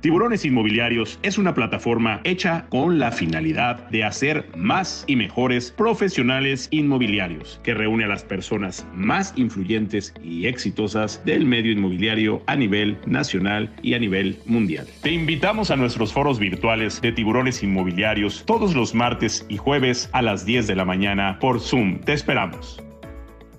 Tiburones Inmobiliarios es una plataforma hecha con la finalidad de hacer más y mejores profesionales inmobiliarios, que reúne a las personas más influyentes y exitosas del medio inmobiliario a nivel nacional y a nivel mundial. Te invitamos a nuestros foros virtuales de Tiburones Inmobiliarios todos los martes y jueves a las 10 de la mañana por Zoom. Te esperamos.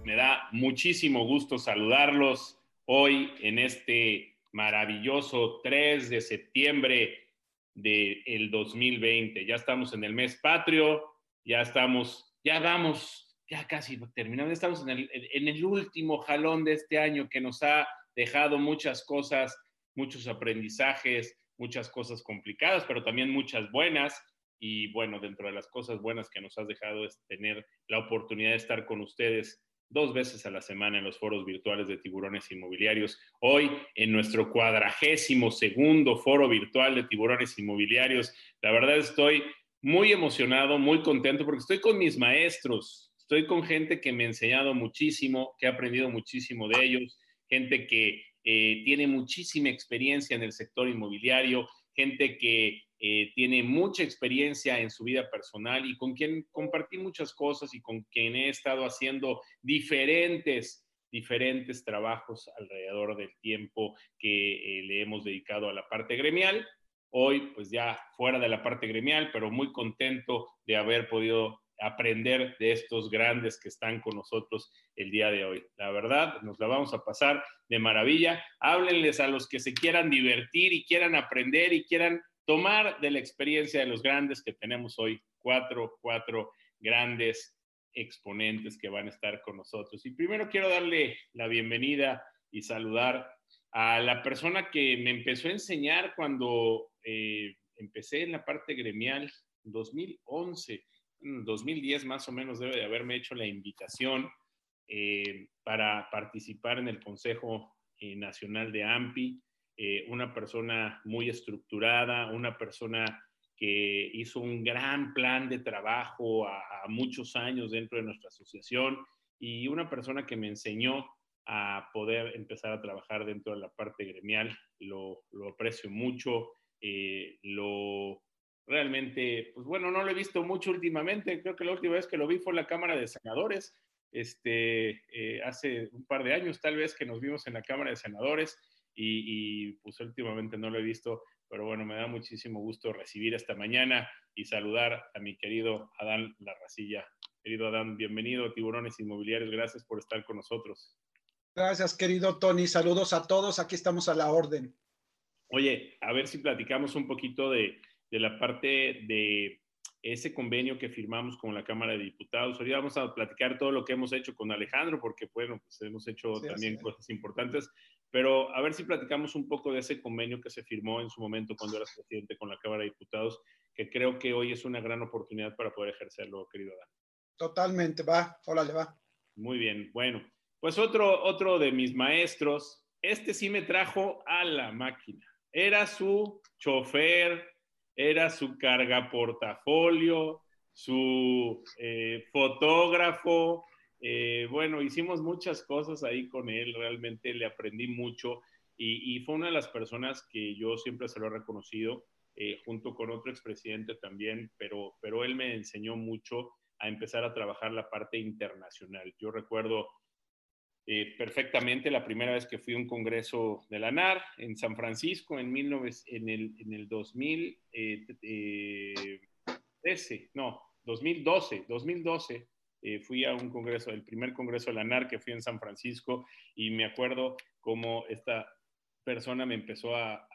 Me da muchísimo gusto saludarlos hoy en este maravilloso 3 de septiembre del 2020. Ya estamos en el mes patrio, ya estamos, ya vamos, ya casi terminamos, estamos en el, en el último jalón de este año que nos ha dejado muchas cosas, muchos aprendizajes, muchas cosas complicadas, pero también muchas buenas. Y bueno, dentro de las cosas buenas que nos has dejado es tener la oportunidad de estar con ustedes dos veces a la semana en los foros virtuales de tiburones inmobiliarios. Hoy, en nuestro cuadragésimo segundo foro virtual de tiburones inmobiliarios, la verdad estoy muy emocionado, muy contento porque estoy con mis maestros, estoy con gente que me ha enseñado muchísimo, que ha aprendido muchísimo de ellos, gente que eh, tiene muchísima experiencia en el sector inmobiliario, gente que eh, tiene mucha experiencia en su vida personal y con quien compartí muchas cosas y con quien he estado haciendo diferentes, diferentes trabajos alrededor del tiempo que eh, le hemos dedicado a la parte gremial. Hoy, pues ya fuera de la parte gremial, pero muy contento de haber podido aprender de estos grandes que están con nosotros el día de hoy. La verdad, nos la vamos a pasar de maravilla. Háblenles a los que se quieran divertir y quieran aprender y quieran tomar de la experiencia de los grandes que tenemos hoy, cuatro, cuatro grandes exponentes que van a estar con nosotros. Y primero quiero darle la bienvenida y saludar a la persona que me empezó a enseñar cuando eh, empecé en la parte gremial, 2011, 2010 más o menos debe de haberme hecho la invitación eh, para participar en el Consejo eh, Nacional de AMPI. Eh, una persona muy estructurada, una persona que hizo un gran plan de trabajo a, muchos años dentro de nuestra asociación y una persona que me enseñó a poder empezar a trabajar dentro de la parte gremial. Lo, aprecio mucho, eh, lo realmente, pues bueno, no lo he visto mucho últimamente, creo que la última vez que lo vi fue en la Cámara de Senadores, este, eh, hace un par de años tal vez que nos vimos en la Cámara de Senadores y, pues últimamente no lo he visto, pero bueno, me da muchísimo gusto recibir esta mañana y saludar a mi querido Adán Larracilla. Querido Adán, bienvenido a Tiburones Inmobiliarios, gracias por estar con nosotros. Gracias, querido Tony. Saludos a todos. Aquí estamos a la orden. Oye, a ver si platicamos un poquito de, de la parte de ese convenio que firmamos con la Cámara de Diputados. Hoy vamos a platicar todo lo que hemos hecho con Alejandro, porque bueno, pues hemos hecho también cosas importantes, pero a ver si platicamos un poco de ese convenio que se firmó en su momento cuando eras presidente con la Cámara de Diputados, que creo que hoy es una gran oportunidad para poder ejercerlo, querido Dan. Totalmente, va, hola, le va. Muy bien, bueno, pues otro, otro de mis maestros, este sí me trajo a la máquina. Era su chofer, era su carga portafolio, su eh, fotógrafo, eh, bueno, hicimos muchas cosas ahí con él, realmente le aprendí mucho y, fue una de las personas que yo siempre se lo he reconocido, eh, junto con otro expresidente también, pero, pero él me enseñó mucho a empezar a trabajar la parte internacional. Yo recuerdo eh, perfectamente la primera vez que fui a un congreso de la NAR en San Francisco en, en, el, en el 2013, no, 2012, 2012 eh, fui a un congreso, el primer congreso de la NAR que fui en San Francisco y me acuerdo cómo esta persona me empezó a,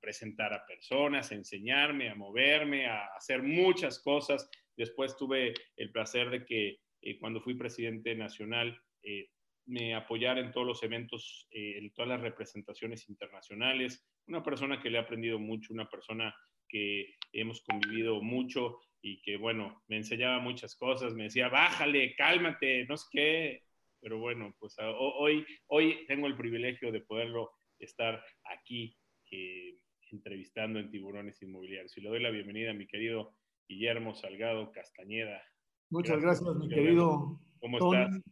presentar a personas, a enseñarme, a moverme, a hacer muchas cosas. Después tuve el placer de que eh, cuando fui presidente nacional eh, me apoyara en todos los eventos, en todas las representaciones internacionales. Una persona que le he aprendido mucho, una persona que hemos convivido mucho y que, bueno, me enseñaba muchas cosas, me decía, bájale, cálmate, no sé qué, pero bueno, pues hoy, hoy tengo el privilegio de poderlo estar aquí eh, entrevistando en Tiburones Inmobiliarios. Y le doy la bienvenida a mi querido Guillermo Salgado Castañeda. Muchas gracias, mi querido. ¿Cómo estás?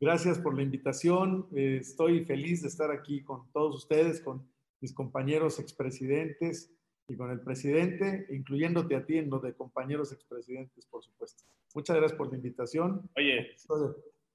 Gracias por la invitación. Eh, estoy feliz de estar aquí con todos ustedes, con mis compañeros expresidentes y con el presidente, incluyéndote a ti en lo de compañeros expresidentes, por supuesto. Muchas gracias por la invitación. Oye,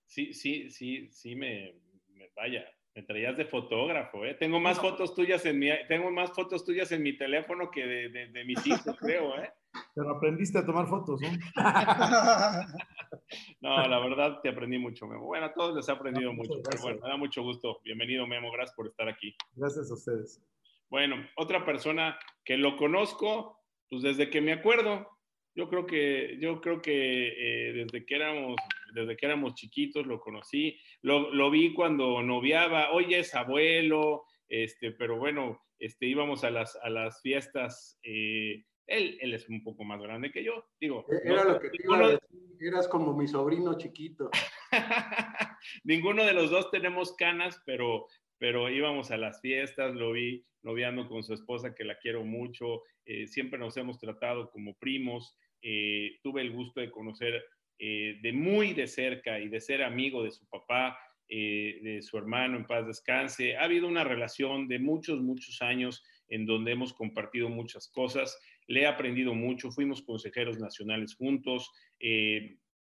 sí, sí, sí, sí, me, me vaya, me traías de fotógrafo, ¿eh? Tengo más fotos tuyas en mi, tengo más fotos tuyas en mi teléfono que de, de, de mis hijos, creo, ¿eh? Pero aprendiste a tomar fotos, ¿no? no, la verdad te aprendí mucho, Memo. Bueno, a todos les he aprendido mucho, pero bueno, me da mucho gusto. Bienvenido, Memo, gracias por estar aquí. Gracias a ustedes. Bueno, otra persona que lo conozco, pues desde que me acuerdo, yo creo que, yo creo que eh, desde que éramos, desde que éramos chiquitos lo conocí, lo, lo, vi cuando noviaba, oye es abuelo, este, pero bueno, este, íbamos a las, a las fiestas eh, él, él es un poco más grande que yo, digo. Era no, lo que te iba a decir, eras como mi sobrino chiquito. ninguno de los dos tenemos canas, pero, pero íbamos a las fiestas, lo vi noviando con su esposa, que la quiero mucho, eh, siempre nos hemos tratado como primos, eh, tuve el gusto de conocer eh, de muy de cerca y de ser amigo de su papá, de su hermano, en paz descanse. Ha habido una relación de muchos, muchos años en donde hemos compartido muchas cosas le he aprendido mucho, fuimos consejeros nacionales juntos,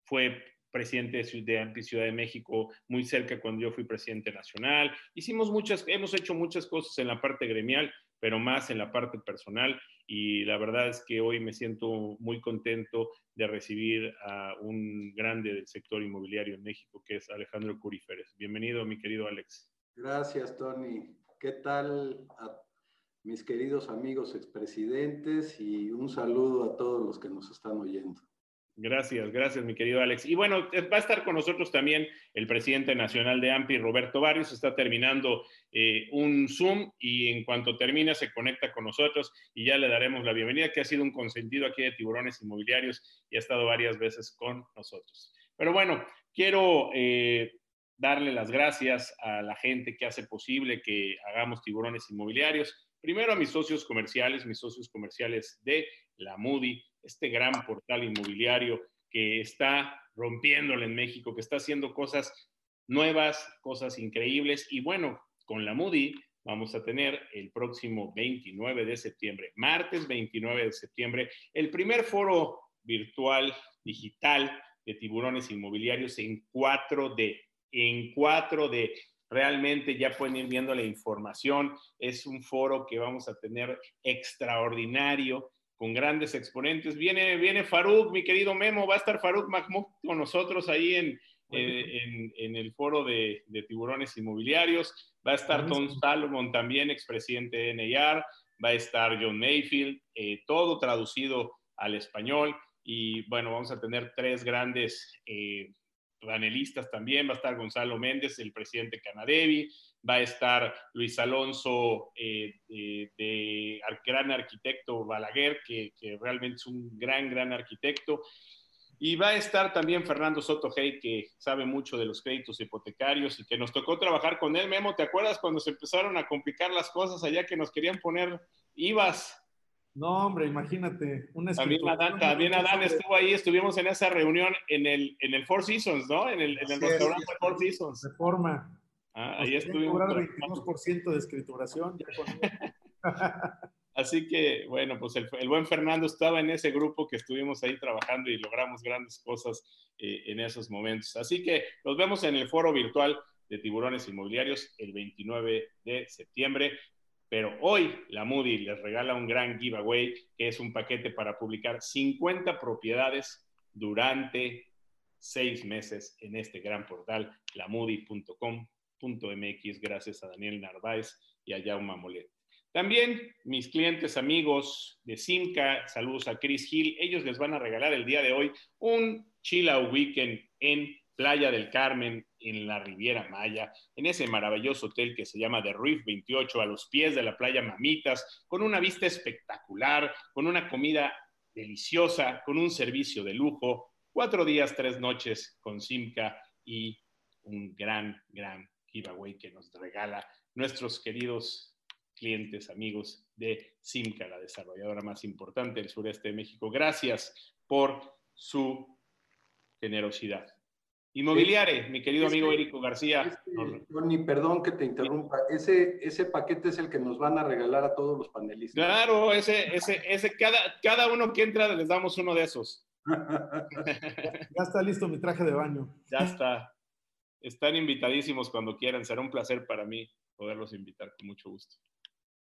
fue presidente de Ciudad, Ciudad de México muy cerca cuando yo fui presidente nacional. Hicimos muchas, hemos hecho muchas cosas en la parte gremial, pero más en la parte personal. Y la verdad es que hoy me siento muy contento de recibir a un grande del sector inmobiliario en México, que es Alejandro Curíferes. Bienvenido, mi querido Alex. Gracias, Tony. ¿Qué tal mis queridos amigos expresidentes y un saludo a todos los que nos están oyendo. Gracias, gracias, mi querido Alex. Y bueno, va a estar con nosotros también el presidente nacional de AMPI, Roberto Barrios. Está terminando eh, un Zoom y en cuanto termine se conecta con nosotros y ya le daremos la bienvenida, que ha sido un consentido aquí de Tiburones Inmobiliarios y ha estado varias veces con nosotros. Pero bueno, quiero eh, darle las gracias a la gente que hace posible que hagamos Tiburones Inmobiliarios Primero a mis socios comerciales, mis socios comerciales de la Moody, este gran portal inmobiliario que está rompiéndole en México, que está haciendo cosas nuevas, cosas increíbles. Y bueno, con la Moody vamos a tener el próximo 29 de septiembre, martes 29 de septiembre, el primer foro virtual digital de tiburones inmobiliarios en 4D, en 4D realmente ya pueden ir viendo la información. Es un foro que vamos a tener extraordinario con grandes exponentes. Viene, viene Faruk, mi querido Memo, va a estar Faruk Mahmoud con nosotros ahí en, eh, en, en, el foro de, de, tiburones inmobiliarios. Va a estar Tom Salomon también, expresidente de NAR. Va a estar John Mayfield, eh, todo traducido al español. Y bueno, vamos a tener tres grandes eh, panelistas también, va a estar Gonzalo Méndez, el presidente Canadevi, va a estar Luis Alonso, eh, eh, de gran arquitecto Balaguer, que, que, realmente es un gran, gran arquitecto. Y va a estar también Fernando Soto Hey, que sabe mucho de los créditos hipotecarios y que nos tocó trabajar con él. Memo, ¿te acuerdas cuando se empezaron a complicar las cosas allá que nos querían poner IVAs? No, hombre, imagínate. también Adán, también Adán estuvo ahí, estuvimos en esa reunión en el, en el Four Seasons, ¿no? En el, en el restaurante sí, Four Seasons. De forma. Ah, ahí estuvimos. cobrar 22% de escrituración. Ya con... Así que, bueno, pues el, el, buen Fernando estaba en ese grupo que estuvimos ahí trabajando y logramos grandes cosas eh, en esos momentos. Así que nos vemos en el foro virtual de tiburones inmobiliarios el 29 de septiembre. Pero hoy la Moody les regala un gran giveaway, que es un paquete para publicar 50 propiedades durante seis meses en este gran portal, lamoody.com.mx, gracias a Daniel Narváez y a Jaume Molet. También mis clientes amigos de Simca, saludos a Chris Hill, ellos les van a regalar el día de hoy un chill weekend en Playa del Carmen, en la Riviera Maya, en ese maravilloso hotel que se llama The Reef 28, a los pies de la playa Mamitas, con una vista espectacular, con una comida deliciosa, con un servicio de lujo, cuatro días, tres noches con Simca y un gran, gran giveaway que nos regala nuestros queridos clientes, amigos de Simca, la desarrolladora más importante del sureste de México. Gracias por su generosidad. Inmobiliare, mi querido amigo Érico García. Este, Tony, perdón que te interrumpa. Ese, ese paquete es el que nos van a regalar a todos los panelistas. Claro, ese, ese, ese, cada, cada uno que entra les damos uno de esos. ya está listo mi traje de baño. Ya está. Están invitadísimos cuando quieran. Será un placer para mí poderlos invitar con mucho gusto.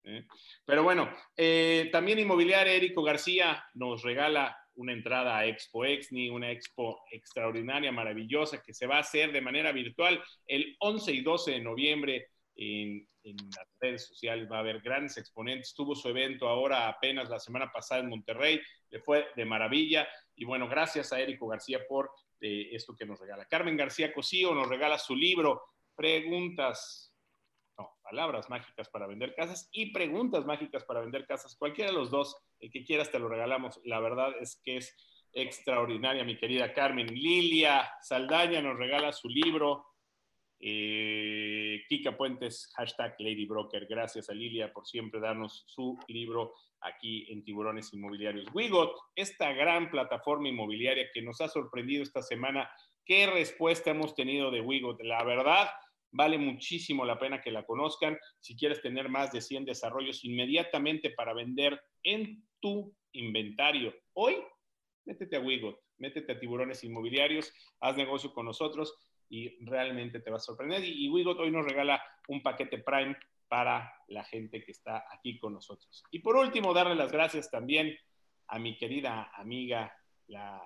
¿eh? Pero bueno, eh, también Inmobiliaria Érico García nos regala una entrada a Expo Exni, una expo extraordinaria, maravillosa, que se va a hacer de manera virtual el 11 y 12 de noviembre en, las redes sociales. Va a haber grandes exponentes. Tuvo su evento ahora apenas la semana pasada en Monterrey, le fue de maravilla. Y bueno, gracias a Érico García por eh, esto que nos regala. Carmen García Cosío nos regala su libro, Preguntas no, palabras mágicas para vender casas y preguntas mágicas para vender casas. Cualquiera de los dos, el que quieras te lo regalamos. La verdad es que es extraordinaria, mi querida Carmen. Lilia Saldaña nos regala su libro. Eh, Kika Puentes, hashtag Lady Broker. Gracias a Lilia por siempre darnos su libro aquí en Tiburones Inmobiliarios. Wigot, esta gran plataforma inmobiliaria que nos ha sorprendido esta semana. ¿Qué respuesta hemos tenido de Wigot? La verdad, Vale muchísimo la pena que la conozcan. Si quieres tener más de 100 desarrollos inmediatamente para vender en tu inventario hoy, métete a Wigot, métete a Tiburones Inmobiliarios, haz negocio con nosotros y realmente te va a sorprender. Y, Wigot hoy nos regala un paquete Prime para la gente que está aquí con nosotros. Y por último, darle las gracias también a mi querida amiga, la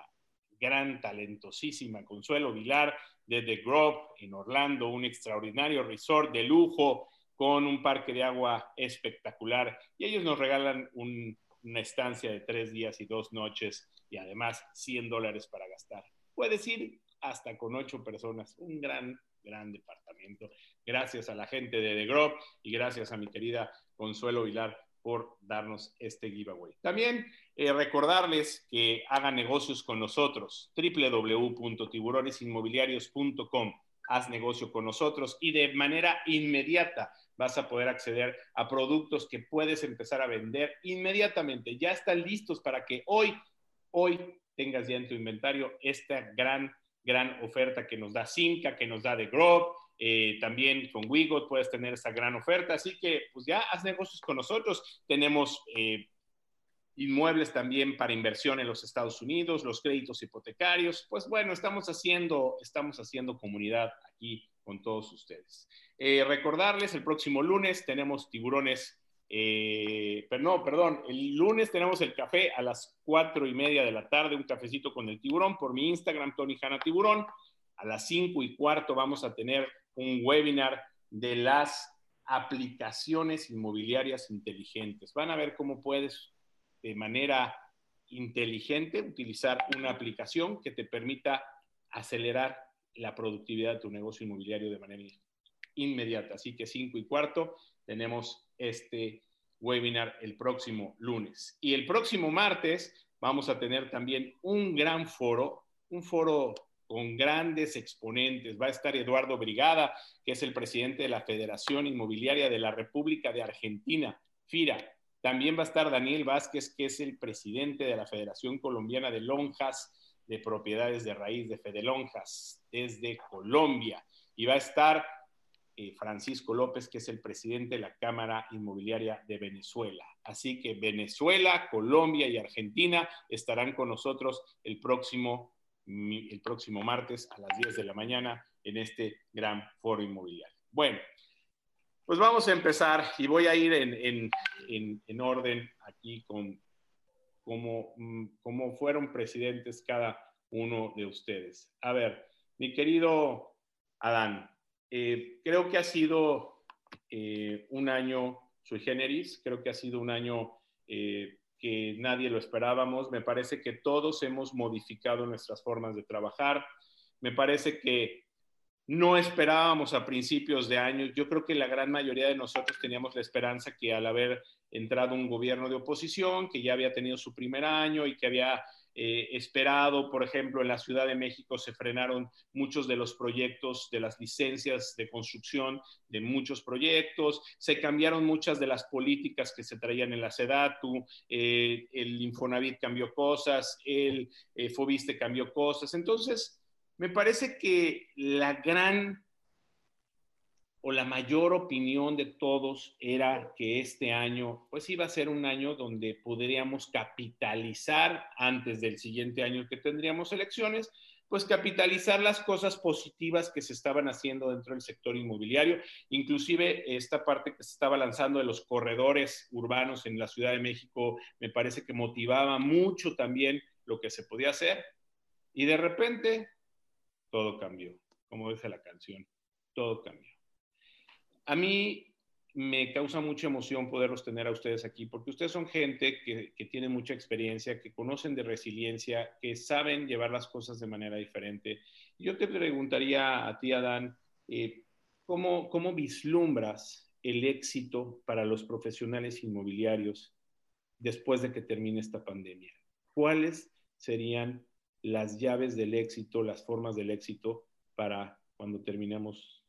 gran, talentosísima Consuelo Vilar de The Grove en Orlando, un extraordinario resort de lujo con un parque de agua espectacular. Y ellos nos regalan una estancia de tres días y dos noches y además 100 dólares para gastar. Puedes ir hasta con ocho personas, un gran, gran departamento. Gracias a la gente de The Grove y gracias a mi querida Consuelo Vilar por darnos este giveaway. También eh, recordarles que hagan negocios con nosotros, www.tiburonesinmobiliarios.com. Haz negocio con nosotros y de manera inmediata vas a poder acceder a productos que puedes empezar a vender inmediatamente. Ya están listos para que hoy, hoy tengas ya en tu inventario esta gran, gran oferta que nos da Simca, que nos da The Grove, eh, también con Wigot puedes tener esa gran oferta. Así que, pues ya haz negocios con nosotros. Tenemos eh, inmuebles también para inversión en los Estados Unidos, los créditos hipotecarios. Pues bueno, estamos haciendo, estamos haciendo comunidad aquí con todos ustedes. Eh, recordarles, el próximo lunes tenemos tiburones. Pero no, perdón, el lunes tenemos el café a las cuatro y media de la tarde, un cafecito con el tiburón por mi Instagram, Tony Hanna Tiburón. A las cinco y cuarto vamos a tener un webinar de las aplicaciones inmobiliarias inteligentes. Van a ver cómo puedes de manera inteligente utilizar una aplicación que te permita acelerar la productividad de tu negocio inmobiliario de manera inmediata. Así que cinco y cuarto tenemos este webinar el próximo lunes. Y el próximo martes vamos a tener también un gran foro, un foro con grandes exponentes. Va a estar Eduardo Brigada, que es el presidente de la Federación Inmobiliaria de la República de Argentina, FIRA. También va a estar Daniel Vázquez, que es el presidente de la Federación Colombiana de Lonjas de Propiedades de Raíz de Fedelonjas desde Colombia. Y va a estar eh, Francisco López, que es el presidente de la Cámara Inmobiliaria de Venezuela. Así que Venezuela, Colombia y Argentina estarán con nosotros el próximo el próximo martes a las 10 de la mañana en este gran foro inmobiliario. Bueno, pues vamos a empezar y voy a ir en, orden aquí con cómo, mm, fueron presidentes cada uno de ustedes. A ver, mi querido Adán, eh, creo que ha sido eh, un año sui generis, creo que ha sido un año eh, que nadie lo esperábamos. Me parece que todos hemos modificado nuestras formas de trabajar. Me parece que no esperábamos a principios de año. Yo creo que la gran mayoría de nosotros teníamos la esperanza que al haber entrado un gobierno de oposición, que ya había tenido su primer año y que había eh, esperado, por ejemplo, en la Ciudad de México se frenaron muchos de los proyectos de las licencias de construcción de muchos proyectos, se cambiaron muchas de las políticas que se traían en la SEDATU, eh, el Infonavit cambió cosas, el eh, Fobiste cambió cosas. Entonces, Me parece que la gran o la mayor opinión de todos era que este año, pues iba a ser un año donde podríamos capitalizar antes del siguiente año que tendríamos elecciones, pues capitalizar las cosas positivas que se estaban haciendo dentro del sector inmobiliario, inclusive esta parte que se estaba lanzando de los corredores urbanos en la Ciudad de México, me parece que motivaba mucho también lo que se podía hacer. Y de repente todo cambió, como dice la canción, todo cambió a mí me causa mucha emoción poderlos tener a ustedes aquí, porque ustedes son gente que, tiene mucha experiencia, que conocen de resiliencia, que saben llevar las cosas de manera diferente. Yo te preguntaría a ti, Adán, eh, ¿cómo, ¿cómo vislumbras el éxito para los profesionales inmobiliarios después de que termine esta pandemia? ¿Cuáles serían las llaves del éxito, las formas del éxito para cuando terminemos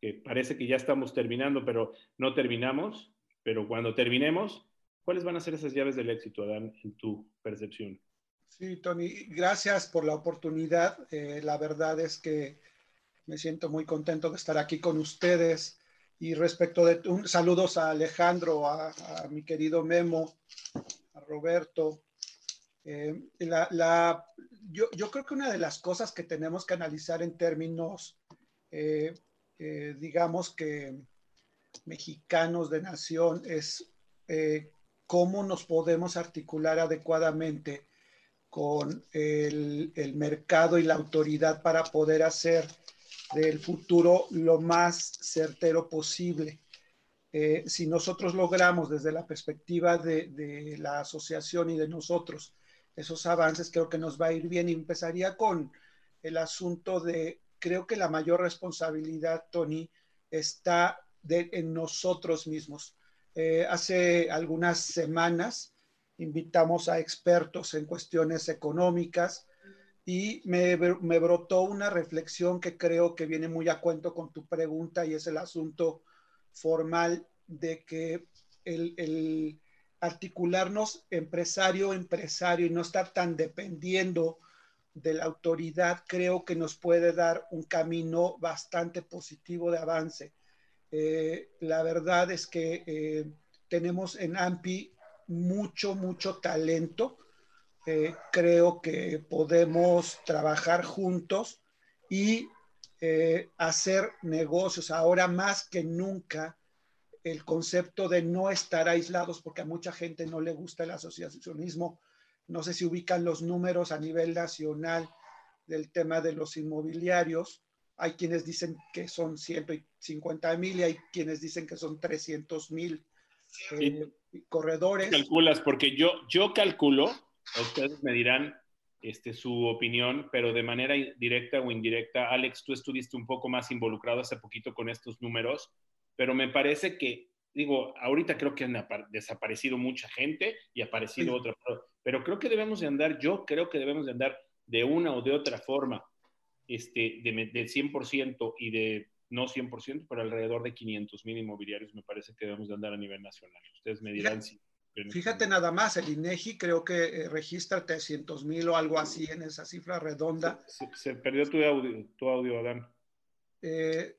que parece que ya estamos terminando, pero no terminamos, pero cuando terminemos, ¿cuáles van a ser esas llaves del éxito, Adán, en tu percepción? Sí, Tony, gracias por la oportunidad. Eh, la verdad es que me siento muy contento de estar aquí con ustedes. Y respecto de un, saludos a Alejandro, a, mi querido Memo, a Roberto. Eh, la, yo, yo, creo que una de las cosas que tenemos que analizar en términos eh, eh, digamos que mexicanos de nación es eh, cómo nos podemos articular adecuadamente con el, mercado y la autoridad para poder hacer del futuro lo más certero posible. Eh, si nosotros logramos desde la perspectiva de, la asociación y de nosotros esos avances, creo que nos va a ir bien. Empezaría con el asunto de creo que la mayor responsabilidad, Tony, está en nosotros mismos. Eh, hace algunas semanas invitamos a expertos en cuestiones económicas y me, brotó una reflexión que creo que viene muy a cuento con tu pregunta y es el asunto formal de que el, el articularnos empresario-empresario y no estar tan dependiendo de la autoridad creo que nos puede dar un camino bastante positivo de avance. Eh, la verdad es que eh, tenemos en AMPI mucho, mucho talento. Eh, creo que podemos trabajar juntos y hacer negocios ahora más que nunca. El concepto de no estar aislados, porque a mucha gente no le gusta el asociacionismo, no sé si ubican los números a nivel nacional del tema de los inmobiliarios. Hay quienes dicen que son 150 mil y hay quienes dicen que son 300 mil eh, corredores. Calculas, porque yo, yo calculo, ustedes me dirán este, su opinión, pero de manera directa o indirecta, Alex, tú estuviste un poco más involucrado hace poquito con estos números, pero me parece que digo, ahorita creo que han desaparecido mucha gente y aparecido otra, pero creo que debemos de andar, yo creo que debemos de andar de una o de otra forma, este, de, del 100% y de no 100%, pero alrededor de 500 mil inmobiliarios me parece que debemos de andar a nivel nacional. Ustedes me dirán si... Fíjate nada más, el INEGI creo que eh, registra 300 mil o algo así en esa cifra redonda. Se, perdió tu audio, tu audio Adán. Eh,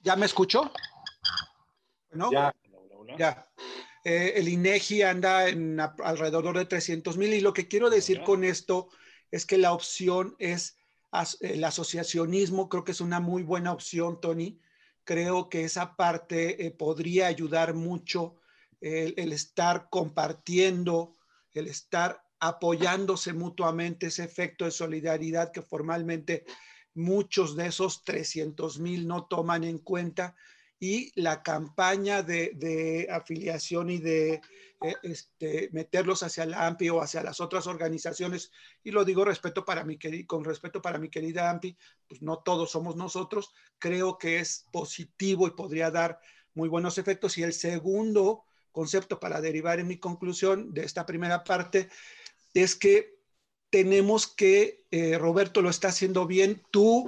¿Ya me escuchó? ¿no? Ya. ya. Eh, el INEGI anda en alrededor de 300 mil y lo que quiero decir con esto es que la opción es el asociacionismo, creo que es una muy buena opción, Tony. Creo que esa parte eh, podría ayudar mucho el, estar compartiendo, el estar apoyándose mutuamente, ese efecto de solidaridad que formalmente muchos de esos 300 mil no toman en cuenta y la campaña de, afiliación y de eh, este, meterlos hacia la AMPI o hacia las otras organizaciones, y lo digo respeto para mi, con respeto para mi querida AMPI, pues no todos somos nosotros, creo que es positivo y podría dar muy buenos efectos. Y el segundo concepto para derivar en mi conclusión de esta primera parte es que tenemos que, eh, Roberto lo está haciendo bien, tú,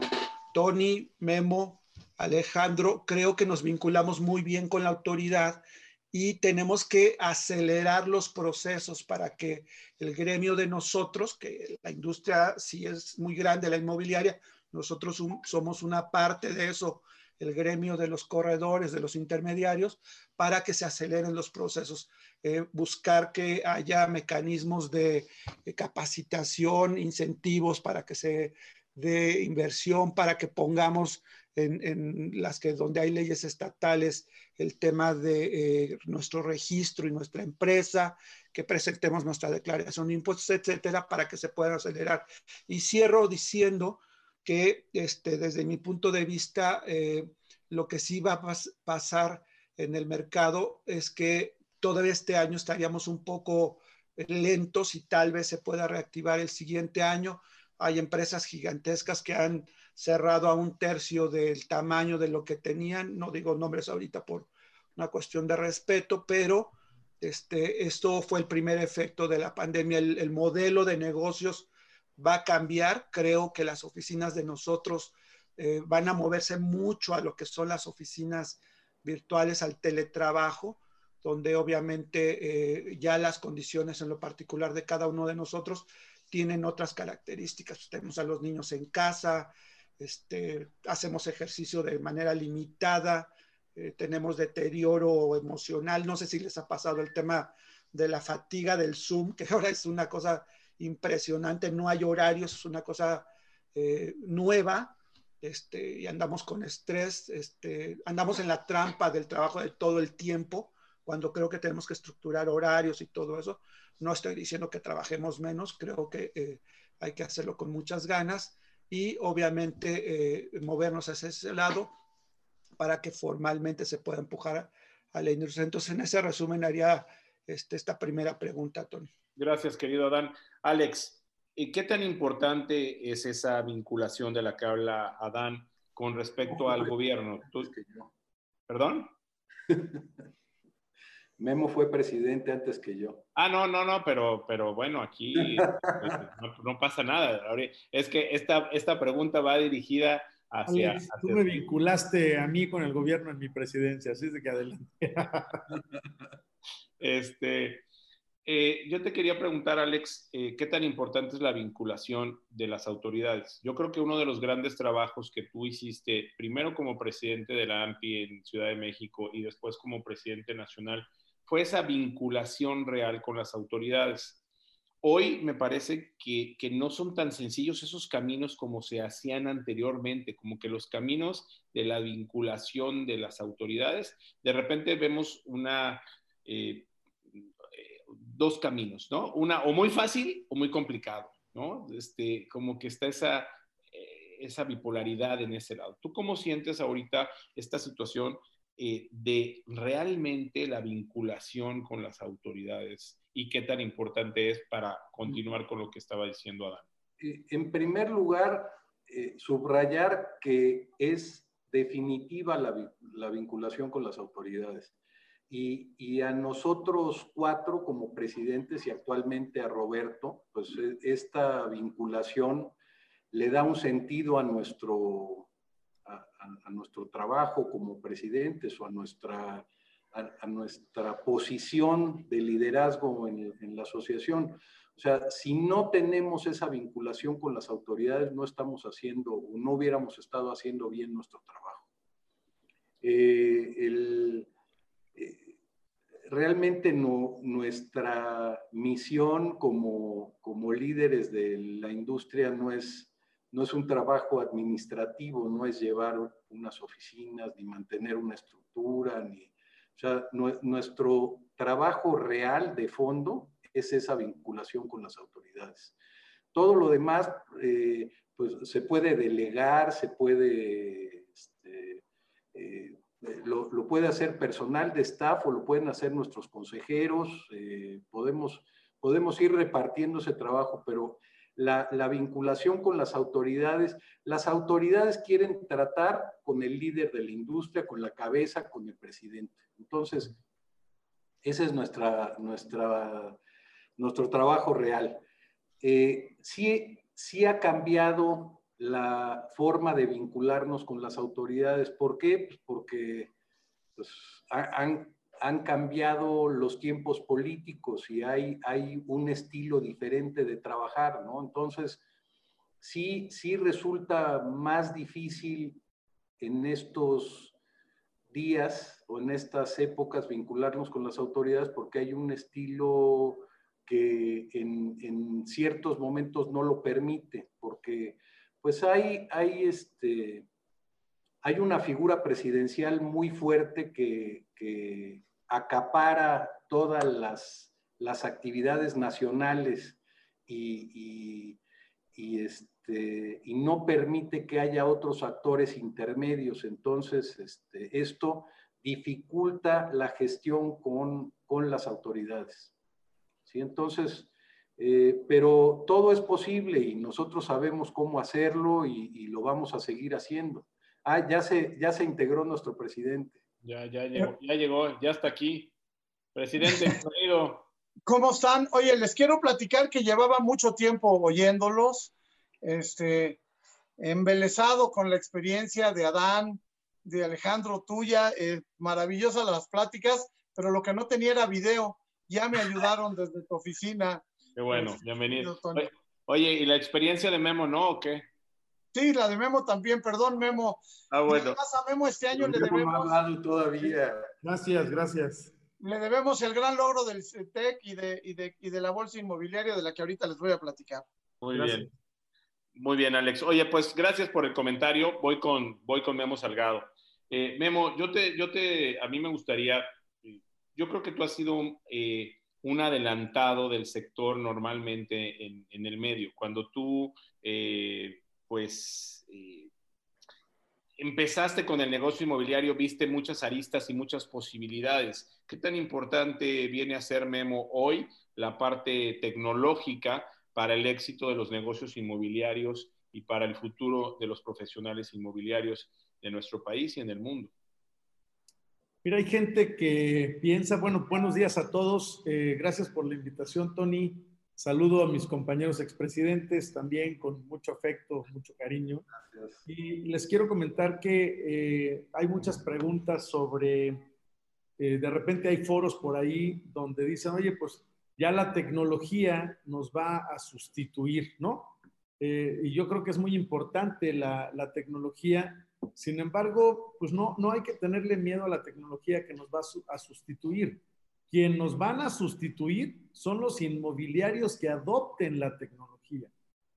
Tony, Memo, Alejandro, creo que nos vinculamos muy bien con la autoridad y tenemos que acelerar los procesos para que el gremio de nosotros, que la industria sí es muy grande, la inmobiliaria, nosotros somos una parte de eso, el gremio de los corredores, de los intermediarios, para que se aceleren los procesos. Eh, buscar que haya mecanismos de, capacitación, incentivos para que se dé inversión, para que pongamos en, las que donde hay leyes estatales el tema de eh, nuestro registro y nuestra empresa, que presentemos nuestra declaración de impuestos, etcétera, para que se pueda acelerar. Y cierro diciendo que este, desde mi punto de vista, eh, lo que sí va a pasar en el mercado es que todavía este año estaríamos un poco lentos y tal vez se pueda reactivar el siguiente año. Hay empresas gigantescas que han cerrado a un tercio del tamaño de lo que tenían. No digo nombres ahorita por una cuestión de respeto, pero este, esto fue el primer efecto de la pandemia. el modelo de negocios va a cambiar. Creo que las oficinas de nosotros eh, van a moverse mucho a lo que son las oficinas virtuales, al teletrabajo, donde obviamente eh, ya las condiciones en lo particular de cada uno de nosotros tienen otras características. Tenemos a los niños en casa, este, hacemos ejercicio de manera limitada, eh, tenemos deterioro emocional. No sé si les ha pasado el tema de la fatiga del Zoom, que ahora es una cosa impresionante, no hay horarios, es una cosa eh, nueva, este, y andamos con estrés, este, andamos en la trampa del trabajo de todo el tiempo, cuando creo que tenemos que estructurar horarios y todo eso. No estoy diciendo que trabajemos menos, creo que eh, hay que hacerlo con muchas ganas y obviamente eh, movernos hacia ese lado para que formalmente se pueda empujar a la industria. Entonces, en ese resumen haría este, esta primera pregunta, Tony. Gracias, querido Adán. Alex, ¿qué tan importante es esa vinculación de la que habla Adán con respecto al gobierno? ¿Perdón? Memo fue presidente antes que yo. Ah, no, no, no, pero, pero bueno, aquí este, no, pasa nada. Es que esta, esta pregunta va dirigida hacia... tú me vinculaste a mí con el gobierno en mi presidencia, así es de que adelante. este, eh, yo te quería preguntar, Alex, eh, ¿qué tan importante es la vinculación de las autoridades? Yo creo que uno de los grandes trabajos que tú hiciste, primero como presidente de la AMPI en Ciudad de México y después como presidente nacional, fue esa vinculación real con las autoridades. Hoy me parece que, no son tan sencillos esos caminos como se hacían anteriormente, como que los caminos de la vinculación de las autoridades, de repente vemos una... Eh, dos caminos, ¿no? Una o muy fácil o muy complicado, ¿no? Este, como que está esa, eh, esa bipolaridad en ese lado. ¿Tú cómo sientes ahorita esta situación eh, de realmente la vinculación con las autoridades y qué tan importante es para continuar con lo que estaba diciendo Adán? Eh, en primer lugar, subrayar que es definitiva la, la vinculación con las autoridades y, a nosotros cuatro como presidentes y actualmente a Roberto, pues e, esta vinculación le da un sentido a nuestro, a, nuestro trabajo como presidentes o a nuestra, a, nuestra posición de liderazgo en, en, la asociación. O sea, si no tenemos esa vinculación con las autoridades, no estamos haciendo o no hubiéramos estado haciendo bien nuestro trabajo. Eh, el, realmente no, nuestra misión como, como, líderes de la industria no es, no es un trabajo administrativo, no es llevar unas oficinas, ni mantener una estructura, ni, o nuestro trabajo real de fondo es esa vinculación con las autoridades. Todo lo demás, eh, pues se puede delegar, se puede este, eh, lo, puede hacer personal de staff o lo pueden hacer nuestros consejeros, eh, podemos, podemos ir repartiendo ese trabajo, pero la, vinculación con las autoridades, las autoridades quieren tratar con el líder de la industria, con la cabeza, con el presidente. Entonces, ese es nuestra, nuestro trabajo real. Eh, sí, sí ha cambiado la forma de vincularnos con las autoridades. ¿Por qué? Pues porque pues, han, han cambiado los tiempos políticos y hay, hay un estilo diferente de trabajar, ¿no? Entonces, sí, sí resulta más difícil en estos días o en estas épocas vincularnos con las autoridades porque hay un estilo que en, en ciertos momentos no lo permite, porque pues hay, hay, este, hay una figura presidencial muy fuerte que, que acapara todas las, las, actividades nacionales y, y, este, y, no permite que haya otros actores intermedios. Entonces, este, esto dificulta la gestión con, con las autoridades. ¿Sí? Entonces, eh, pero todo es posible y nosotros sabemos cómo hacerlo y, y, lo vamos a seguir haciendo. Ah, ya se, ya se integró nuestro presidente. Ya, ya llegó, ya llegó, ya está aquí. Presidente, bienvenido. ¿Cómo están? Oye, les quiero platicar que llevaba mucho tiempo oyéndolos, este, embelesado con la experiencia de Adán, de Alejandro, tuya, eh, maravillosas las pláticas, pero lo que no tenía era video. Ya me ayudaron desde tu oficina. Qué bueno, bienvenido. Oye, oye, ¿y la experiencia de Memo no o qué? Sí, la de Memo también, perdón, Memo. Ah, bueno. a Memo este año no le debemos. hablado todavía. Gracias, gracias. Le debemos el gran logro del CETEC y de, y, de, y de la bolsa inmobiliaria de la que ahorita les voy a platicar. Muy gracias. bien. Muy bien, Alex. Oye, pues gracias por el comentario. Voy con, voy con Memo Salgado. Eh, Memo, yo te, yo te, a mí me gustaría, yo creo que tú has sido eh, un adelantado del sector normalmente en, en el medio. Cuando tú, eh, pues, eh, empezaste con el negocio inmobiliario, viste muchas aristas y muchas posibilidades. ¿Qué tan importante viene a ser Memo hoy la parte tecnológica para el éxito de los negocios inmobiliarios y para el futuro de los profesionales inmobiliarios de nuestro país y en el mundo? Mira, hay gente que piensa, bueno, buenos días a todos. Eh, gracias por la invitación, Tony. Saludo a mis compañeros expresidentes también con mucho afecto, mucho cariño. Gracias. Y les quiero comentar que eh, hay muchas preguntas sobre, eh, de repente hay foros por ahí donde dicen, oye, pues ya la tecnología nos va a sustituir, ¿no? Eh, y yo creo que es muy importante la, la, tecnología. Sin embargo, pues no, no hay que tenerle miedo a la tecnología que nos va a, su, a sustituir. Quien nos van a sustituir son los inmobiliarios que adopten la tecnología.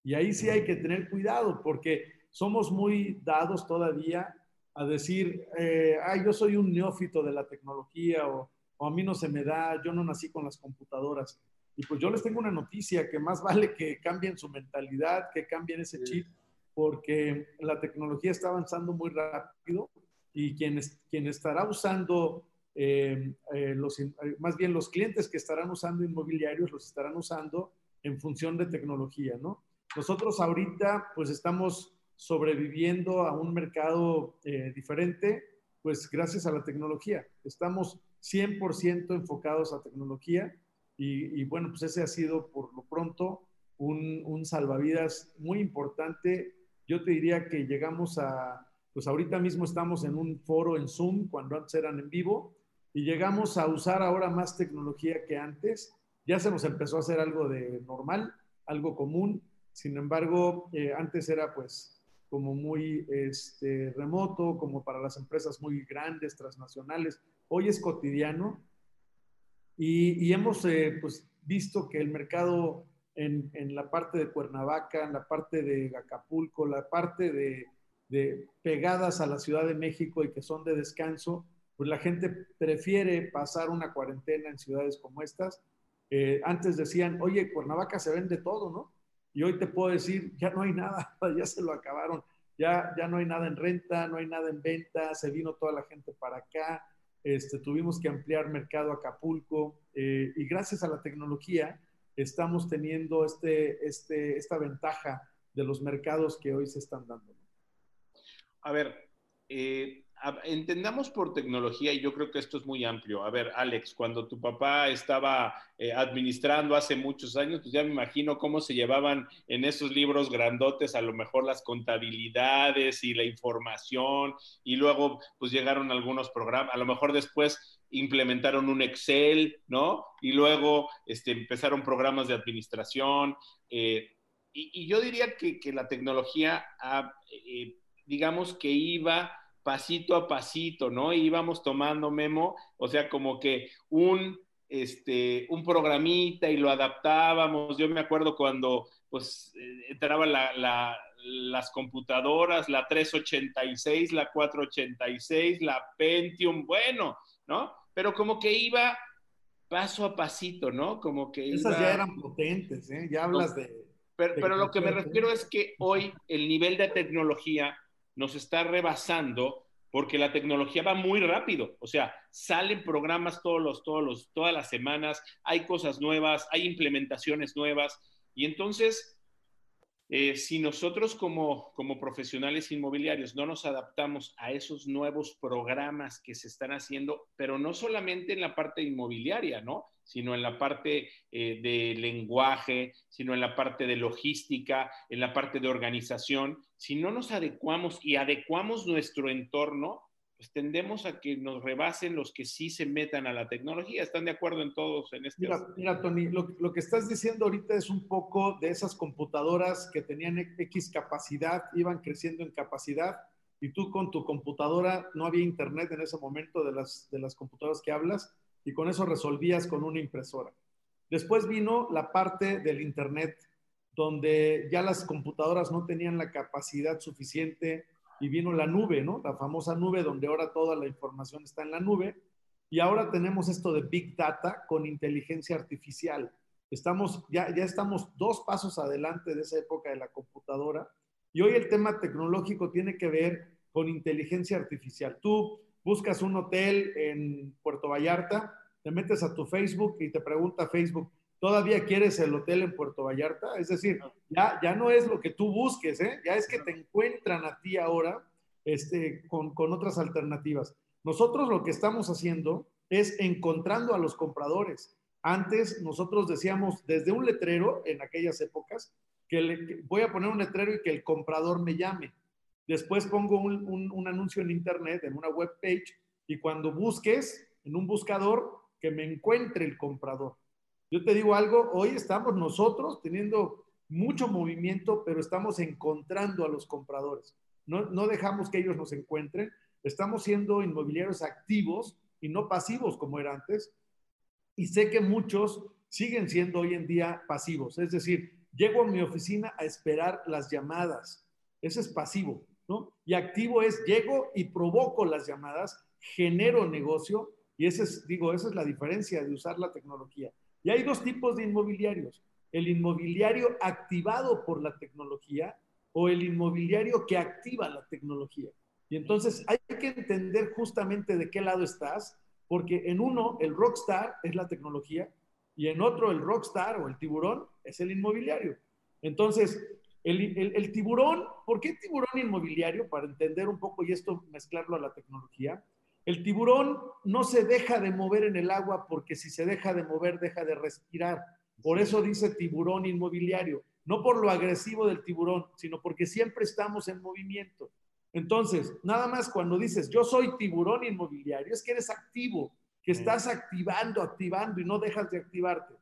Y ahí sí hay que tener cuidado porque somos muy dados todavía a decir, eh, ay, yo soy un neófito de la tecnología o, o a mí no se me da, yo no nací con las computadoras. Y pues yo les tengo una noticia, que más vale que cambien su mentalidad, que cambien ese chip, porque la tecnología está avanzando muy rápido y quien, quien estará usando, eh, eh, los, más bien los clientes que estarán usando inmobiliarios los estarán usando en función de tecnología, ¿no? Nosotros ahorita pues estamos sobreviviendo a un mercado eh, diferente, pues gracias a la tecnología. Estamos 100% enfocados a tecnología y, y, bueno, pues ese ha sido por lo pronto un, un, salvavidas muy importante. Yo te diría que llegamos a, pues ahorita mismo estamos en un foro en Zoom, cuando antes eran en vivo, y llegamos a usar ahora más tecnología que antes. Ya se nos empezó a hacer algo de normal, algo común. Sin embargo, eh, antes era pues como muy este, remoto, como para las empresas muy grandes, transnacionales. Hoy es cotidiano y, y hemos eh, pues, visto que el mercado en, en, la parte de Cuernavaca, en la parte de Acapulco, la parte de, de, pegadas a la Ciudad de México y que son de descanso, pues la gente prefiere pasar una cuarentena en ciudades como estas. Eh, antes decían, oye, Cuernavaca se vende todo, ¿no? Y hoy te puedo decir, ya no hay nada, ya se lo acabaron, ya, ya no hay nada en renta, no hay nada en venta, se vino toda la gente para acá, este, tuvimos que ampliar mercado Acapulco eh, y gracias a la tecnología estamos teniendo este, este, esta ventaja de los mercados que hoy se están dando. A ver, eh, entendamos por tecnología, y yo creo que esto es muy amplio. A ver, Alex, cuando tu papá estaba eh, administrando hace muchos años, pues ya me imagino cómo se llevaban en esos libros grandotes a lo mejor las contabilidades y la información, y luego pues llegaron algunos programas, a lo mejor después implementaron un Excel, ¿no? Y luego este, empezaron programas de administración. Eh, y, yo diría que, la tecnología, eh, digamos que iba pasito a pasito, ¿no? íbamos tomando memo, o sea, como que un, este, un programita y lo adaptábamos. Yo me acuerdo cuando, pues, eh, entraban las computadoras, la 386, la 486, la Pentium, bueno, ¿no? Pero como que iba paso a pasito, ¿no? Como que Esas ya eran potentes, ¿eh? Ya hablas de... Pero, pero lo que me refiero es que hoy el nivel de tecnología nos está rebasando porque la tecnología va muy rápido. O sea, salen programas todos los, todos todas las semanas, hay cosas nuevas, hay implementaciones nuevas. Y entonces, eh, si nosotros como profesionales inmobiliarios no nos adaptamos a esos nuevos programas que se están haciendo, pero no solamente en la parte inmobiliaria, ¿no? Sino en la parte eh, de lenguaje, sino en la parte de logística, en la parte de organización, si no nos adecuamos y adecuamos nuestro entorno, pues tendemos a que nos rebasen los que sí se metan a la tecnología. ¿Están de acuerdo en todos en este Mira, mira Tony, lo, lo, que estás diciendo ahorita es un poco de esas computadoras que tenían X capacidad, iban creciendo en capacidad, y tú con tu computadora, no había internet en ese momento de las, de las computadoras que hablas, y con eso resolvías con una impresora. Después vino la parte del internet, donde ya las computadoras no tenían la capacidad suficiente y vino la nube, ¿no? La famosa nube donde ahora toda la información está en la nube. Y ahora tenemos esto de Big Data con inteligencia artificial. Estamos, ya, ya estamos dos pasos adelante de esa época de la computadora. Y hoy el tema tecnológico tiene que ver con inteligencia artificial. Tú buscas un hotel en Puerto Vallarta, te metes a tu Facebook y te pregunta Facebook, ¿todavía quieres el hotel en Puerto Vallarta? Es decir, ya, ya no es lo que tú busques, ¿eh? ya es que te encuentran a ti ahora este, con, con otras alternativas. Nosotros lo que estamos haciendo es encontrando a los compradores. Antes nosotros decíamos desde un letrero en aquellas épocas que, voy a poner un letrero y que el comprador me llame. Después pongo un, un, un, anuncio en internet, en una web page, y cuando busques en un buscador, que me encuentre el comprador. Yo te digo algo, hoy estamos nosotros teniendo mucho movimiento, pero estamos encontrando a los compradores. No, no dejamos que ellos nos encuentren, estamos siendo inmobiliarios activos y no pasivos como era antes. Y sé que muchos siguen siendo hoy en día pasivos, es decir, llego a mi oficina a esperar las llamadas. Ese es pasivo, Y activo es llego y provoco las llamadas, genero negocio y ese es, digo, esa es la diferencia de usar la tecnología. Y hay dos tipos de inmobiliarios. El inmobiliario activado por la tecnología o el inmobiliario que activa la tecnología. Y entonces hay que entender justamente de qué lado estás, porque en uno el rockstar es la tecnología y en otro el rockstar o el tiburón es el inmobiliario. Entonces, el, el, tiburón, ¿por qué tiburón inmobiliario? Para entender un poco y esto mezclarlo a la tecnología. El tiburón no se deja de mover en el agua porque si se deja de mover, deja de respirar. Por eso dice tiburón inmobiliario. No por lo agresivo del tiburón, sino porque siempre estamos en movimiento. Entonces, nada más cuando dices yo soy tiburón inmobiliario, es que eres activo, que estás activando, activando y no dejas de activarte.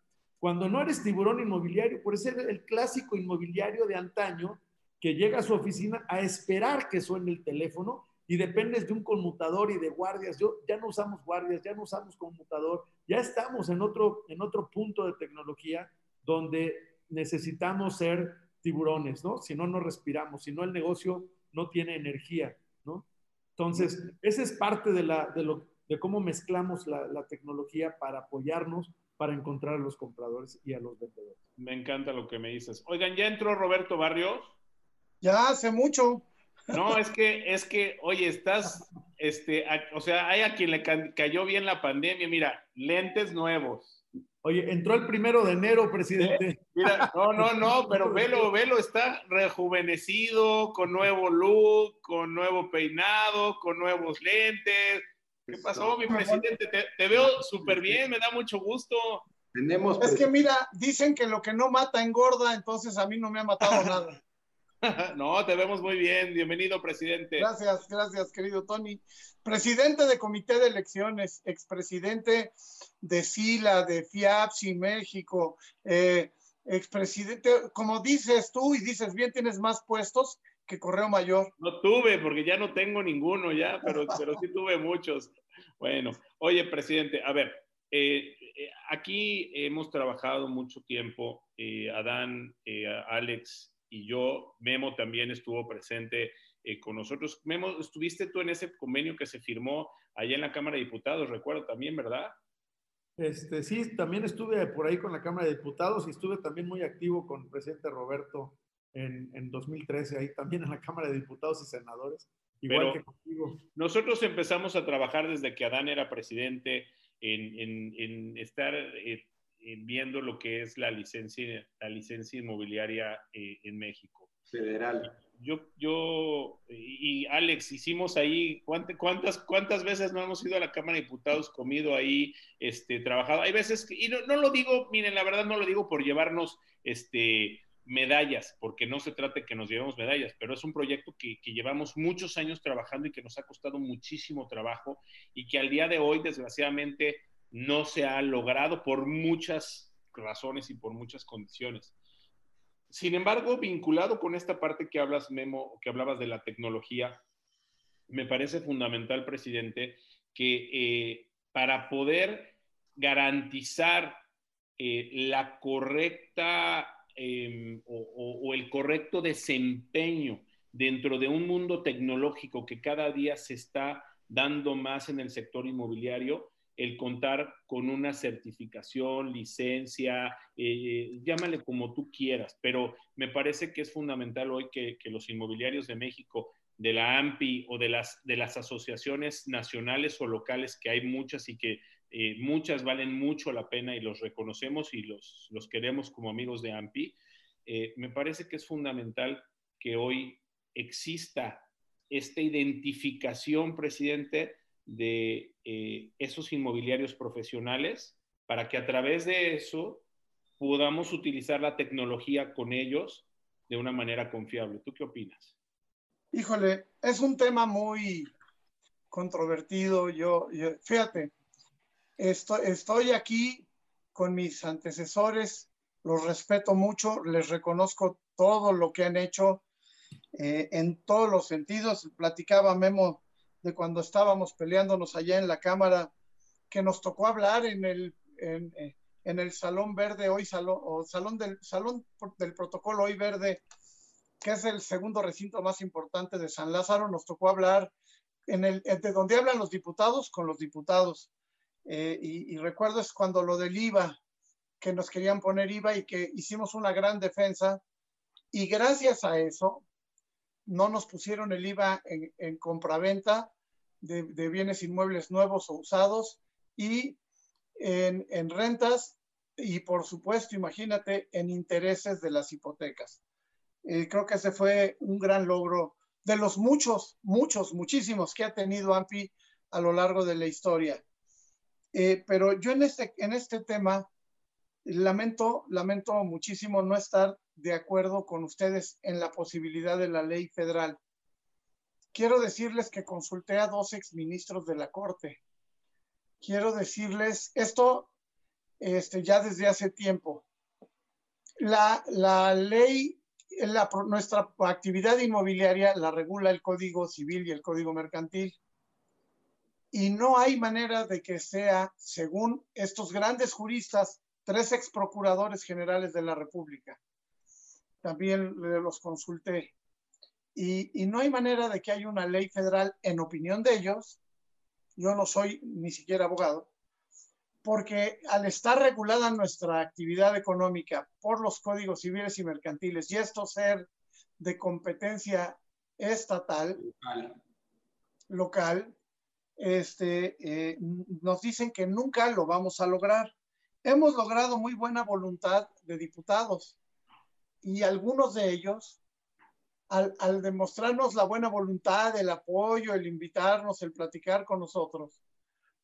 Cuando no eres tiburón inmobiliario, por ser el clásico inmobiliario de antaño que llega a su oficina a esperar que suene el teléfono y dependes de un conmutador y de guardias. Yo, ya no usamos guardias, ya no usamos conmutador, ya estamos en otro, en otro punto de tecnología donde necesitamos ser tiburones, ¿no? Si no, no respiramos, si no, el negocio no tiene energía, ¿no? Entonces, esa es parte de, la, de, cómo mezclamos la, la tecnología para apoyarnos, para encontrar a los compradores y a los vendedores. Me encanta lo que me dices. Oigan, ¿ya entró Roberto Barrios? Ya hace mucho. No, es que, es que, oye, estás, este, o sea, hay a quien le cayó bien la pandemia, mira, lentes nuevos. Oye, entró el primero de enero, presidente. Mira, no, no, no, pero velo, velo, está rejuvenecido, con nuevo look, con nuevo peinado, con nuevos lentes. ¿Qué pasó, mi presidente? Te, veo súper bien, me da mucho gusto. Tenemos es que mira, dicen que lo que no mata engorda, entonces a mí no me ha matado nada. no, te vemos muy bien. Bienvenido, presidente. Gracias, gracias, querido Tony. Presidente de Comité de Elecciones, expresidente de SILA, de FIAPSI México, eh, expresidente, como dices tú y dices bien, tienes más puestos que Correo Mayor. No tuve, porque ya no tengo ninguno ya, pero, pero sí tuve muchos. Bueno, oye, presidente, a ver, eh, eh, aquí hemos trabajado mucho tiempo, Adán, Alex y yo, Memo también estuvo presente eh, con nosotros. Memo, estuviste tú en ese convenio que se firmó allá en la Cámara de Diputados, recuerdo también, ¿verdad? Este, sí, también estuve por ahí con la Cámara de Diputados y estuve también muy activo con el presidente Roberto en, en 2013, ahí también en la Cámara de Diputados y Senadores. Igual que contigo. Nosotros empezamos a trabajar desde que Adán era presidente en, en, en estar eh, eh, viendo lo que es la licencia, la licencia inmobiliaria eh, en México. Federal. Yo, yo y Alex, hicimos ahí, ¿cuántas, cuántas veces no hemos ido a la Cámara de Diputados, comido ahí, este, trabajado? Hay veces, que, y no, no, lo digo, miren, la verdad no lo digo por llevarnos este, medallas, porque no se trata de que nos llevemos medallas, pero es un proyecto que, llevamos muchos años trabajando y que nos ha costado muchísimo trabajo y que al día de hoy, desgraciadamente, no se ha logrado por muchas razones y por muchas condiciones. Sin embargo, vinculado con esta parte que hablas, Memo, que hablabas de la tecnología, me parece fundamental, presidente, que eh, para poder garantizar eh, la correcta em, o, el correcto desempeño dentro de un mundo tecnológico que cada día se está dando más en el sector inmobiliario, el contar con una certificación, licencia, eh, llámale como tú quieras, pero me parece que es fundamental hoy que, los inmobiliarios de México, de la AMPI o de las, de las asociaciones nacionales o locales, que hay muchas y que eh, muchas valen mucho la pena y los reconocemos y los, los queremos como amigos de AMPI, eh, me parece que es fundamental que hoy exista esta identificación, presidente, de eh, esos inmobiliarios profesionales para que a través de eso podamos utilizar la tecnología con ellos de una manera confiable. ¿Tú qué opinas? Híjole, es un tema muy controvertido. Yo, fíjate, estoy, estoy aquí con mis antecesores, los respeto mucho, les reconozco todo lo que han hecho eh, en todos los sentidos. Platicaba Memo de cuando estábamos peleándonos allá en la Cámara, que nos tocó hablar en el, en, eh, el Salón Verde, hoy salón, o salón del, salón del Protocolo Hoy Verde, que es el segundo recinto más importante de San Lázaro, nos tocó hablar en el, de donde hablan los diputados con los diputados. Eh, y, y, recuerdo es cuando lo del IVA, que nos querían poner IVA y que hicimos una gran defensa. Y gracias a eso, no nos pusieron el IVA en, en compraventa de, bienes inmuebles nuevos o usados y en, en, rentas y por supuesto, imagínate, en intereses de las hipotecas. Eh, creo que ese fue un gran logro de los muchos, muchos, muchísimos que ha tenido AMPI a lo largo de la historia. Eh, pero yo en este, en este tema lamento, lamento muchísimo no estar de acuerdo con ustedes en la posibilidad de la ley federal. Quiero decirles que consulté a dos exministros de la Corte. Quiero decirles esto este, ya desde hace tiempo. La, la ley, la, nuestra actividad inmobiliaria la regula el Código Civil y el Código Mercantil. Y no hay manera de que sea, según estos grandes juristas, tres ex procuradores generales de la República, también los consulté. Y, y, no hay manera de que haya una ley federal, en opinión de ellos, yo no soy ni siquiera abogado, porque al estar regulada nuestra actividad económica por los códigos civiles y mercantiles y esto ser de competencia estatal, local, este, eh, nos dicen que nunca lo vamos a lograr. Hemos logrado muy buena voluntad de diputados y algunos de ellos, al, al, demostrarnos la buena voluntad, el apoyo, el invitarnos, el platicar con nosotros,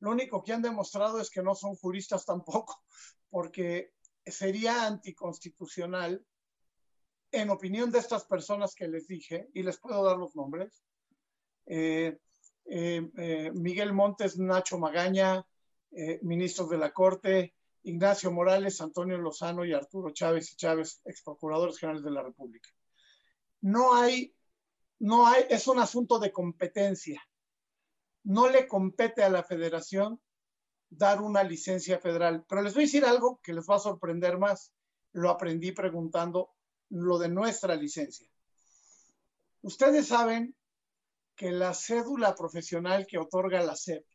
lo único que han demostrado es que no son juristas tampoco, porque sería anticonstitucional, en opinión de estas personas que les dije, y les puedo dar los nombres, eh, Miguel Montes, Nacho Magaña, ministros de la Corte, Ignacio Morales, Antonio Lozano y Arturo Chávez y Chávez, ex procuradores generales de la República. No hay, no hay, es un asunto de competencia. No le compete a la federación dar una licencia federal. Pero les voy a decir algo que les va a sorprender más. Lo aprendí preguntando lo de nuestra licencia. Ustedes saben que la cédula profesional que otorga la SEP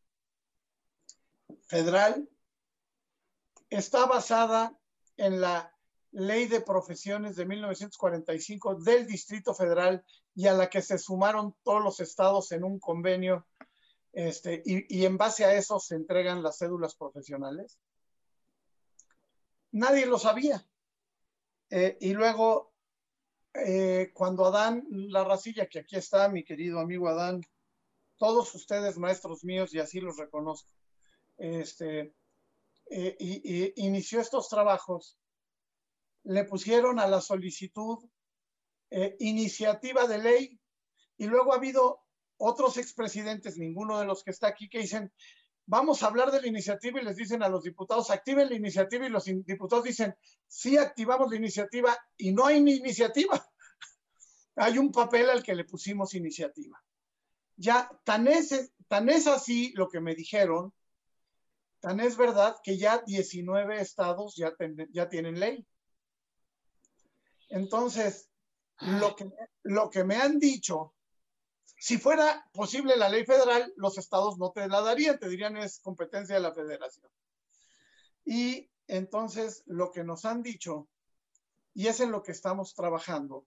federal está basada en la Ley de Profesiones de 1945 del Distrito Federal y a la que se sumaron todos los estados en un convenio este, y, en base a eso se entregan las cédulas profesionales. Nadie lo sabía. Eh, y luego, eh, cuando Adán La Racilla, que aquí está mi querido amigo Adán, todos ustedes maestros míos y así los reconozco, este, eh, y, inició estos trabajos, le pusieron a la solicitud iniciativa de ley y luego ha habido otros expresidentes, ninguno de los que está aquí, que dicen, vamos a hablar de la iniciativa y les dicen a los diputados, activen la iniciativa y los diputados dicen, sí activamos la iniciativa y no hay ni iniciativa. hay un papel al que le pusimos iniciativa. Ya, tan es, tan es así lo que me dijeron, tan es verdad que ya 19 estados ya, ya tienen ley. Entonces, lo que, lo que me han dicho si fuera posible la ley federal, los estados no te la darían, te dirían es competencia de la federación. Y entonces lo que nos han dicho, y es en lo que estamos trabajando,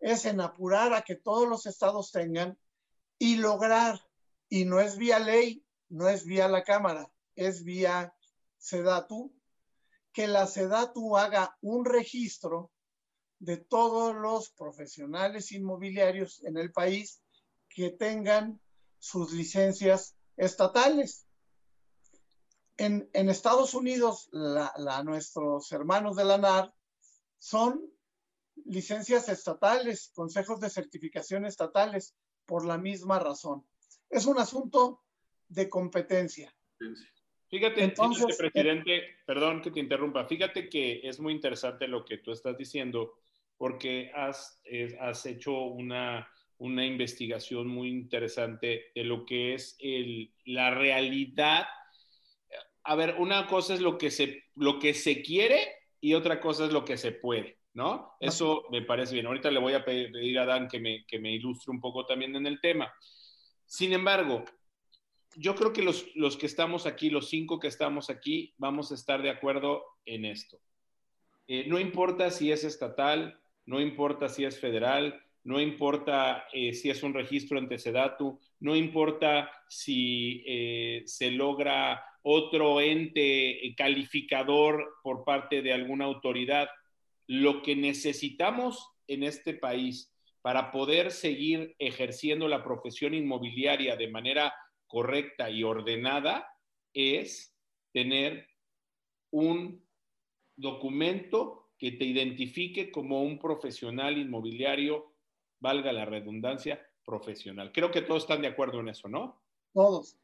es en apurar a que todos los estados tengan y lograr, y no es vía ley, no es vía la Cámara, es vía SEDATU, que la SEDATU haga un registro de todos los profesionales inmobiliarios en el país que tengan sus licencias estatales. En, Estados Unidos, la, nuestros hermanos de la NAR son licencias estatales, consejos de certificación estatales, por la misma razón. Es un asunto de competencia. Fíjate, Entonces, presidente, perdón que te interrumpa, fíjate que es muy interesante lo que tú estás diciendo, porque has, has hecho una una investigación muy interesante de lo que es el, la realidad. A ver, una cosa es lo que, se, lo que se quiere y otra cosa es lo que se puede, ¿no? Eso me parece bien. Ahorita le voy a pedir a Dan que me, que me ilustre un poco también en el tema. Sin embargo, yo creo que los, los que estamos aquí, los cinco que estamos aquí, vamos a estar de acuerdo en esto. Eh, no importa si es estatal, no importa si es federal, no importa eh, si es un registro ante Sedatu, no importa si eh, se logra otro ente eh, calificador por parte de alguna autoridad. Lo que necesitamos en este país para poder seguir ejerciendo la profesión inmobiliaria de manera correcta y ordenada es tener un documento que te identifique como un profesional inmobiliario valga la redundancia, profesional. Creo que todos están de acuerdo en eso, ¿no? Todos.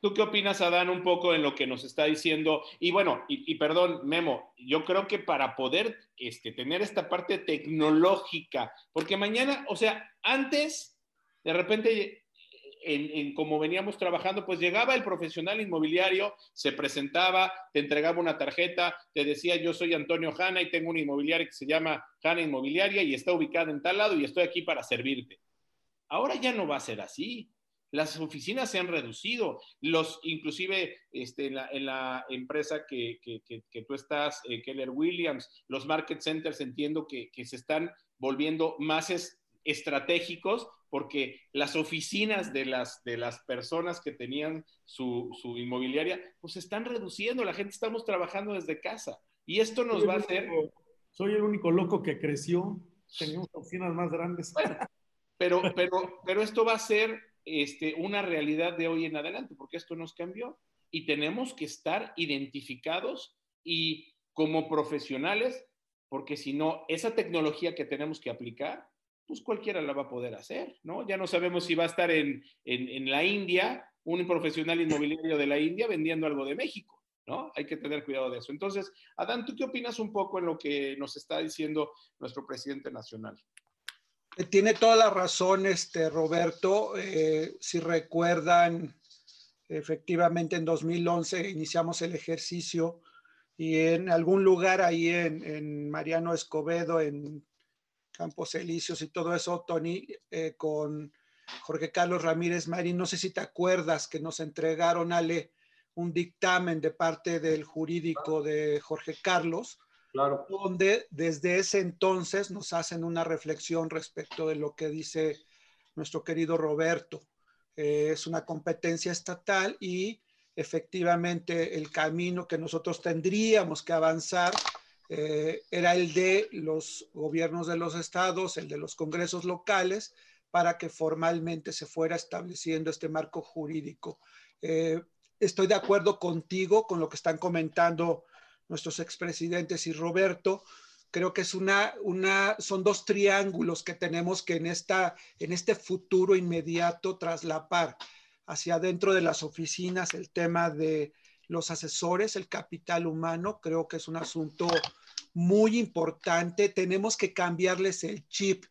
¿Tú qué opinas, Adán, un poco en lo que nos está diciendo? Y bueno, y, perdón, Memo, yo creo que para poder este, tener esta parte tecnológica, porque mañana, o sea, antes, de repente en, como veníamos trabajando, pues llegaba el profesional inmobiliario, se presentaba, te entregaba una tarjeta, te decía yo soy Antonio Hanna y tengo una inmobiliaria que se llama Hanna Inmobiliaria y está ubicada en tal lado y estoy aquí para servirte. Ahora ya no va a ser así. Las oficinas se han reducido, los, inclusive este, en, la, empresa que, tú estás, eh, Keller Williams, los market centers entiendo que, se están volviendo más estratégicos porque las oficinas de las, de las personas que tenían su, su inmobiliaria, pues se están reduciendo, la gente estamos trabajando desde casa. Y esto nos va a hacer... Soy el único loco que creció, tenemos oficinas más grandes. pero, pero, pero esto va a ser este, una realidad de hoy en adelante, porque esto nos cambió y tenemos que estar identificados y como profesionales, porque si no, esa tecnología que tenemos que aplicar, pues cualquiera la va a poder hacer, ¿no? Ya no sabemos si va a estar en, en, la India, un profesional inmobiliario de la India vendiendo algo de México, ¿no? Hay que tener cuidado de eso. Entonces, Adán, ¿tú qué opinas un poco en lo que nos está diciendo nuestro presidente nacional? Eh, tiene toda la razón, este Roberto. Eh, si recuerdan, efectivamente en 2011 iniciamos el ejercicio y en algún lugar ahí en, Mariano Escobedo, en Campos Elíseos y todo eso, Tony, eh, con Jorge Carlos Ramírez Marín, no sé si te acuerdas que nos entregaron, Ale, un dictamen de parte del jurídico de Jorge Carlos, claro. donde desde ese entonces nos hacen una reflexión respecto de lo que dice nuestro querido Roberto. Eh, es una competencia estatal y efectivamente el camino que nosotros tendríamos que avanzar eh, era el de los gobiernos de los estados, el de los congresos locales, para que formalmente se fuera estableciendo este marco jurídico. Eh, estoy de acuerdo contigo con lo que están comentando nuestros expresidentes y Roberto. Creo que es una, una, son dos triángulos que tenemos que en, esta, en este futuro inmediato traslapar hacia adentro de las oficinas el tema de los asesores, el capital humano, creo que es un asunto muy importante. Tenemos que cambiarles el chip.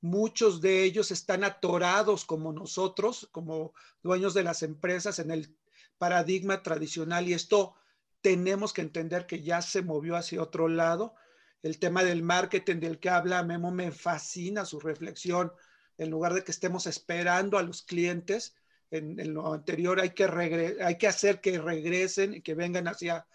Muchos de ellos están atorados como nosotros, como dueños de las empresas en el paradigma tradicional y esto tenemos que entender que ya se movió hacia otro lado. El tema del marketing del que habla Memo me fascina su reflexión. En lugar de que estemos esperando a los clientes, en, lo anterior hay que, hay que hacer que regresen y que vengan hacia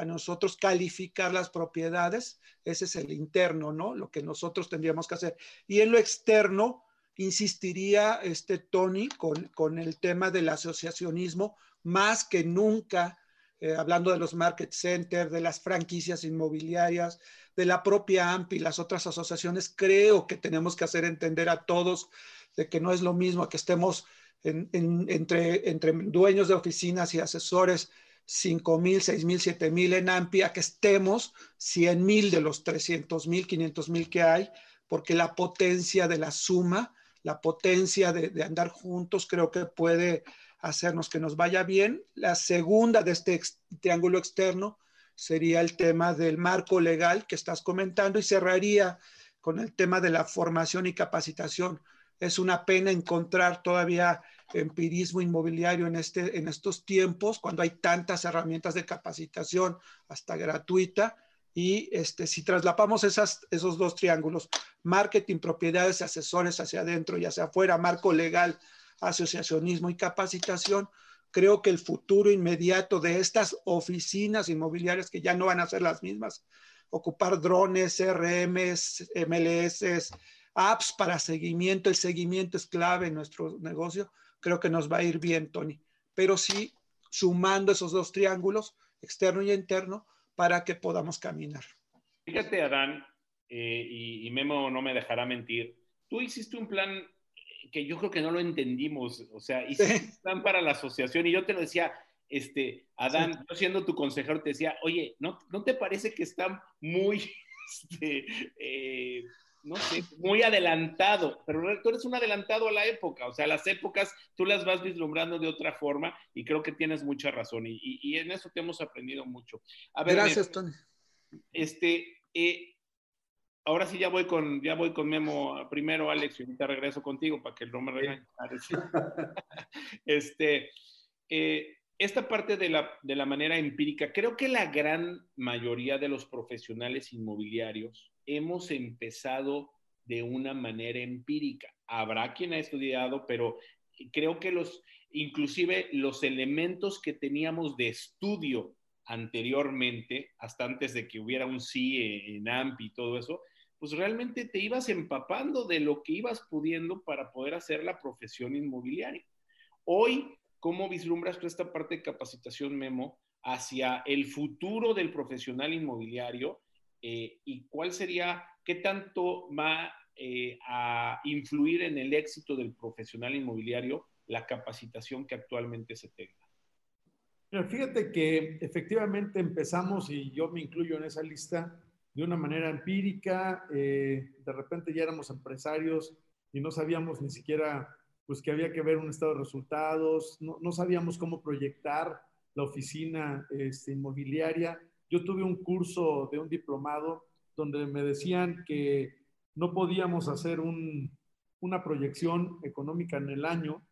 a nosotros calificar las propiedades. Ese es el interno, ¿no? Lo que nosotros tendríamos que hacer. Y en lo externo, insistiría este Tony con, con el tema del asociacionismo, más que nunca, eh, hablando de los market centers, de las franquicias inmobiliarias, de la propia AMPI y las otras asociaciones, creo que tenemos que hacer entender a todos de que no es lo mismo que estemos entre, entre dueños de oficinas y asesores 5 mil, 6 mil, 7 mil en AMPIA, que estemos 100 mil de los 300 mil, 500 mil que hay, porque la potencia de la suma, la potencia de, de, andar juntos, creo que puede hacernos que nos vaya bien. La segunda de este triángulo externo sería el tema del marco legal que estás comentando y cerraría con el tema de la formación y capacitación es una pena encontrar todavía empirismo inmobiliario en, este, en estos tiempos, cuando hay tantas herramientas de capacitación, hasta gratuita. Y este, si traslapamos esas, esos dos triángulos, marketing, propiedades, asesores hacia adentro y hacia afuera, marco legal, asociacionismo y capacitación, creo que el futuro inmediato de estas oficinas inmobiliarias que ya no van a ser las mismas, ocupar drones, RMs, MLS, apps para seguimiento. El seguimiento es clave en nuestro negocio. Creo que nos va a ir bien, Tony. Pero sí, sumando esos dos triángulos, externo y interno, para que podamos caminar. Fíjate, Adán, eh, y, Memo no me dejará mentir, tú hiciste un plan que yo creo que no lo entendimos, o sea, hiciste un plan para la asociación y yo te lo decía, este, Adán, yo siendo tu consejero te decía, oye, ¿no, ¿no te parece que está muy, este, eh, no sé, muy adelantado, pero tú eres un adelantado a la época, o sea, las épocas tú las vas vislumbrando de otra forma y creo que tienes mucha razón y, en eso te hemos aprendido mucho. A ver, Gracias, Tony. Este, eh, ahora sí ya voy con, ya voy con Memo primero, Alex, y ahorita regreso contigo para que no me regañe. este, eh, esta parte de la, de la manera empírica, creo que la gran mayoría de los profesionales inmobiliarios hemos empezado de una manera empírica. Habrá quien ha estudiado, pero creo que los, inclusive los elementos que teníamos de estudio anteriormente, hasta antes de que hubiera un sí en AMP y todo eso, pues realmente te ibas empapando de lo que ibas pudiendo para poder hacer la profesión inmobiliaria. Hoy, ¿cómo vislumbras tú esta parte de capacitación, Memo, hacia el futuro del profesional inmobiliario? Eh, ¿Y cuál sería, qué tanto va eh, a influir en el éxito del profesional inmobiliario la capacitación que actualmente se tenga? fíjate que efectivamente empezamos, y yo me incluyo en esa lista, de una manera empírica. Eh, de repente ya éramos empresarios y no sabíamos ni siquiera pues que había que ver un estado de resultados, no, no sabíamos cómo proyectar la oficina este, inmobiliaria. Yo tuve un curso de un diplomado donde me decían que no podíamos hacer un, una proyección económica en el año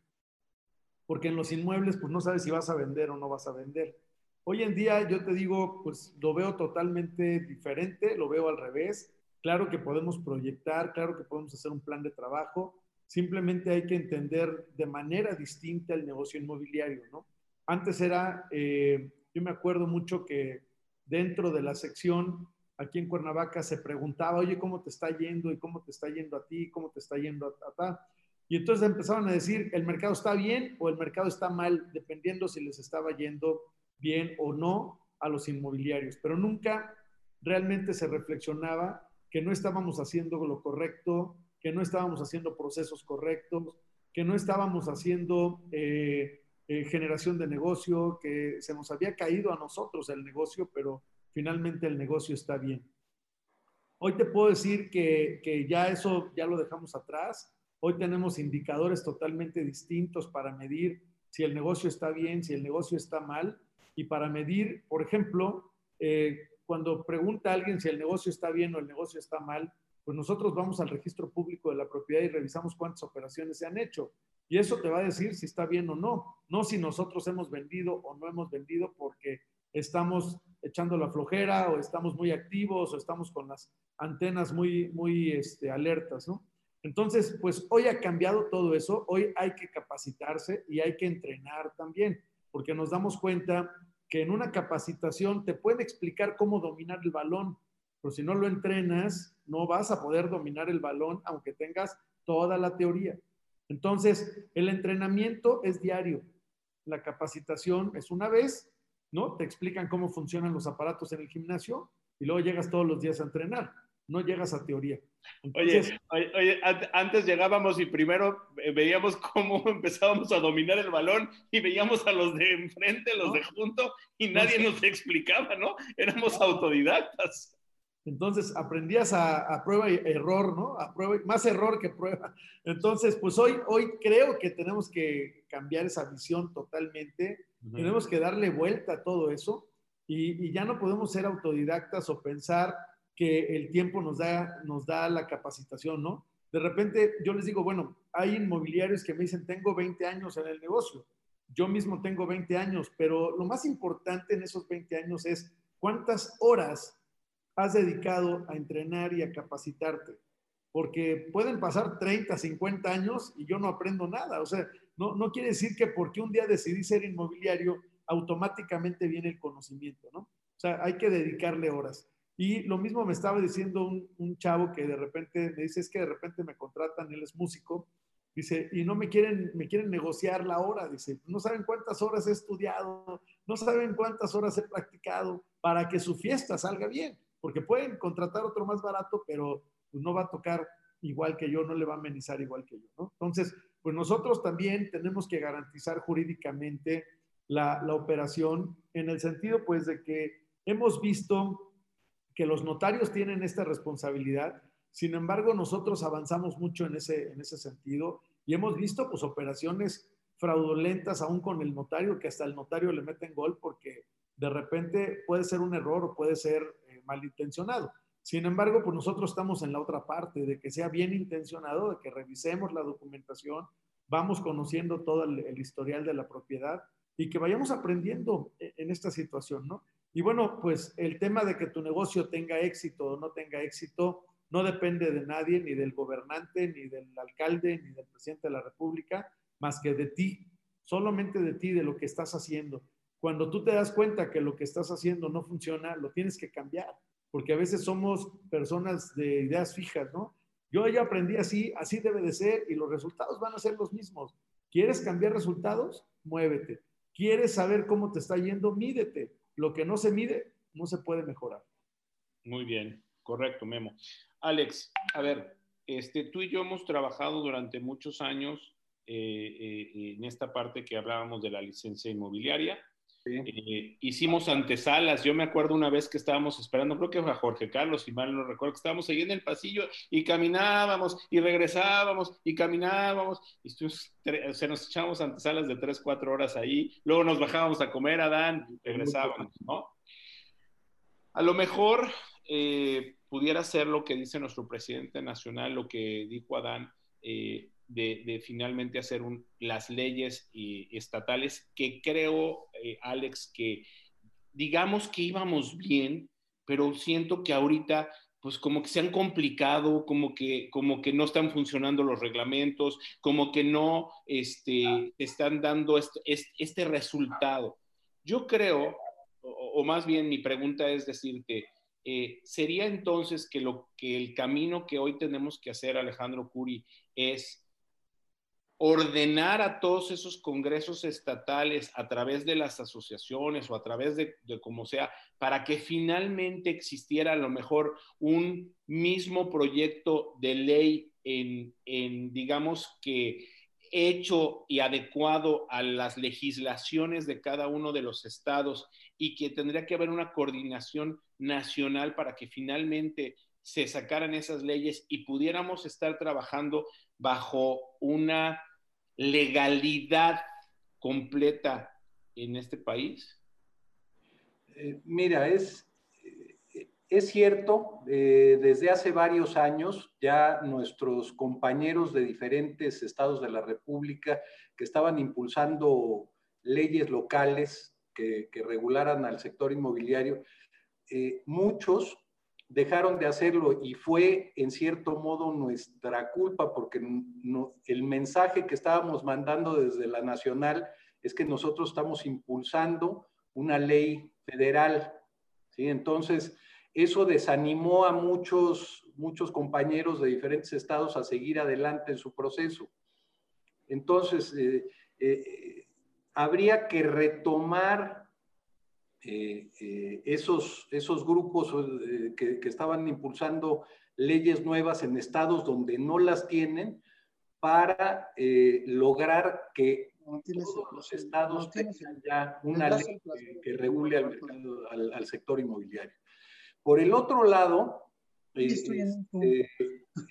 porque en los inmuebles pues no sabes si vas a vender o no vas a vender. Hoy en día yo te digo, pues lo veo totalmente diferente, lo veo al revés. Claro que podemos proyectar, claro que podemos hacer un plan de trabajo, simplemente hay que entender de manera distinta el negocio inmobiliario, ¿no? Antes era, eh, yo me acuerdo mucho que dentro de la sección aquí en Cuernavaca se preguntaba, oye, ¿cómo te está yendo? ¿Y cómo te está yendo a ti? ¿Cómo te está yendo a, a, Y entonces empezaban a decir, el mercado está bien o el mercado está mal, dependiendo si les estaba yendo bien o no a los inmobiliarios, pero nunca realmente se reflexionaba que no estábamos haciendo lo correcto, que no estábamos haciendo procesos correctos, que no estábamos haciendo eh, eh, generación de negocio, que se nos había caído a nosotros el negocio, pero finalmente el negocio está bien. Hoy te puedo decir que, que ya eso ya lo dejamos atrás. Hoy tenemos indicadores totalmente distintos para medir si el negocio está bien, si el negocio está mal y para medir, por ejemplo, eh, cuando pregunta alguien si el negocio está bien o el negocio está mal, pues nosotros vamos al registro público de la propiedad y revisamos cuántas operaciones se han hecho. Y eso te va a decir si está bien o no, no si nosotros hemos vendido o no hemos vendido porque estamos echando la flojera o estamos muy activos o estamos con las antenas muy, muy este, alertas, ¿no? Entonces, pues hoy ha cambiado todo eso, hoy hay que capacitarse y hay que entrenar también, porque nos damos cuenta que en una capacitación te pueden explicar cómo dominar el balón, pero si no lo entrenas, no vas a poder dominar el balón aunque tengas toda la teoría. Entonces, el entrenamiento es diario. La capacitación es una vez, ¿no? Te explican cómo funcionan los aparatos en el gimnasio y luego llegas todos los días a entrenar no llegas a teoría. oye, oye, antes llegábamos y primero veíamos cómo empezábamos a dominar el balón y veíamos a los de enfrente, los de junto, y nadie nos explicaba, ¿no? Éramos autodidactas. Entonces aprendías a, prueba y error, ¿no? A prueba, más error que prueba. Entonces, pues hoy, hoy creo que tenemos que cambiar esa visión totalmente. Tenemos que darle vuelta a todo eso y, y ya no podemos ser autodidactas o pensar que el tiempo nos da, nos da la capacitación, ¿no? De repente yo les digo, bueno, hay inmobiliarios que me dicen, tengo 20 años en el negocio, yo mismo tengo 20 años, pero lo más importante en esos 20 años es cuántas horas has dedicado a entrenar y a capacitarte. Porque pueden pasar 30, 50 años y yo no aprendo nada. O sea, no, no quiere decir que porque un día decidí ser inmobiliario, automáticamente viene el conocimiento, ¿no? O sea, hay que dedicarle horas. Y lo mismo me estaba diciendo un, chavo que de repente me dice, es que de repente me contratan, él es músico, dice, y no me quieren, me quieren negociar la hora, dice, no saben cuántas horas he estudiado, no saben cuántas horas he practicado para que su fiesta salga bien, porque pueden contratar otro más barato, pero pues, no va a tocar igual que yo, no le va a amenizar igual que yo. Entonces, pues nosotros también tenemos que garantizar jurídicamente la, la operación en el sentido, pues, de que hemos visto que los notarios tienen esta responsabilidad. Sin embargo, nosotros avanzamos mucho en ese, en ese sentido y hemos visto pues operaciones fraudulentas aún con el notario, que hasta el notario le meten gol porque de repente puede ser un error o puede ser malintencionado. Sin embargo, pues nosotros estamos en la otra parte, de que sea bien intencionado, de que revisemos la documentación, vamos conociendo todo el, el historial de la propiedad y que vayamos aprendiendo e, en esta situación, ¿no? Y bueno, pues el tema de que tu negocio tenga éxito o no tenga éxito no depende de nadie, ni del gobernante, ni del alcalde, ni del presidente de la República, más que de ti, solamente de ti, de lo que estás haciendo. Cuando tú te das cuenta que lo que estás haciendo no funciona, lo tienes que cambiar. porque a veces somos personas de ideas fijas, ¿no? Yo ya aprendí así, así debe de ser y los resultados van a ser los mismos. ¿Quieres cambiar resultados? Muévete. ¿Quieres saber cómo te está yendo? Mídete. Lo que no se mide, no se puede mejorar. Muy bien, correcto, Memo. Alex, a ver, este, tú y yo hemos trabajado durante muchos años eh, eh, en esta parte que hablábamos de la licencia inmobiliaria. Eh, hicimos antesalas. Yo me acuerdo una vez que estábamos esperando, creo que fue a Jorge Carlos, si mal no recuerdo, que estábamos siguiendo el pasillo y caminábamos y regresábamos y caminábamos. Y se nos echábamos antesalas de tres, cuatro horas ahí. Luego nos bajábamos a comer, Adán, y regresábamos, ¿no? A lo mejor eh, pudiera ser lo que dice nuestro presidente nacional, lo que dijo Adán. Eh, de, finalmente hacer las leyes estatales que creo, eh, Alex, que digamos que íbamos bien, pero siento que ahorita pues como que se han complicado, como que, como que no están funcionando los reglamentos, como que no este, están dando este, este, resultado. Yo creo, o, más bien mi pregunta es decirte, eh, ¿sería entonces que, lo, que el camino que hoy tenemos que hacer, Alejandro Curi, es ordenar a todos esos congresos estatales a través de las asociaciones o a través de, como sea, para que finalmente existiera a lo mejor un mismo proyecto de ley en, en digamos que hecho y adecuado a las legislaciones de cada uno de los estados y que tendría que haber una coordinación nacional para que finalmente se sacaran esas leyes y pudiéramos estar trabajando bajo una legalidad completa en este país? Eh, mira, es, eh, es cierto, eh, desde hace varios años ya nuestros compañeros de diferentes estados de la República que estaban impulsando leyes locales que, que regularan al sector inmobiliario, muchos dejaron de hacerlo y fue en cierto modo nuestra culpa porque el mensaje que estábamos mandando desde la nacional es que nosotros estamos impulsando una ley federal. ¿sí? Entonces, eso desanimó a muchos, muchos compañeros de diferentes estados a seguir adelante en su proceso. Entonces, eh, eh, habría que retomar eh, eh, esos, esos grupos eh, que, que, estaban impulsando leyes nuevas en estados donde no las tienen para lograr que todos los estados tengan ya una ley que, regule al, mercado, al, sector inmobiliario. Por el otro lado, este,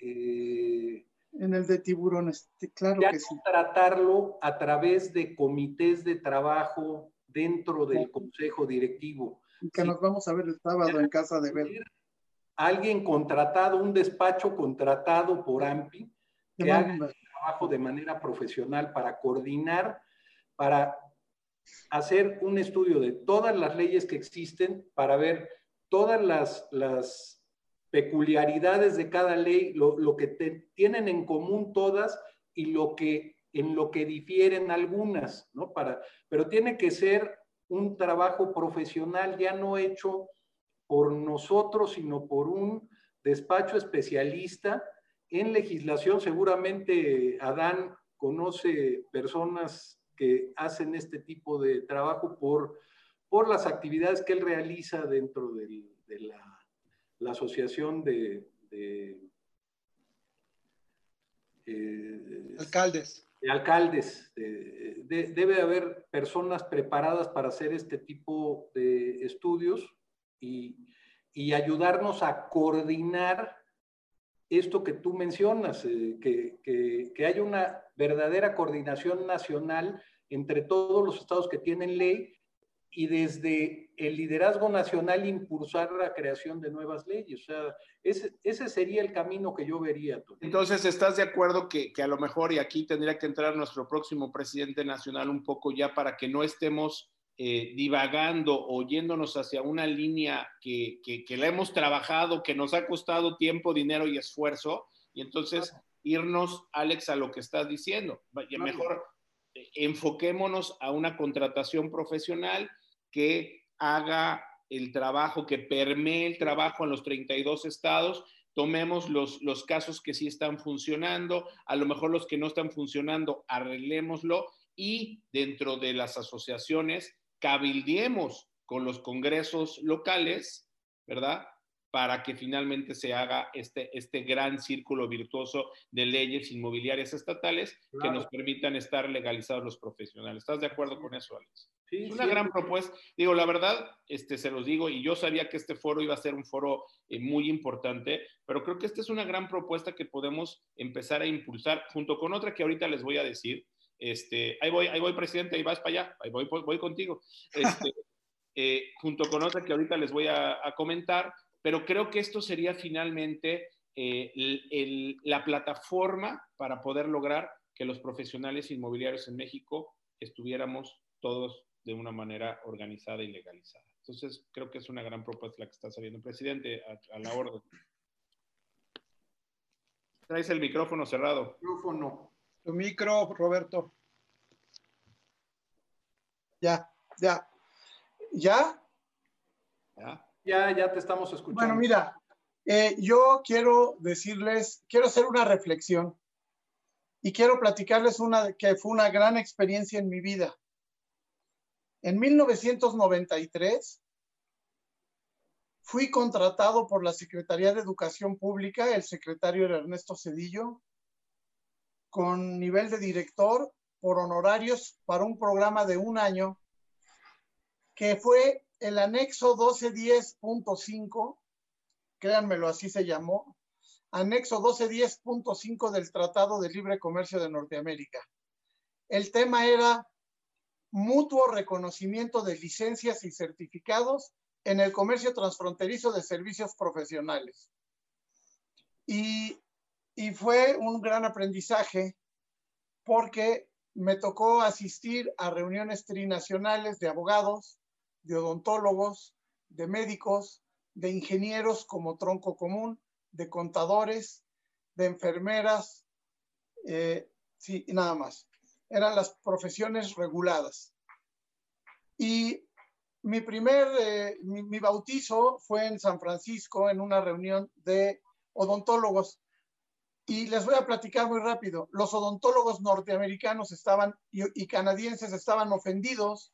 en el de tiburones, claro que sí. tratarlo a través de comités de trabajo dentro del consejo directivo. que nos vamos a ver el sábado en casa de. Alguien contratado, un despacho contratado por AMPI, que haga el trabajo de manera profesional para coordinar, para hacer un estudio de todas las leyes que existen, para ver todas las, las peculiaridades de cada ley, lo, lo que tienen en común todas y lo que en lo que difieren algunas, ¿no? Para, pero tiene que ser un trabajo profesional ya no hecho por nosotros, sino por un despacho especialista en legislación. Seguramente Adán conoce personas que hacen este tipo de trabajo por, por las actividades que él realiza dentro de la, asociación de, eh, alcaldes de alcaldes. debe haber personas preparadas para hacer este tipo de estudios y, ayudarnos a coordinar esto que tú mencionas, eh, que, que, que haya una verdadera coordinación nacional entre todos los estados que tienen ley y desde el liderazgo nacional impulsar la creación de nuevas leyes. O sea, ese, ese sería el camino que yo vería. Entonces, ¿estás de acuerdo que, que, a lo mejor, y aquí tendría que entrar nuestro próximo presidente nacional un poco ya para que no estemos eh, divagando o yéndonos hacia una línea que, que, que, la hemos trabajado, que nos ha costado tiempo, dinero y esfuerzo, y entonces irnos, Alex, a lo que estás diciendo. Mejor enfoquémonos a una contratación profesional que haga el trabajo, que permee el trabajo en los 32 estados, tomemos los, los casos que sí están funcionando, a lo mejor los que no están funcionando, arreglémoslo y dentro de las asociaciones cabildiemos con los congresos locales, ¿verdad? Para que finalmente se haga este, este gran círculo virtuoso de leyes inmobiliarias estatales que nos permitan estar legalizados los profesionales. ¿Estás de acuerdo con eso, Alex? Sí, es una gran propuesta. Digo, la verdad, este, se los digo, y yo sabía que este foro iba a ser un foro eh, muy importante, pero creo que esta es una gran propuesta que podemos empezar a impulsar junto con otra que ahorita les voy a decir. Este, ahí voy, ahí voy, presidente, ahí vas para allá, ahí voy, voy contigo. Este, eh, junto con otra que ahorita les voy a, comentar, pero creo que esto sería finalmente eh, la plataforma para poder lograr que los profesionales inmobiliarios en México estuviéramos todos de una manera organizada y legalizada. Entonces, creo que es una gran propuesta la que está saliendo. Presidente, a, la orden. Traes el micrófono cerrado. Micrófono. Tu micro, Roberto. Ya, ya. ¿Ya? Ya, ya, te estamos escuchando. Bueno, mira, eh, yo quiero decirles, quiero hacer una reflexión y quiero platicarles una que fue una gran experiencia en mi vida. En 1993 fui contratado por la Secretaría de Educación Pública, el secretario era Ernesto Cedillo, con nivel de director por honorarios para un programa de un año que fue el anexo 1210.5, créanmelo, así se llamó, anexo 1210.5 del Tratado de Libre Comercio de Norteamérica. El tema era mutuo reconocimiento de licencias y certificados en el comercio transfronterizo de servicios profesionales. Y, y fue un gran aprendizaje porque me tocó asistir a reuniones trinacionales de abogados, de odontólogos, de médicos, de ingenieros como tronco común, de contadores, de enfermeras, eh, sí, nada más. Eran las profesiones reguladas. Y mi primer, eh, mi, bautizo fue en San Francisco, en una reunión de odontólogos. Y les voy a platicar muy rápido. Los odontólogos norteamericanos estaban y canadienses estaban ofendidos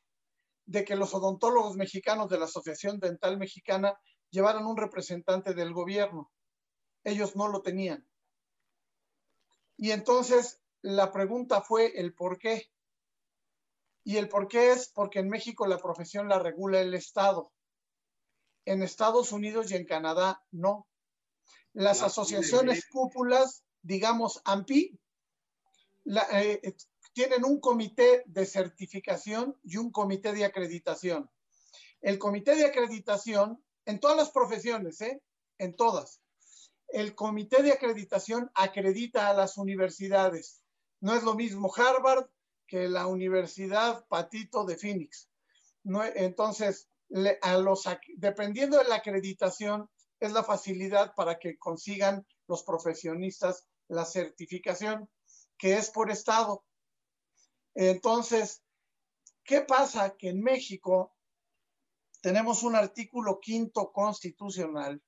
de que los odontólogos mexicanos de la Asociación Dental Mexicana llevaran un representante del gobierno. Ellos no lo tenían. Y entonces la pregunta fue el por qué. Y el por qué es porque en México la profesión la regula el Estado. En Estados Unidos y en Canadá no. Las asociaciones cúpulas, digamos AMPI, la, eh, tienen un comité de certificación y un comité de acreditación. El comité de acreditación, en todas las profesiones, ¿eh? en todas, el comité de acreditación acredita a las universidades. No es lo mismo Harvard que la Universidad Patito de Phoenix. No, entonces, a los, dependiendo de la acreditación, es la facilidad para que consigan los profesionistas la certificación, que es por estado. Entonces, ¿qué pasa? Que en México tenemos un artículo quinto constitucional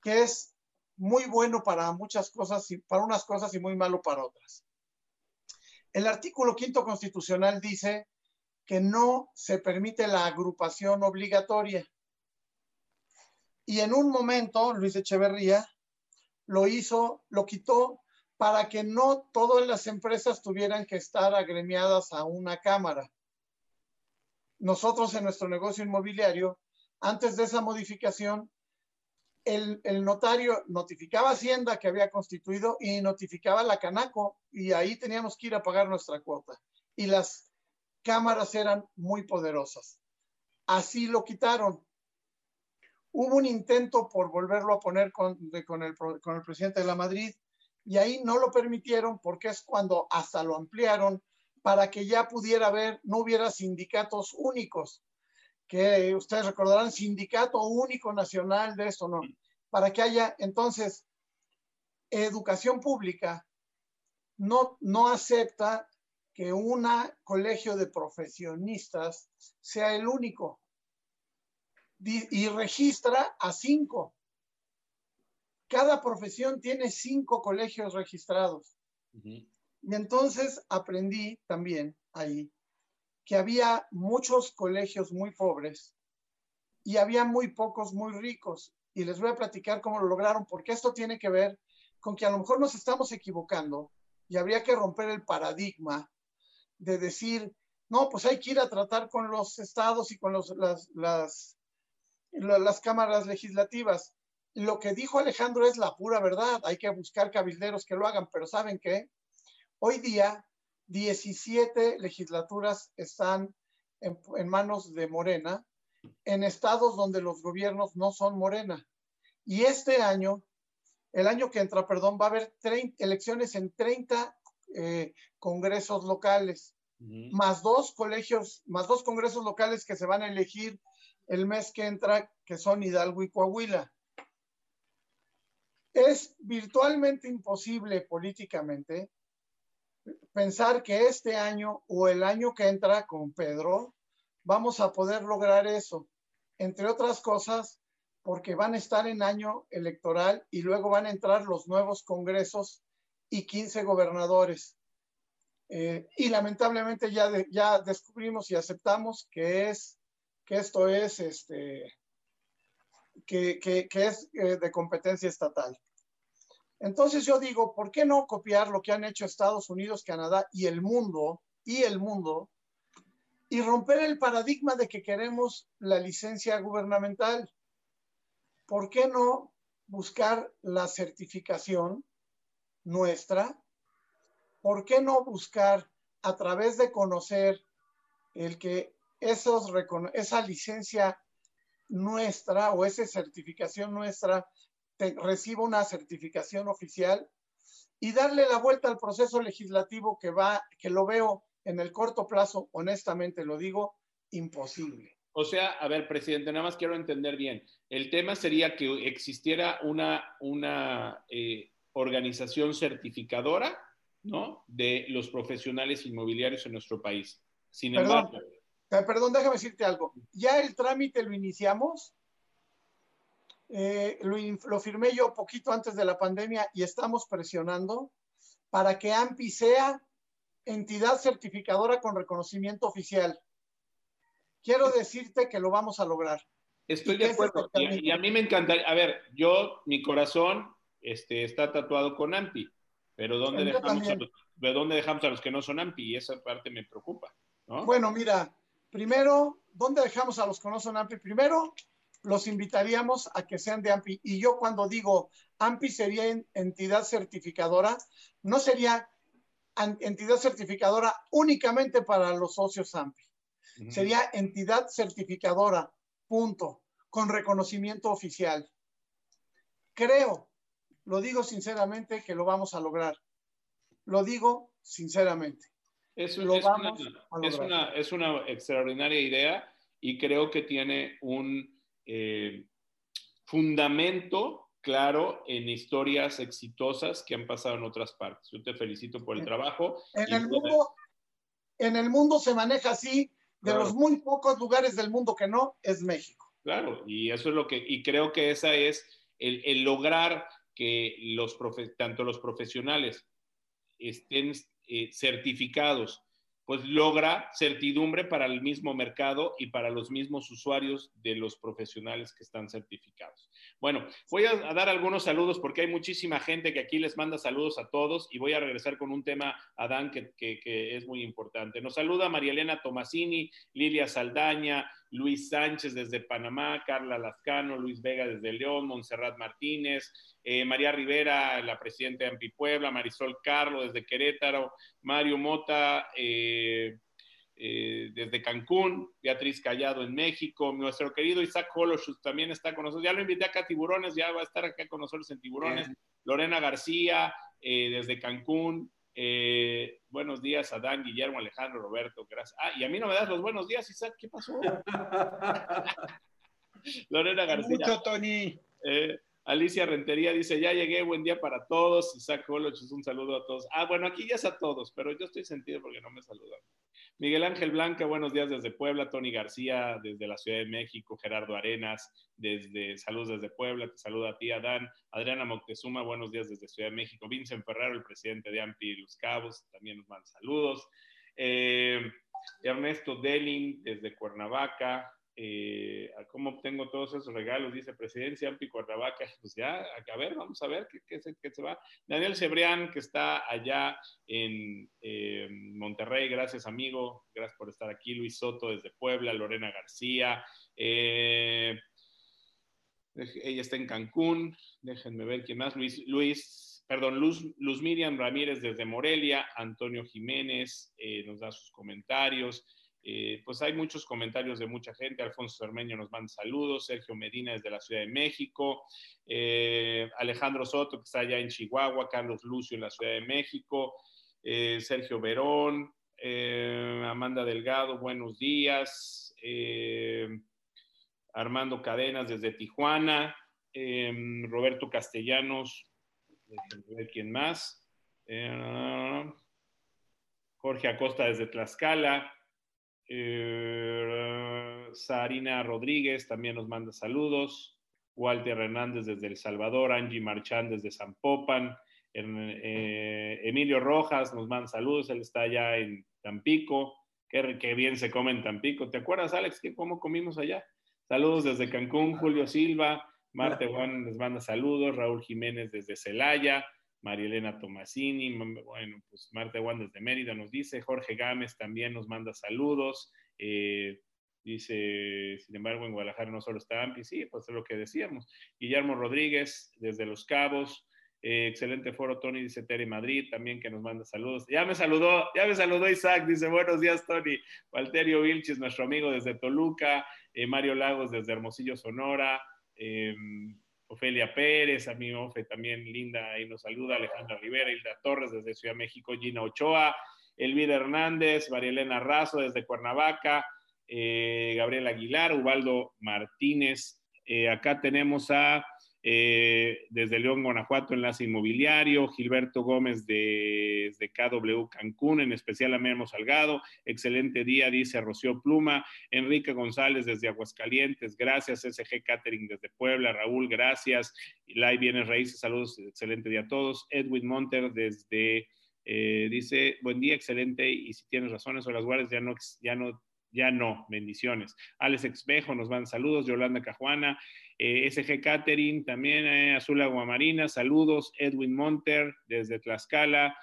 que es muy bueno para muchas cosas y para unas cosas y muy malo para otras. El artículo quinto constitucional dice que no se permite la agrupación obligatoria. Y en un momento, Luis Echeverría lo hizo, lo quitó para que no todas las empresas tuvieran que estar agremiadas a una cámara. Nosotros en nuestro negocio inmobiliario, antes de esa modificación, el, notario notificaba Hacienda que había constituido y notificaba la Canaco y ahí teníamos que ir a pagar nuestra cuota. Y las cámaras eran muy poderosas. Así lo quitaron. Hubo un intento por volverlo a poner con, el presidente de la Madrid y ahí no lo permitieron porque es cuando hasta lo ampliaron para que ya pudiera haber, no hubiera sindicatos únicos, que ustedes recordarán, sindicato único nacional de esto, no, para que haya entonces educación pública no, no acepta que un colegio de profesionistas sea el único. y registra a cinco. Cada profesión tiene cinco colegios registrados. Y entonces aprendí también ahí que había muchos colegios muy pobres y había muy pocos muy ricos. Y les voy a platicar cómo lo lograron, porque esto tiene que ver con que a lo mejor nos estamos equivocando y habría que romper el paradigma de decir, no, pues hay que ir a tratar con los estados y con los, las, las, las cámaras legislativas. Lo que dijo Alejandro es la pura verdad. Hay que buscar cabilderos que lo hagan, pero ¿saben qué? Hoy día, 17 legislaturas están en, en manos de Morena, en estados donde los gobiernos no son Morena. Y este año, el año que entra, perdón, va a haber elecciones en 30 eh, congresos locales, más dos colegios, más dos congresos locales que se van a elegir el mes que entra, que son Hidalgo y Coahuila. Es virtualmente imposible políticamente pensar que este año o el año que entra con Pedro vamos a poder lograr eso. Entre otras cosas, porque van a estar en año electoral y luego van a entrar los nuevos congresos y 15 gobernadores. Eh, y lamentablemente ya, ya descubrimos y aceptamos que, es, que esto es, este, que, es eh, de competencia estatal. Entonces yo digo, ¿por qué no copiar lo que han hecho Estados Unidos, Canadá y el mundo, y el mundo, y romper el paradigma de que queremos la licencia gubernamental? ¿Por qué no buscar la certificación nuestra? ¿Por qué no buscar a través de conocer el que esos, esa licencia nuestra o esa certificación nuestra reciba una certificación oficial y darle la vuelta al proceso legislativo que va, que lo veo en el corto plazo, honestamente lo digo, imposible. O sea, a ver, presidente, nada más quiero entender bien. El tema sería que existiera una, una eh, organización certificadora, ¿no? De los profesionales inmobiliarios en nuestro país. Sin embargo. Eh, perdón, déjame decirte algo. Ya el trámite lo iniciamos eh, lo, firmé yo poquito antes de la pandemia y estamos presionando para que AMPI sea entidad certificadora con reconocimiento oficial. Quiero decirte que lo vamos a lograr. Estoy de acuerdo. Y, a mí me encantaría, a ver, yo, mi corazón este, está tatuado con AMPI, pero ¿dónde dejamos, a los, ¿de dónde dejamos a los que no son AMPI? Y esa parte me preocupa. Bueno, mira, primero, ¿dónde dejamos a los que no son AMPI? Primero, los invitaríamos a que sean de AMPI. Y yo cuando digo AMPI sería entidad certificadora, no sería entidad certificadora únicamente para los socios AMPI. Sería entidad certificadora, punto, con reconocimiento oficial. Creo, lo digo sinceramente, que lo vamos a lograr. Lo digo sinceramente. Es, lo vamos es una, es una extraordinaria idea y creo que tiene un eh, fundamento claro en historias exitosas que han pasado en otras partes. Yo te felicito por el trabajo. En, el, mundo, en el mundo se maneja así, de los muy pocos lugares del mundo que no, es México. Claro, y eso es lo que, y creo que esa es el, lograr que los tanto los profesionales estén eh, certificados pues logra certidumbre para el mismo mercado y para los mismos usuarios de los profesionales que están certificados. Bueno, voy a, dar algunos saludos porque hay muchísima gente que aquí les manda saludos a todos y voy a regresar con un tema, Adán, que, que es muy importante. Nos saluda María Elena Tomasini, Lilia Saldaña, Luis Sánchez desde Panamá, Carla Lascano, Luis Vega desde León, Montserrat Martínez, eh, María Rivera, la presidenta de Ampipuebla, Marisol Carlo desde Querétaro, Mario Mota eh, eh, desde Cancún, Beatriz Callado en México, nuestro querido Isaac Holoshus también está con nosotros, ya lo invité acá a Tiburones, ya va a estar acá con nosotros en Tiburones, Lorena García desde Cancún, eh, buenos días, Adán, Guillermo, Alejandro, Roberto, gracias. Ah, y a mí no me das los buenos días, Isaac, ¿qué pasó? Lorena García. Mucho, Tony. Eh, Alicia Rentería dice, ya llegué, buen día para todos. Isaac Holoch, un saludo a todos. Ah, bueno, aquí ya es a todos, pero yo estoy sentido porque no me saludan. Miguel Ángel Blanca, buenos días desde Puebla. Tony García, desde la Ciudad de México. Gerardo Arenas, desde Saludos desde Puebla. Te saluda a ti, Adán. Adriana Moctezuma, buenos días desde Ciudad de México. Vincent Ferraro, el presidente de AMPI Los Cabos, también nos manda saludos. Eh, Ernesto Delin, desde Cuernavaca. Eh, ¿Cómo obtengo todos esos regalos? Dice Presidencia Ampi Cuernavaca. Pues ya, a ver, vamos a ver qué, qué, se, va. Daniel Cebrián, que está allá en eh, Monterrey, gracias amigo, gracias por estar aquí. Luis Soto desde Puebla, Lorena García. Eh, ella está en Cancún, déjenme ver quién más. Luis, Luis perdón, Luz, Luz Miriam Ramírez desde Morelia, Antonio Jiménez nos da sus comentarios. Eh, pues hay muchos comentarios de mucha gente. Alfonso Cermeño nos manda saludos. Sergio Medina desde la Ciudad de México. Eh, Alejandro Soto, que está allá en Chihuahua. Carlos Lucio en la Ciudad de México. Eh, Sergio Verón. Amanda Delgado, buenos días. Armando Cadenas desde Tijuana. Roberto Castellanos. Quién más. Jorge Acosta desde Tlaxcala. Eh, Sarina Rodríguez también nos manda saludos. Walter Hernández desde El Salvador. Angie Marchán desde Zampopan. Eh, Emilio Rojas nos manda saludos. Él está allá en Tampico. Qué, bien se come en Tampico. ¿Te acuerdas, Alex, que cómo comimos allá? Saludos desde Cancún. Julio Silva. Marte Juan les manda saludos. Raúl Jiménez desde Celaya. Marielena Tomasini, bueno, pues Marta Juan desde Mérida nos dice, Jorge Gámez también nos manda saludos, eh, dice, sin embargo, en Guadalajara no solo está AMPI, sí, pues es lo que decíamos. Guillermo Rodríguez desde Los Cabos, eh, excelente foro, Tony, dice Tere Madrid, también que nos manda saludos. Ya me saludó, ya me saludó Isaac, dice buenos días, Tony. Walterio Vilchis, nuestro amigo desde Toluca, eh, Mario Lagos desde Hermosillo, Sonora. Ofelia Pérez, a mi Ofe también linda, ahí nos saluda, Alejandra Rivera, Hilda Torres desde Ciudad de México, Gina Ochoa, Elvira Hernández, María Elena Razo desde Cuernavaca, eh, Gabriel Aguilar, Ubaldo Martínez. Eh, acá tenemos a eh, desde León, Guanajuato, Enlace Inmobiliario, Gilberto Gómez de, KW Cancún, en especial a Memo Salgado, excelente día, dice Rocío Pluma, Enrique González desde Aguascalientes, gracias, SG Catering desde Puebla, Raúl, gracias, Lai Bienes Raíces, saludos, excelente día a todos, Edwin Monter desde... Eh, dice, buen día, excelente, y si tienes razones o las ya no, ya no ya no, bendiciones. Alex Exbejo nos van saludos, Yolanda Cajuana, eh, SG Catering, también eh, Azul Aguamarina, saludos, Edwin Monter desde Tlaxcala,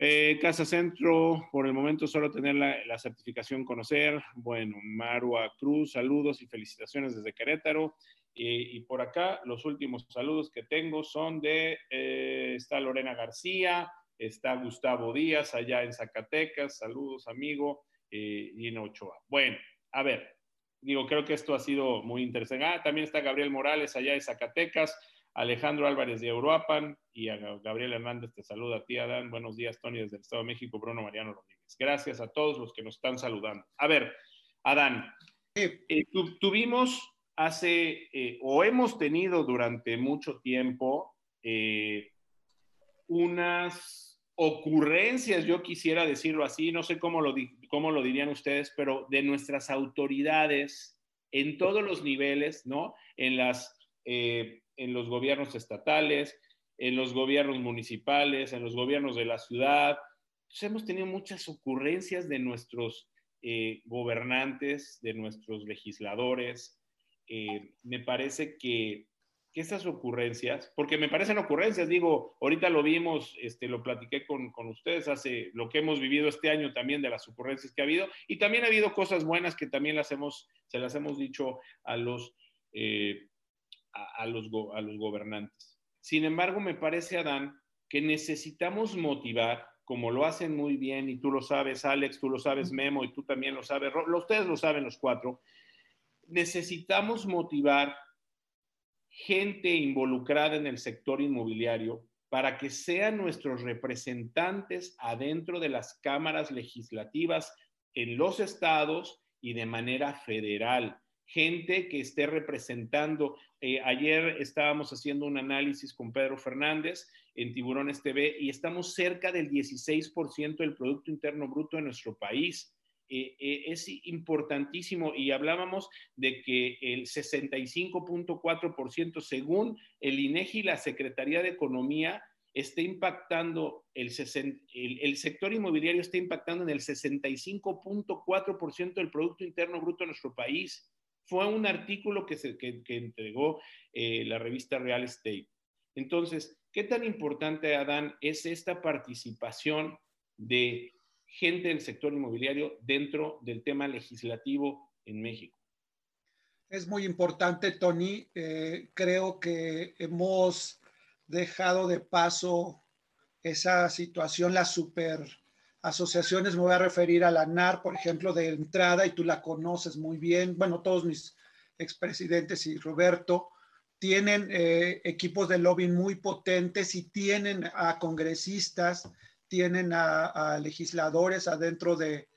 eh, Casa Centro, por el momento solo tener la, certificación conocer, bueno, Marua Cruz, saludos y felicitaciones desde Querétaro. y por acá, los últimos saludos que tengo son de, está Lorena García, está Gustavo Díaz allá en Zacatecas, saludos amigo, y Ochoa. Bueno, a ver, digo, creo que esto ha sido muy interesante. Ah, también está Gabriel Morales allá de Zacatecas, Alejandro Álvarez de Euroapan y a Gabriel Hernández te saluda a ti, Adán. Buenos días, Tony, desde el Estado de México, Bruno Mariano Rodríguez. Gracias a todos los que nos están saludando. A ver, Adán, eh, tuvimos hace, eh, o hemos tenido durante mucho tiempo, eh, unas ocurrencias, yo quisiera decirlo así, no sé cómo lo, cómo lo dirían ustedes, pero de nuestras autoridades en todos los niveles, ¿no? Eh, en los gobiernos estatales, en los gobiernos municipales, en los gobiernos de la ciudad. Pues hemos tenido muchas ocurrencias de nuestros eh, gobernantes, de nuestros legisladores. Eh, me parece que que estas ocurrencias, porque me parecen ocurrencias, digo, ahorita lo vimos, este, lo platiqué con, con, ustedes hace lo que hemos vivido este año también de las ocurrencias que ha habido, y también ha habido cosas buenas que también las hemos, se las hemos dicho a los, eh, a, los, a los gobernantes. Sin embargo, me parece, Adán, que necesitamos motivar, como lo hacen muy bien, y tú lo sabes, Alex, tú lo sabes, Memo, y tú también lo sabes, ustedes lo saben los cuatro, necesitamos motivar gente involucrada en el sector inmobiliario para que sean nuestros representantes adentro de las cámaras legislativas en los estados y de manera federal. gente que esté representando. Eh, ayer estábamos haciendo un análisis con Pedro Fernández en Tiburones TV y estamos cerca del 16% del Producto Interno Bruto de nuestro país. Eh, eh, es importantísimo y hablábamos de que el 65.4% según el INEGI, la Secretaría de Economía, está impactando, el, el, sector inmobiliario está impactando en el 65.4% del Producto Interno Bruto de nuestro país. Fue un artículo que, se, que, entregó eh, la revista Real Estate. Entonces, ¿qué tan importante, Adán, es esta participación de gente del sector inmobiliario dentro del tema legislativo en México? Es muy importante, Tony. Eh, creo que hemos dejado de paso esa situación, las super asociaciones, me voy a referir a la NAR, por ejemplo, de entrada, y tú la conoces muy bien, bueno, todos mis expresidentes y Roberto, tienen eh, equipos de lobbying muy potentes y tienen a congresistas, tienen a, legisladores adentro de,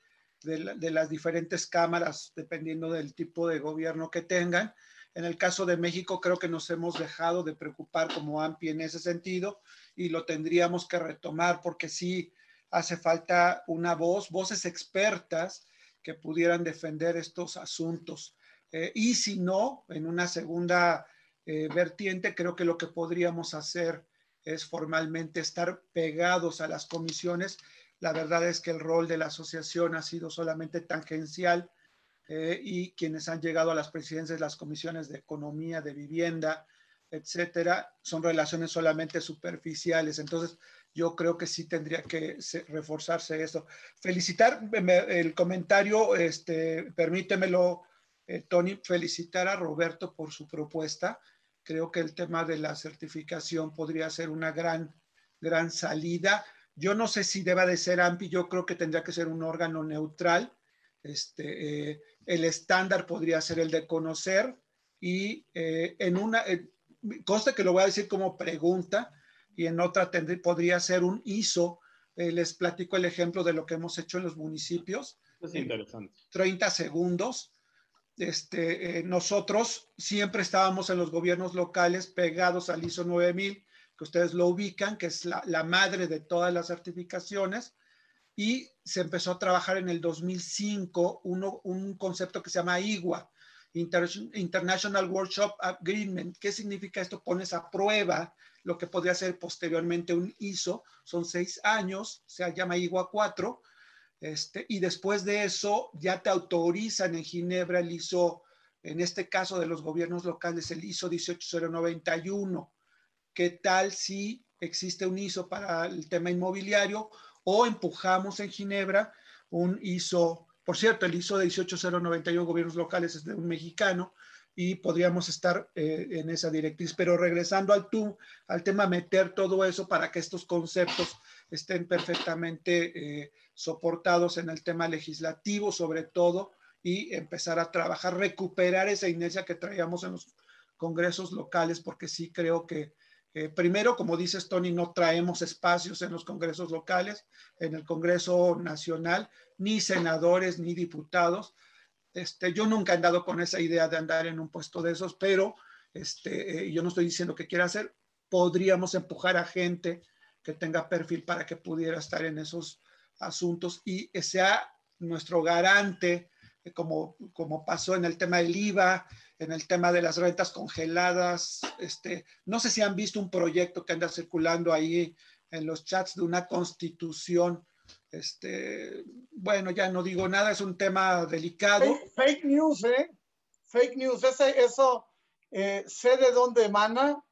las diferentes cámaras, dependiendo del tipo de gobierno que tengan. En el caso de México, creo que nos hemos dejado de preocupar como AMPI en ese sentido y lo tendríamos que retomar porque sí hace falta una voz, voces expertas que pudieran defender estos asuntos. Eh, y si no, en una segunda eh, vertiente, creo que lo que podríamos hacer es formalmente estar pegados a las comisiones. La verdad es que el rol de la asociación ha sido solamente tangencial eh, y quienes han llegado a las presidencias de las comisiones de economía, de vivienda, etcétera, son relaciones solamente superficiales. Entonces, yo creo que sí tendría que reforzarse esto. Felicitar el comentario, este, permítemelo, eh, Tony, felicitar a Roberto por su propuesta. Creo que el tema de la certificación podría ser una gran, gran salida. Yo no sé si deba de ser AMPI, yo creo que tendría que ser un órgano neutral. Este, eh, el estándar podría ser el de conocer y eh, en una, consta que lo voy a decir como pregunta, y en otra tendría, podría ser un ISO. Eh, les platico el ejemplo de lo que hemos hecho en los municipios. Es interesante. 30 segundos. Este, eh, nosotros siempre estábamos en los gobiernos locales pegados al ISO 9000, que ustedes lo ubican, que es la, madre de todas las certificaciones, y se empezó a trabajar en el 2005 uno, un concepto que se llama IGUA, International Workshop Agreement. ¿Qué significa esto? Pones a prueba lo que podría ser posteriormente un ISO, son seis años, se llama IGUA 4, este, y después de eso ya te autorizan en Ginebra el ISO, en este caso de los gobiernos locales, el ISO 18091. ¿Qué tal si existe un ISO para el tema inmobiliario o empujamos en Ginebra un ISO, por cierto, el ISO de 18091 gobiernos locales es de un mexicano, y podríamos estar eh, en esa directriz. Pero regresando al tú, al tema, meter todo eso para que estos conceptos estén perfectamente eh, soportados en el tema legislativo, sobre todo, y empezar a trabajar, recuperar esa inercia que traíamos en los congresos locales, porque sí creo que, eh, primero, como dices, Tony, no traemos espacios en los congresos locales, en el Congreso Nacional, ni senadores, ni diputados este, yo nunca he andado con esa idea de andar en un puesto de esos, pero este, eh, yo no estoy diciendo que quiera hacer. Podríamos empujar a gente que tenga perfil para que pudiera estar en esos asuntos y sea nuestro garante, eh, como, como pasó en el tema del IVA, en el tema de las rentas congeladas. Este, no sé si han visto un proyecto que anda circulando ahí en los chats de una constitución este, bueno, ya no digo nada, es un tema delicado. Fake, news, ¿eh? Fake news, eso eh, sé de dónde emana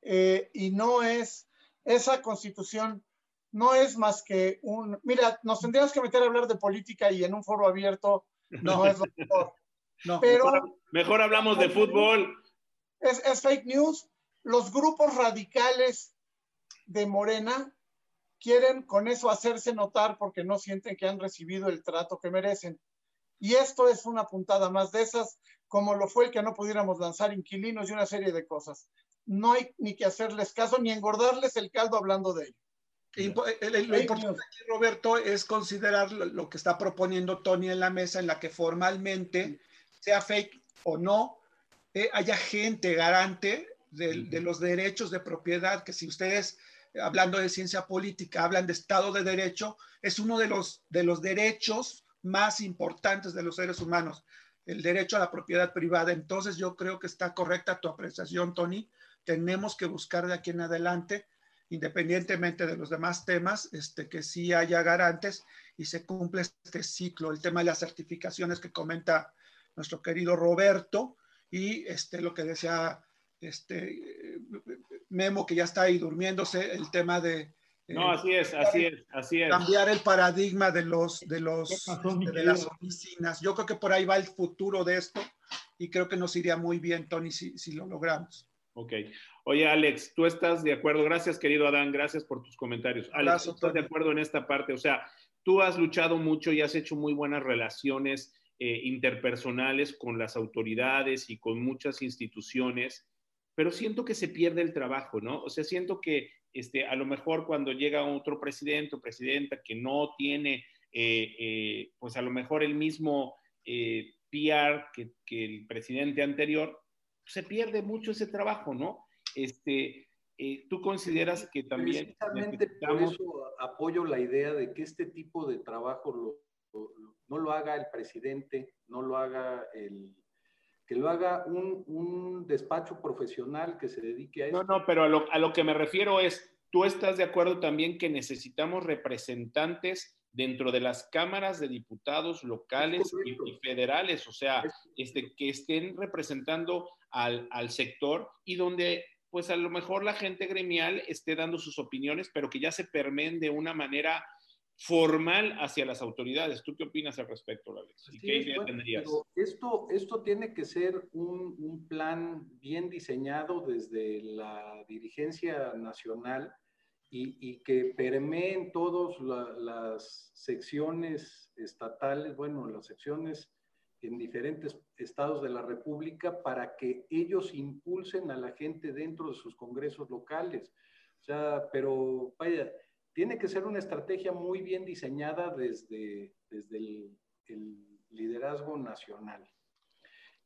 eh, y no es, esa constitución no es más que un, mira, nos tendríamos que meter a hablar de política y en un foro abierto no, es lo mejor. Pero, mejor, hablamos de fútbol. Es, es fake news. Los grupos radicales de Morena quieren con eso hacerse notar porque no sienten que han recibido el trato que merecen. Y esto es una puntada más de esas, como lo fue el que no pudiéramos lanzar inquilinos y una serie de cosas. No hay ni que hacerles caso ni engordarles el caldo hablando de ello. Lo importante aquí, Roberto, es considerar lo que está proponiendo Tony en la mesa, en la que formalmente sea fake o no, eh, haya gente garante de, los derechos de propiedad, que si ustedes, hablando de ciencia política, hablan de Estado de Derecho, es uno de los, de los derechos más importantes de los seres humanos, el derecho a la propiedad privada. Entonces yo creo que está correcta tu apreciación, Tony. Tenemos que buscar de aquí en adelante, independientemente de los demás temas, este, que sí haya garantes y se cumple este ciclo. El tema de las certificaciones que comenta nuestro querido Roberto y este, lo que decía este, Memo, que ya está ahí durmiéndose, el tema de... No, así es, así es, así es. Cambiar el paradigma de los, de los, de, las oficinas. Yo creo que por ahí va el futuro de esto y creo que nos iría muy bien, Tony, si, si lo logramos. Ok. Oye, Alex, tú estás de acuerdo. Gracias, querido Adán. Gracias por tus comentarios. Alex, ¿estás de acuerdo en esta parte? O sea, tú has luchado mucho y has hecho muy buenas relaciones eh, interpersonales con las autoridades y con muchas instituciones pero siento que se pierde el trabajo, ¿no? O sea, siento que este, a lo mejor cuando llega otro presidente o presidenta que no tiene, eh, eh, pues a lo mejor el mismo PR que, el presidente anterior, se pierde mucho ese trabajo, ¿no? Este, ¿Tú consideras que también... Precisamente por eso apoyo la idea de que este tipo de trabajo no lo haga el presidente, no lo haga el, que lo haga un, despacho profesional que se dedique a eso. No, no, pero a lo, que me refiero es, tú estás de acuerdo también que necesitamos representantes dentro de las cámaras de diputados locales y, federales, o sea, este, que estén representando al, al, sector y donde pues a lo mejor la gente gremial esté dando sus opiniones, pero que ya se permeen de una manera formal hacia las autoridades. ¿Tú qué opinas al respecto, Alex? ¿Y qué idea tendrías? Esto, esto tiene que ser un, un, plan bien diseñado desde la dirigencia nacional y, y que permeen todas las secciones estatales, bueno, las secciones en diferentes estados de la República para que ellos impulsen a la gente dentro de sus congresos locales. O sea, pero vaya, tiene que ser una estrategia muy bien diseñada desde, desde el, liderazgo nacional.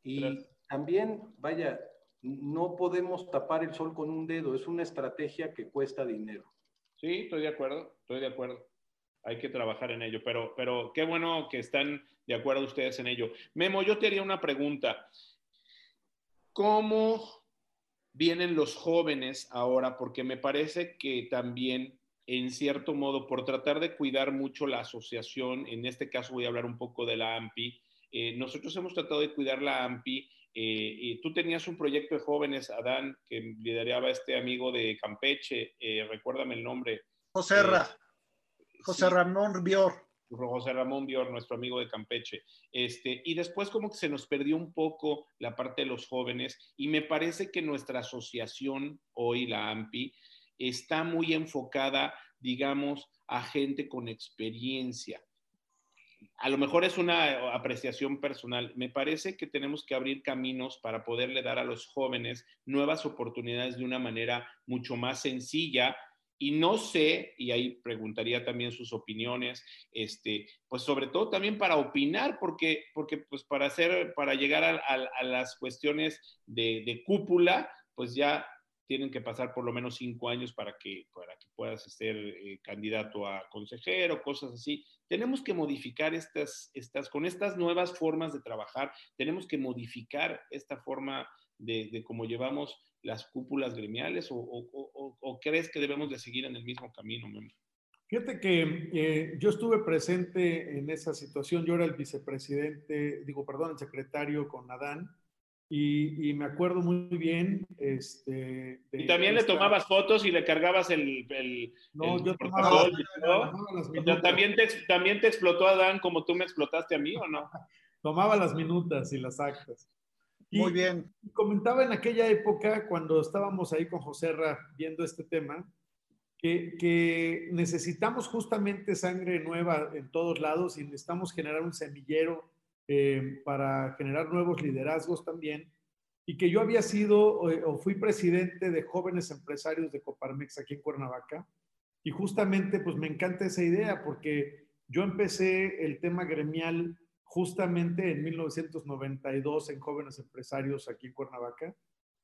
Y también, vaya, no podemos tapar el sol con un dedo, es una estrategia que cuesta dinero. Sí, estoy de acuerdo, estoy de acuerdo. Hay que trabajar en ello, pero, pero qué bueno que están de acuerdo ustedes en ello. Memo, yo te haría una pregunta. ¿Cómo vienen los jóvenes ahora? Porque me parece que también en cierto modo, por tratar de cuidar mucho la asociación, en este caso voy a hablar un poco de la AMPI, eh, nosotros hemos tratado de cuidar la AMPI. Eh, y tú tenías un proyecto de jóvenes, Adán, que lideraba este amigo de Campeche, eh, recuérdame el nombre. José, José Ramón Bior. José Ramón Bior, nuestro amigo de Campeche. Este, y después como que se nos perdió un poco la parte de los jóvenes y me parece que nuestra asociación hoy, la AMPI, está muy enfocada, digamos, a gente con experiencia. A lo mejor es una apreciación personal. Me parece que tenemos que abrir caminos para poderle dar a los jóvenes nuevas oportunidades de una manera mucho más sencilla y no sé, y ahí preguntaría también sus opiniones, este, pues sobre todo también para opinar, porque, porque pues para hacer, para llegar a, las cuestiones de, de, cúpula, pues ya tienen que pasar por lo menos cinco años para que, para que puedas ser eh, candidato a consejero, cosas así. Tenemos que modificar estas, estas, con estas nuevas formas de trabajar, tenemos que modificar esta forma de, cómo llevamos las cúpulas gremiales o, crees que debemos de seguir en el mismo camino? Fíjate que eh, yo estuve presente en esa situación, yo era el vicepresidente, digo, perdón, el secretario con Adán, y, me acuerdo muy bien. Este, y también le tomabas fotos y le cargabas el. no, yo tomaba, las ¿También, te, ¿También te explotó Adán como tú me explotaste a mí o no? tomaba las minutas y las actas. muy bien. Comentaba en aquella época, cuando estábamos ahí con José Ra viendo este tema, que, que necesitamos justamente sangre nueva en todos lados y necesitamos generar un semillero eh, para generar nuevos liderazgos también, y que yo había sido eh, o, fui presidente de jóvenes empresarios de Coparmex aquí en Cuernavaca, y justamente pues me encanta esa idea porque yo empecé el tema gremial justamente en 1992 en Jóvenes Empresarios aquí en Cuernavaca.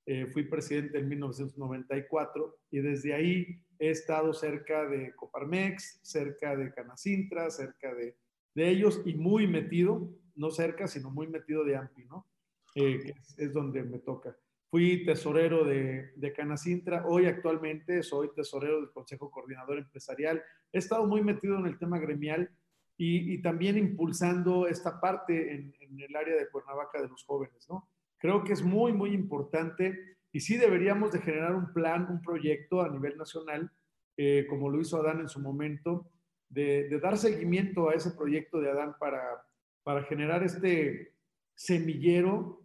Eh, fui presidente en 1994 y desde ahí he estado cerca de Coparmex, cerca de Canacintra, cerca de, de ellos y muy metido, no cerca, sino muy metido de AMPI, ¿no? Eh, es, donde me toca. Fui tesorero de, de Canacintra, hoy actualmente soy tesorero del Consejo Coordinador Empresarial. He estado muy metido en el tema gremial y, y también impulsando esta parte en, el área de Cuernavaca de los jóvenes, ¿no? Creo que es muy, muy importante y sí deberíamos de generar un plan, un proyecto a nivel nacional, eh, como lo hizo Adán en su momento, de, dar seguimiento a ese proyecto de Adán para, para generar este semillero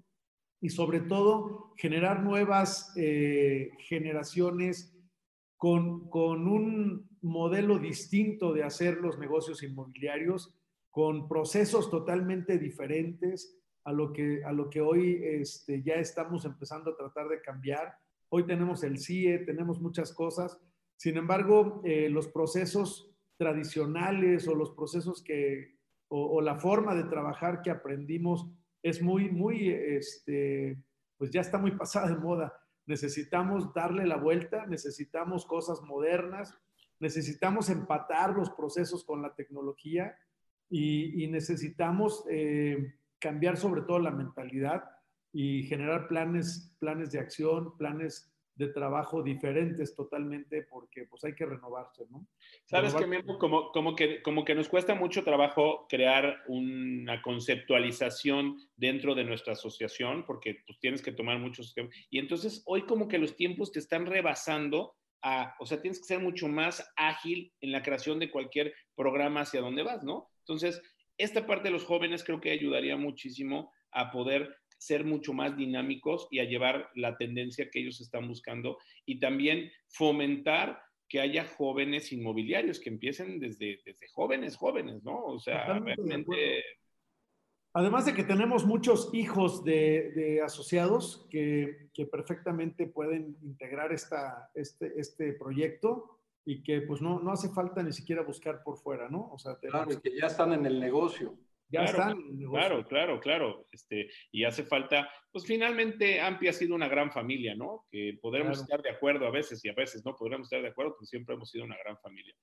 y sobre todo generar nuevas eh, generaciones con, con un modelo distinto de hacer los negocios inmobiliarios, con procesos totalmente diferentes, a lo que, a lo que hoy este, ya estamos empezando a tratar de cambiar. Hoy tenemos el CIE, tenemos muchas cosas. Sin embargo, eh, los procesos tradicionales o los procesos que, o, la forma de trabajar que aprendimos es muy, muy, este, pues ya está muy pasada de moda. Necesitamos darle la vuelta, necesitamos cosas modernas, necesitamos empatar los procesos con la tecnología y, necesitamos eh, cambiar sobre todo la mentalidad y generar planes, planes de acción, planes de trabajo diferentes totalmente porque pues hay que renovarse, ¿no? Sabes que como, como, que como que nos cuesta mucho trabajo crear una conceptualización dentro de nuestra asociación porque pues tienes que tomar muchos y entonces hoy como que los tiempos te están rebasando a, o sea, tienes que ser mucho más ágil en la creación de cualquier programa hacia donde vas, ¿no? Entonces, esta parte de los jóvenes creo que ayudaría muchísimo a poder ser mucho más dinámicos y a llevar la tendencia que ellos están buscando y también fomentar que haya jóvenes inmobiliarios que empiecen desde, desde jóvenes, jóvenes, ¿no? O sea, realmente... Además de que tenemos muchos hijos de, asociados que, que, perfectamente pueden integrar esta, este, este proyecto y que pues no, no hace falta ni siquiera buscar por fuera, ¿no? O sea, claro, y que ya están en el negocio. Ya están el negocio. Claro, claro, claro. Este, y hace falta, pues finalmente AMPI ha sido una gran familia, ¿no? Que podremos estar de acuerdo a veces y a veces no podremos estar de acuerdo, pero siempre hemos sido una gran familia.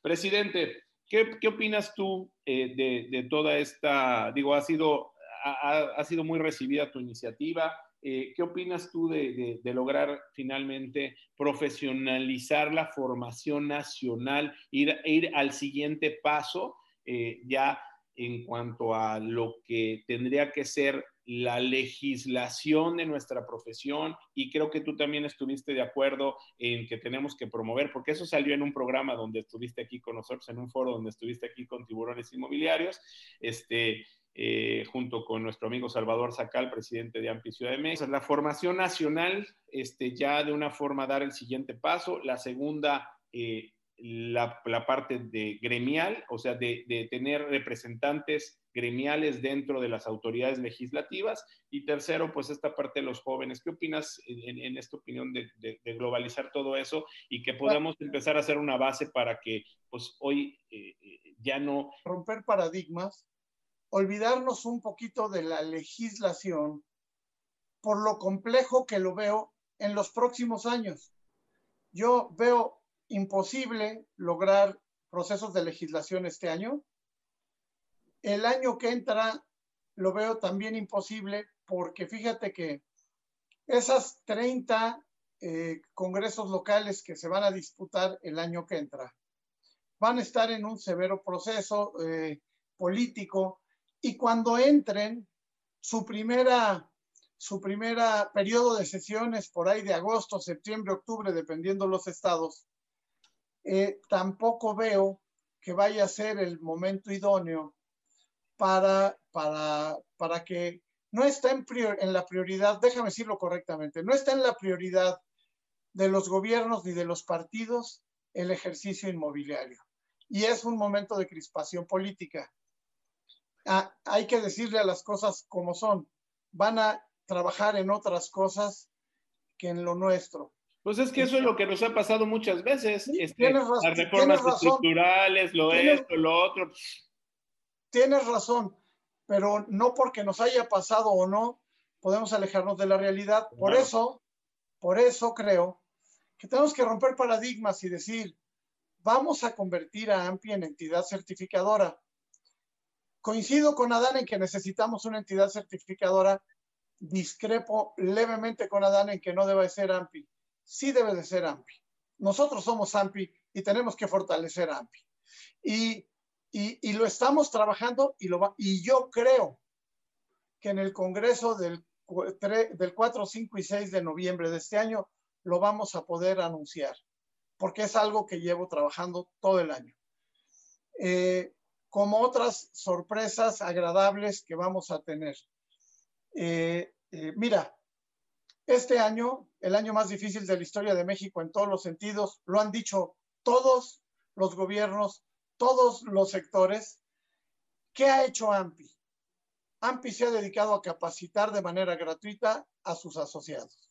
Presidente, ¿qué, qué opinas tú eh, de, de, toda esta, digo, ha sido, ha, ha sido muy recibida tu iniciativa? Eh, ¿Qué opinas tú de, lograr finalmente profesionalizar la formación nacional, ir, ir al siguiente paso eh, ya en cuanto a lo que tendría que ser la legislación de nuestra profesión y creo que tú también estuviste de acuerdo en que tenemos que promover, porque eso salió en un programa donde estuviste aquí con nosotros, en un foro donde estuviste aquí con tiburones inmobiliarios, este, eh, junto con nuestro amigo Salvador Sacal, presidente de AMPI Ciudad de México. La formación nacional, este, ya de una forma dar el siguiente paso. La segunda, eh, la, parte de gremial, o sea, de, tener representantes gremiales dentro de las autoridades legislativas. Y tercero, pues esta parte de los jóvenes. ¿Qué opinas en, esta opinión de, globalizar todo eso y que podamos empezar a hacer una base para que, pues hoy eh, ya no... Romper paradigmas olvidarnos un poquito de la legislación por lo complejo que lo veo en los próximos años. Yo veo imposible lograr procesos de legislación este año. El año que entra lo veo también imposible porque fíjate que esas 30 eh, congresos locales que se van a disputar el año que entra van a estar en un severo proceso eh, político y cuando entren su primera su primera periodo de sesiones por ahí de agosto, septiembre, octubre, dependiendo los estados, eh, tampoco veo que vaya a ser el momento idóneo para, para, para que no está en, en la prioridad, déjame decirlo correctamente, no está en la prioridad de los gobiernos ni de los partidos el ejercicio inmobiliario. Y es un momento de crispación política. Ah, hay que decirle a las cosas como son. Van a trabajar en otras cosas que en lo nuestro. Pues es que eso es lo que nos ha pasado muchas veces. Este, las reformas estructurales, lo esto, lo otro. Tienes razón, pero no porque nos haya pasado o no, podemos alejarnos de la realidad. Por eso, por eso creo que tenemos que romper paradigmas y decir, vamos a convertir a AMPI en entidad certificadora. Coincido con Adán en que necesitamos una entidad certificadora. Discrepo levemente con Adán en que no debe ser AMPI. Sí debe de ser AMPI. Nosotros somos AMPI y tenemos que fortalecer AMPI. Y, y, lo estamos trabajando y, lo y yo creo que en el Congreso del, del 4, 5 y 6 de noviembre de este año lo vamos a poder anunciar, porque es algo que llevo trabajando todo el año. Eh, como otras sorpresas agradables que vamos a tener. Eh, eh, mira, este año, el año más difícil de la historia de México en todos los sentidos, lo han dicho todos los gobiernos, todos los sectores. ¿Qué ha hecho AMPI? AMPI se ha dedicado a capacitar de manera gratuita a sus asociados.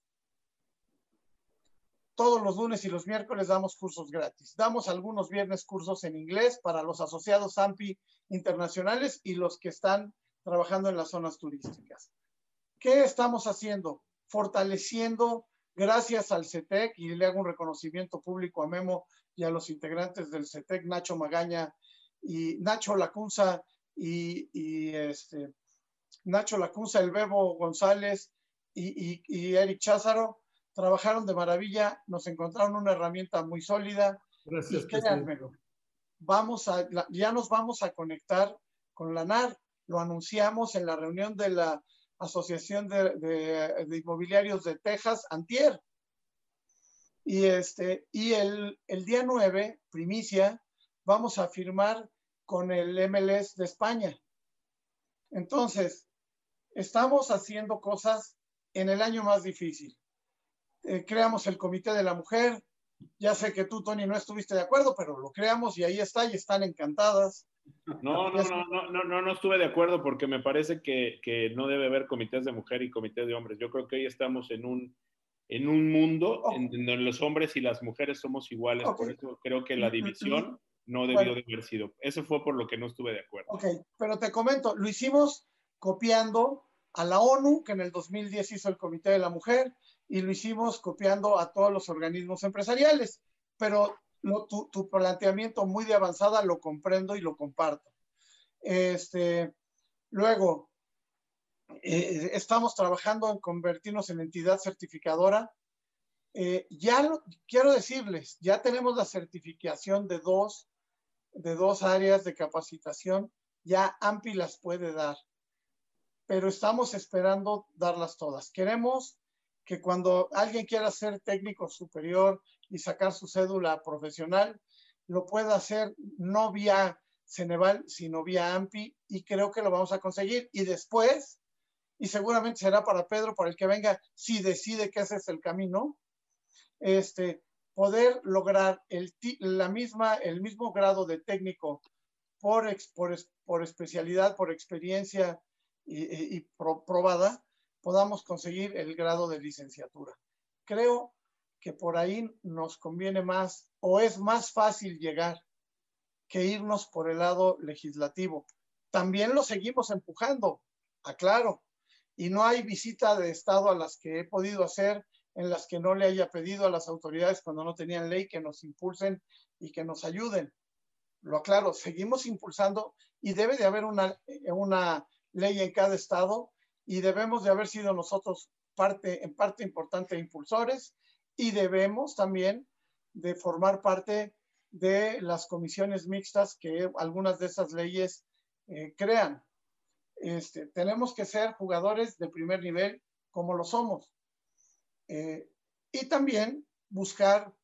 Todos los lunes y los miércoles damos cursos gratis. Damos algunos viernes cursos en inglés para los asociados AMPI internacionales y los que están trabajando en las zonas turísticas. ¿Qué estamos haciendo? Fortaleciendo, gracias al CETEC, y le hago un reconocimiento público a Memo y a los integrantes del CETEC, Nacho Magaña y Nacho Lacunza y, y este, Nacho Lacunza, el Bebo González y, y, y Eric Cházaro, trabajaron de maravilla, nos encontraron una herramienta muy sólida. Gracias. Y créanmelo, vamos a, ya nos vamos a conectar con la NAR. Lo anunciamos en la reunión de la Asociación de, de, Inmobiliarios de Texas, Antier. Y, este, y el, el día 9, primicia, vamos a firmar con el MLS de España. Entonces, estamos haciendo cosas en el año más difícil. Eh, creamos el Comité de la Mujer. Ya sé que tú, Tony, no estuviste de acuerdo, pero lo creamos y ahí está y están encantadas. No, no, no, no, no, no, estuve de acuerdo porque me parece que, que, no debe haber comités de mujer y comités de hombres. Yo creo que hoy estamos en un, en un mundo en donde los hombres y las mujeres somos iguales. Por eso creo que la división no debió de haber sido. Eso fue por lo que no estuve de acuerdo. Ok, pero te comento, lo hicimos copiando a la ONU, que en el 2010 hizo el Comité de la Mujer, y lo hicimos copiando a todos los organismos empresariales. Pero tu, planteamiento muy de avanzada lo comprendo y lo comparto. Este, luego, eh, estamos trabajando en convertirnos en entidad certificadora. Eh, ya quiero decirles, ya tenemos la certificación de dos, de dos áreas de capacitación, ya AMPI las puede dar, pero estamos esperando darlas todas. Queremos que cuando alguien quiera ser técnico superior y sacar su cédula profesional, lo pueda hacer no vía Ceneval, sino vía AMPI, y creo que lo vamos a conseguir. Y después, y seguramente será para Pedro, para el que venga, si decide que ese es el camino, este, poder lograr el, la misma, el mismo grado de técnico por, por, por especialidad, por experiencia y probada, podamos conseguir el grado de licenciatura. Creo que por ahí nos conviene más o es más fácil llegar que irnos por el lado legislativo. También lo seguimos empujando, aclaro, y no hay visita de Estado a las que he podido hacer en las que no le haya pedido a las autoridades cuando no tenían ley que nos impulsen y que nos ayuden. Lo aclaro, seguimos impulsando y debe de haber una, una ley en cada estado y debemos de haber sido nosotros parte, en parte importante impulsores y debemos también de formar parte de las comisiones mixtas que algunas de esas leyes eh, crean. Este, tenemos que ser jugadores de primer nivel como lo somos. Eh, y también buscar,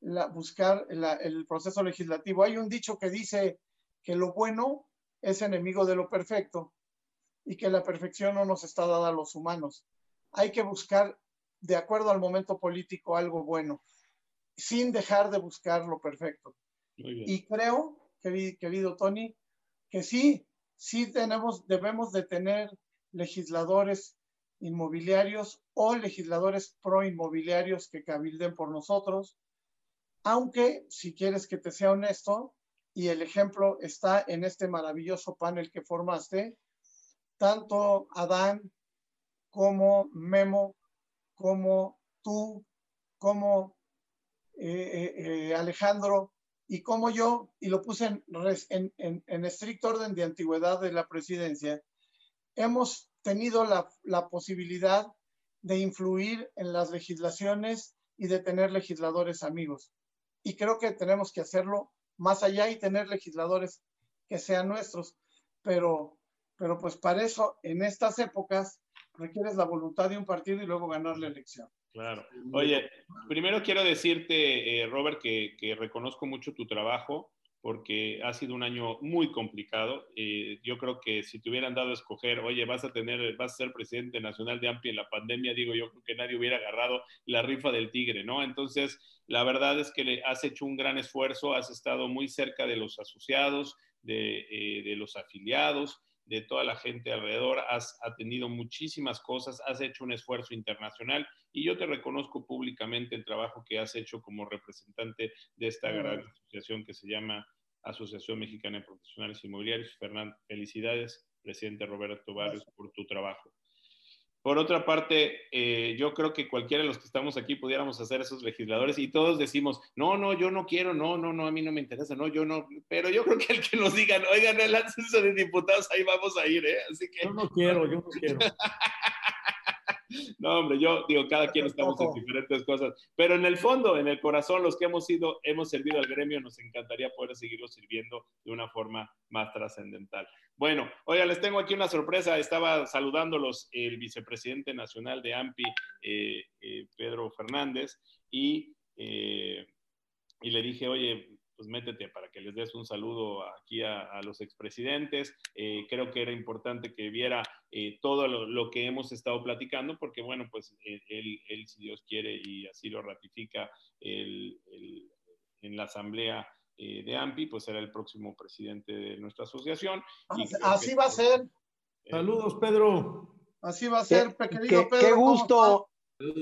la, buscar el proceso legislativo. Hay un dicho que dice que lo bueno es enemigo de lo perfecto y que la perfección no nos está dada a los humanos. Hay que buscar, de acuerdo al momento político, algo bueno, sin dejar de buscar lo perfecto. Y creo, querido, Tony, que sí, sí tenemos, debemos de tener legisladores inmobiliarios o legisladores pro inmobiliarios que cabilden por nosotros, aunque si quieres que te sea honesto, y el ejemplo está en este maravilloso panel que formaste, tanto Adán como Memo, como tú, como eh, eh, eh, Alejandro y como yo, y lo puse en, en, estricto orden de antigüedad de la presidencia, hemos tenido la, la posibilidad de influir en las legislaciones y de tener legisladores amigos. Y creo que tenemos que hacerlo más allá y tener legisladores que sean nuestros. Pero, pero pues para eso, en estas épocas, requieres la voluntad de un partido y luego ganar la elección. Claro. Oye, primero quiero decirte, eh, Robert, que, que, reconozco mucho tu trabajo porque ha sido un año muy complicado. Eh, yo creo que si te hubieran dado a escoger, oye, vas a tener, vas a ser presidente nacional de AMPI en la pandemia, digo, yo creo que nadie hubiera agarrado la rifa del tigre, ¿no? Entonces, la verdad es que le has hecho un gran esfuerzo, has estado muy cerca de los asociados, de, eh, de los afiliados, de toda la gente alrededor, has atendido muchísimas cosas, has hecho un esfuerzo internacional y yo te reconozco públicamente el trabajo que has hecho como representante de esta gran asociación que se llama Asociación Mexicana de Profesionales Inmobiliarios. Fernando, felicidades, presidente Roberto Barrios, por tu trabajo. Por otra parte, eh, yo creo que cualquiera de los que estamos aquí pudiéramos hacer esos legisladores y todos decimos, no, no, yo no quiero, no, no, no, a mí no me interesa, no, yo no, pero yo creo que el que nos digan, oigan, el ascenso de diputados, ahí vamos a ir, ¿eh? Así que... Yo no quiero, yo no quiero. No, hombre, yo digo, cada quien estamos en diferentes cosas, pero en el fondo, en el corazón, los que hemos sido, hemos servido al gremio, nos encantaría poder seguirlo sirviendo de una forma más trascendental. Bueno, oiga, les tengo aquí una sorpresa. Estaba saludándolos el vicepresidente nacional de AMPI, eh, eh, Pedro Fernández, y, eh, y le dije, oye, pues métete para que les des un saludo aquí a, los expresidentes. Eh, creo que era importante que viera eh, todo lo, que hemos estado platicando, porque bueno, pues eh, él, si Dios quiere y así lo ratifica en la asamblea de AMPI, pues será el próximo presidente de nuestra asociación. así, va a ser. Saludos, Pedro. Así va a ser, querido Pedro. Qué gusto,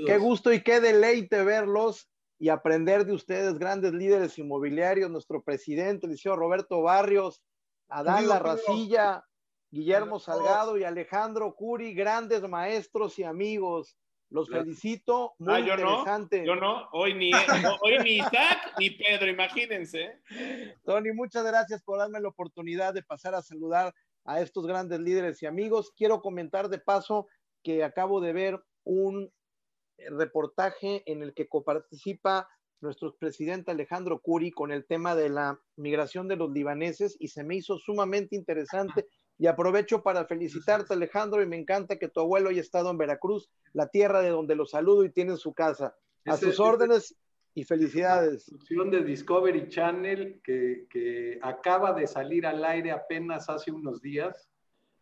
qué gusto y qué deleite verlos y aprender de ustedes, grandes líderes inmobiliarios, nuestro presidente, el Roberto Barrios, Adán Larracilla, Guillermo Salgado y Alejandro Curi, grandes maestros y amigos. Los felicito, muy ah, yo interesante. No, yo no, hoy ni, hoy ni Isaac ni Pedro, imagínense. Tony, muchas gracias por darme la oportunidad de pasar a saludar a estos grandes líderes y amigos. Quiero comentar de paso que acabo de ver un reportaje en el que coparticipa nuestro presidente Alejandro Curi con el tema de la migración de los libaneses y se me hizo sumamente interesante y aprovecho para felicitarte Alejandro y me encanta que tu abuelo haya estado en Veracruz, la tierra de donde lo saludo y tiene su casa. A sus órdenes y felicidades. de Discovery Channel que, acaba de salir al aire apenas hace unos días.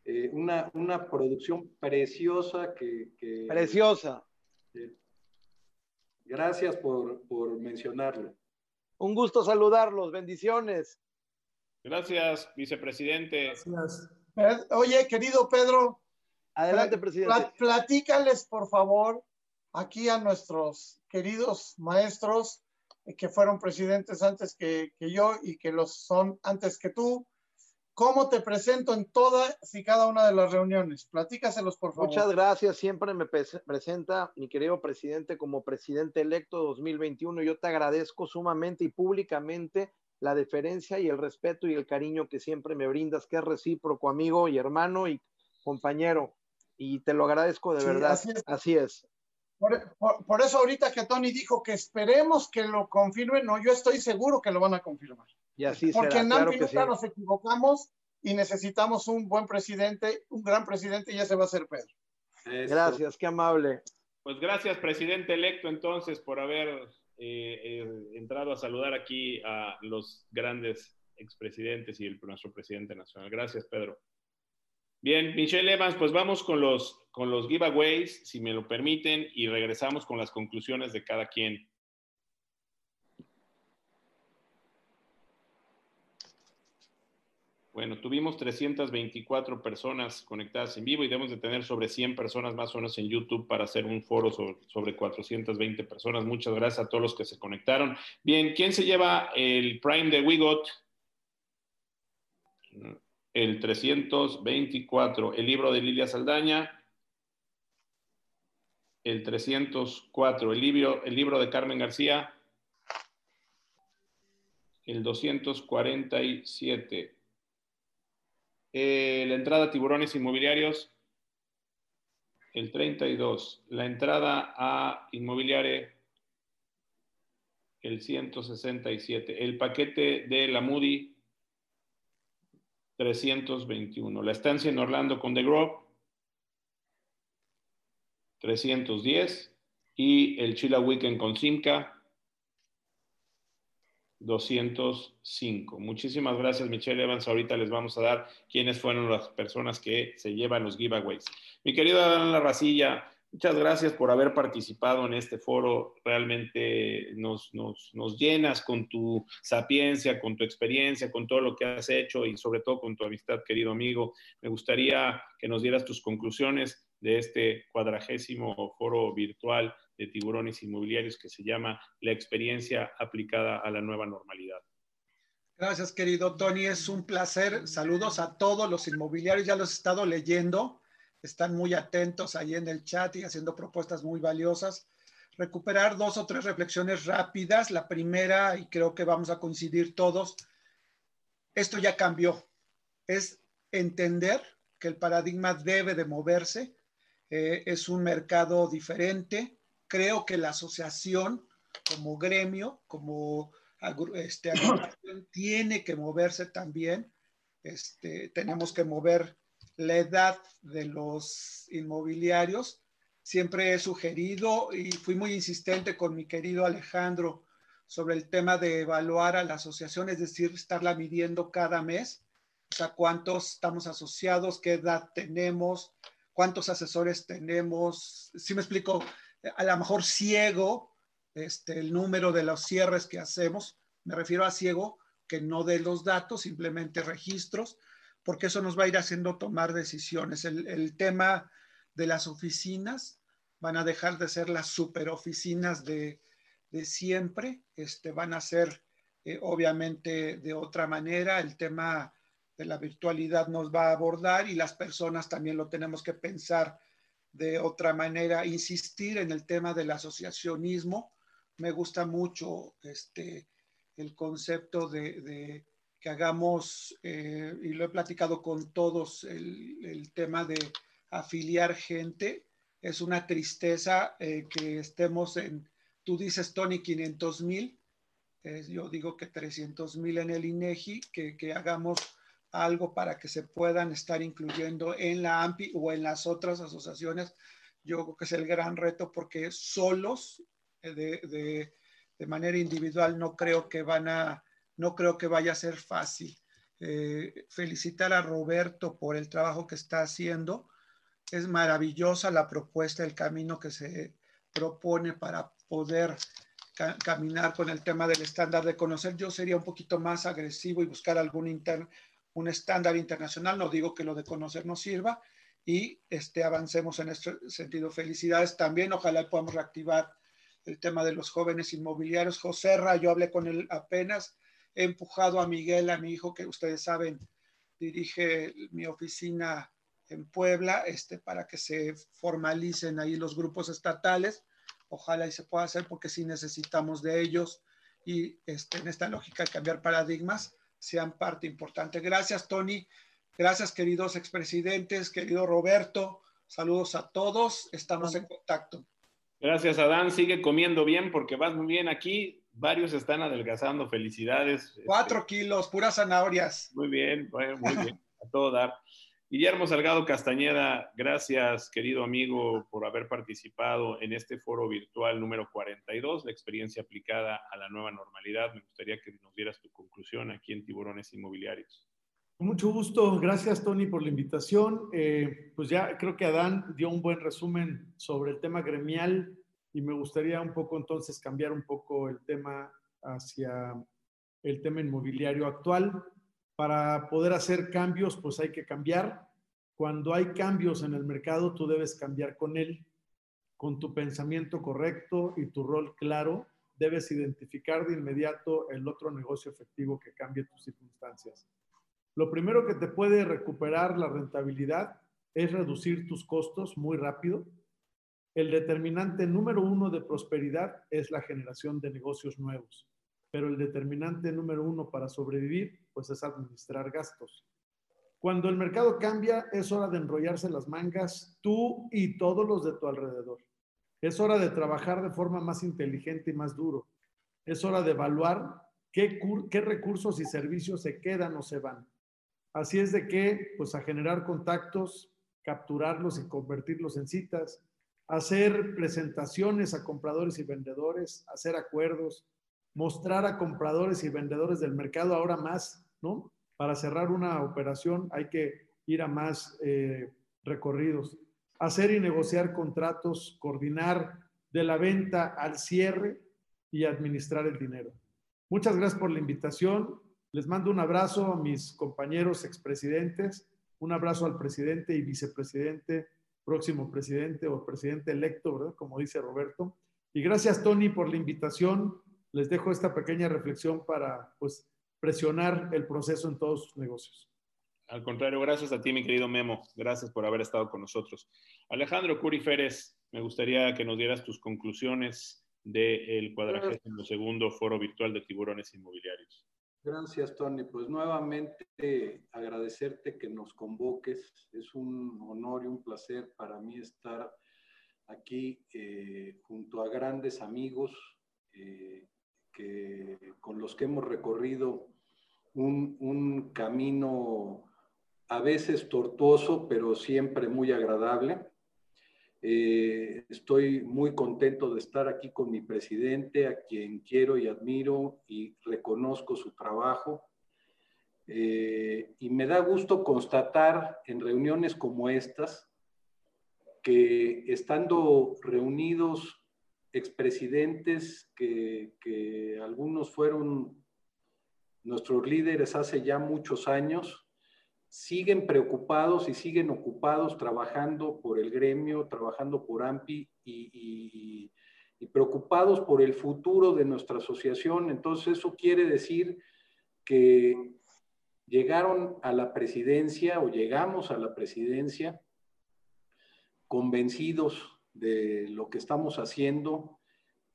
Eh, una, una, producción preciosa que, que... Preciosa Gracias por, mencionarlo. Un gusto saludarlos. Bendiciones. Gracias, vicepresidente. Oye, querido Pedro. Adelante, presidente. Platícales, por favor, aquí a nuestros queridos maestros eh, que fueron presidentes antes que, que yo y que los son antes que tú, cómo te presento en todas y cada una de las reuniones. Platícaselos, por favor. Muchas gracias. Siempre me presenta mi querido presidente como presidente electo 2021. Yo te agradezco sumamente y públicamente la deferencia y el respeto y el cariño que siempre me brindas, que es recíproco, amigo y hermano y compañero. Y te lo agradezco de verdad. Así es. Por, eso ahorita que Tony dijo que esperemos que lo confirmen, no, yo estoy seguro que lo van a confirmar. Y así Porque en Nampi nunca nos equivocamos y necesitamos un buen presidente, un gran presidente y ese va a ser Pedro. Gracias, qué amable. Pues gracias, presidente electo, entonces, por haber eh, eh, entrado a saludar aquí a los grandes expresidentes y el, nuestro presidente nacional. Gracias, Pedro. Bien, Michelle Evans, pues vamos con los, con los giveaways, si me lo permiten, y regresamos con las conclusiones de cada quien. Bueno, tuvimos 324 personas conectadas en vivo y debemos de tener sobre 100 personas más o menos en YouTube para hacer un foro sobre, 420 personas. Muchas gracias a todos los que se conectaron. Bien, ¿quién se lleva el Prime de Wigot? El 324, el libro de Lilia Saldaña, el 304, el libro, el libro de Carmen García, el 247, eh, la entrada a tiburones inmobiliarios, el 32, la entrada a inmobiliaria, el 167, el paquete de la Moody, 321, la estancia en Orlando con The Grove, 310 y el Chila Weekend con Simca 205. Muchísimas gracias, Michelle Evans. Ahorita les vamos a dar quiénes fueron las personas que se llevan los giveaways. Mi querido Adán Larracilla, muchas gracias por haber participado en este foro. Realmente nos, nos, nos llenas con tu sapiencia, con tu experiencia, con todo lo que has hecho y sobre todo con tu amistad, querido amigo. Me gustaría que nos dieras tus conclusiones de este cuadragésimo foro virtual de tiburones inmobiliarios que se llama La experiencia aplicada a la nueva normalidad. Gracias, querido Tony. Es un placer. Saludos a todos los inmobiliarios. Ya los he estado leyendo. Están muy atentos ahí en el chat y haciendo propuestas muy valiosas. Recuperar dos o tres reflexiones rápidas. La primera, y creo que vamos a coincidir todos, esto ya cambió. Es entender que el paradigma debe de moverse eh, es un mercado diferente. Creo que la asociación como gremio, como este, tiene que moverse también. Este, tenemos que mover la edad de los inmobiliarios. Siempre he sugerido y fui muy insistente con mi querido Alejandro sobre el tema de evaluar a la asociación, es decir, estarla midiendo cada mes, o sea, cuántos estamos asociados, qué edad tenemos, cuántos asesores tenemos, si me explico, a lo mejor ciego este, el número de los cierres que hacemos, me refiero a ciego, que no de los datos, simplemente registros, porque eso nos va a ir haciendo tomar decisiones. El, tema de las oficinas van a dejar de ser las superoficinas de, de siempre, este, van a ser eh, obviamente de otra manera. El tema de la virtualidad nos va a abordar y las personas también lo tenemos que pensar de otra manera, insistir en el tema del asociacionismo. Me gusta mucho este, el concepto de, que hagamos, eh, y lo he platicado con todos, el, tema de afiliar gente. Es una tristeza eh, que estemos en, tú dices, Tony, 500 mil, eh, yo digo que 300 mil en el INEGI, que, que hagamos algo para que se puedan estar incluyendo en la AMPI o en las otras asociaciones. Yo creo que es el gran reto porque solos, eh, de, de, manera individual, no creo que van a, no creo que vaya a ser fácil. Eh, felicitar a Roberto por el trabajo que está haciendo. Es maravillosa la propuesta, el camino que se propone para poder caminar con el tema del estándar de conocer. Yo sería un poquito más agresivo y buscar algún interno un estándar internacional, no digo que lo de conocer no sirva, y este, avancemos en este sentido. Felicidades también, ojalá podamos reactivar el tema de los jóvenes inmobiliarios. José Ra, yo hablé con él apenas, he empujado a Miguel, a mi hijo, que ustedes saben, dirige mi oficina en Puebla, este, para que se formalicen ahí los grupos estatales. Ojalá y se pueda hacer porque sí necesitamos de ellos y este, en esta lógica de cambiar paradigmas sean parte importante. Gracias, Tony. Gracias, queridos expresidentes, querido Roberto. Saludos a todos. Estamos en contacto. Gracias, Adán. Sigue comiendo bien porque vas muy bien aquí. Varios están adelgazando. Felicidades. Cuatro este, kilos, puras zanahorias. Muy bien, muy bien. A todo dar. Guillermo Salgado Castañeda, gracias, querido amigo, por haber participado en este foro virtual número 42, la experiencia aplicada a la nueva normalidad. Me gustaría que nos dieras tu conclusión aquí en Tiburones Inmobiliarios. Con mucho gusto. Gracias, Tony, por la invitación. Eh, pues ya creo que Adán dio un buen resumen sobre el tema gremial y me gustaría un poco entonces cambiar un poco el tema hacia el tema inmobiliario actual. Para poder hacer cambios, pues hay que cambiar. Cuando hay cambios en el mercado, tú debes cambiar con él, con tu pensamiento correcto y tu rol claro. Debes identificar de inmediato el otro negocio efectivo que cambie tus circunstancias. Lo primero que te puede recuperar la rentabilidad es reducir tus costos muy rápido. El determinante número uno de prosperidad es la generación de negocios nuevos, pero el determinante número uno para sobrevivir, pues es administrar gastos. Cuando el mercado cambia, es hora de enrollarse las mangas tú y todos los de tu alrededor. Es hora de trabajar de forma más inteligente y más duro. Es hora de evaluar qué, qué recursos y servicios se quedan o se van. Así es de que, pues a generar contactos, capturarlos y convertirlos en citas, hacer presentaciones a compradores y vendedores, hacer acuerdos, mostrar a compradores y vendedores del mercado ahora más, ¿no? Para cerrar una operación hay que ir a más eh, recorridos, hacer y negociar contratos, coordinar de la venta al cierre y administrar el dinero. Muchas gracias por la invitación. Les mando un abrazo a mis compañeros expresidentes un abrazo al presidente y vicepresidente, próximo presidente o presidente electo, ¿verdad? Como dice Roberto. Y gracias, Tony, por la invitación. Les dejo esta pequeña reflexión para, pues, presionar el proceso en todos sus negocios. Al contrario, gracias a ti, mi querido Memo. Gracias por haber estado con nosotros. Alejandro Curi Férez, me gustaría que nos dieras tus conclusiones del cuadragésimo segundo foro virtual de tiburones inmobiliarios. Gracias, Tony. Pues nuevamente agradecerte que nos convoques. Es un honor y un placer para mí estar aquí eh, junto a grandes amigos eh, que, con los que hemos recorrido un, un camino a veces tortuoso, pero siempre muy agradable. Eh, estoy muy contento de estar aquí con mi presidente, a quien quiero y admiro y reconozco su trabajo. Eh, y me da gusto constatar en reuniones como estas que estando reunidos expresidentes, que, que algunos fueron nuestros líderes hace ya muchos años, siguen preocupados y siguen ocupados trabajando por el gremio, trabajando por AMPI y, preocupados por el futuro de nuestra asociación. Entonces eso quiere decir que llegaron a la presidencia o llegamos a la presidencia convencidos de lo que estamos haciendo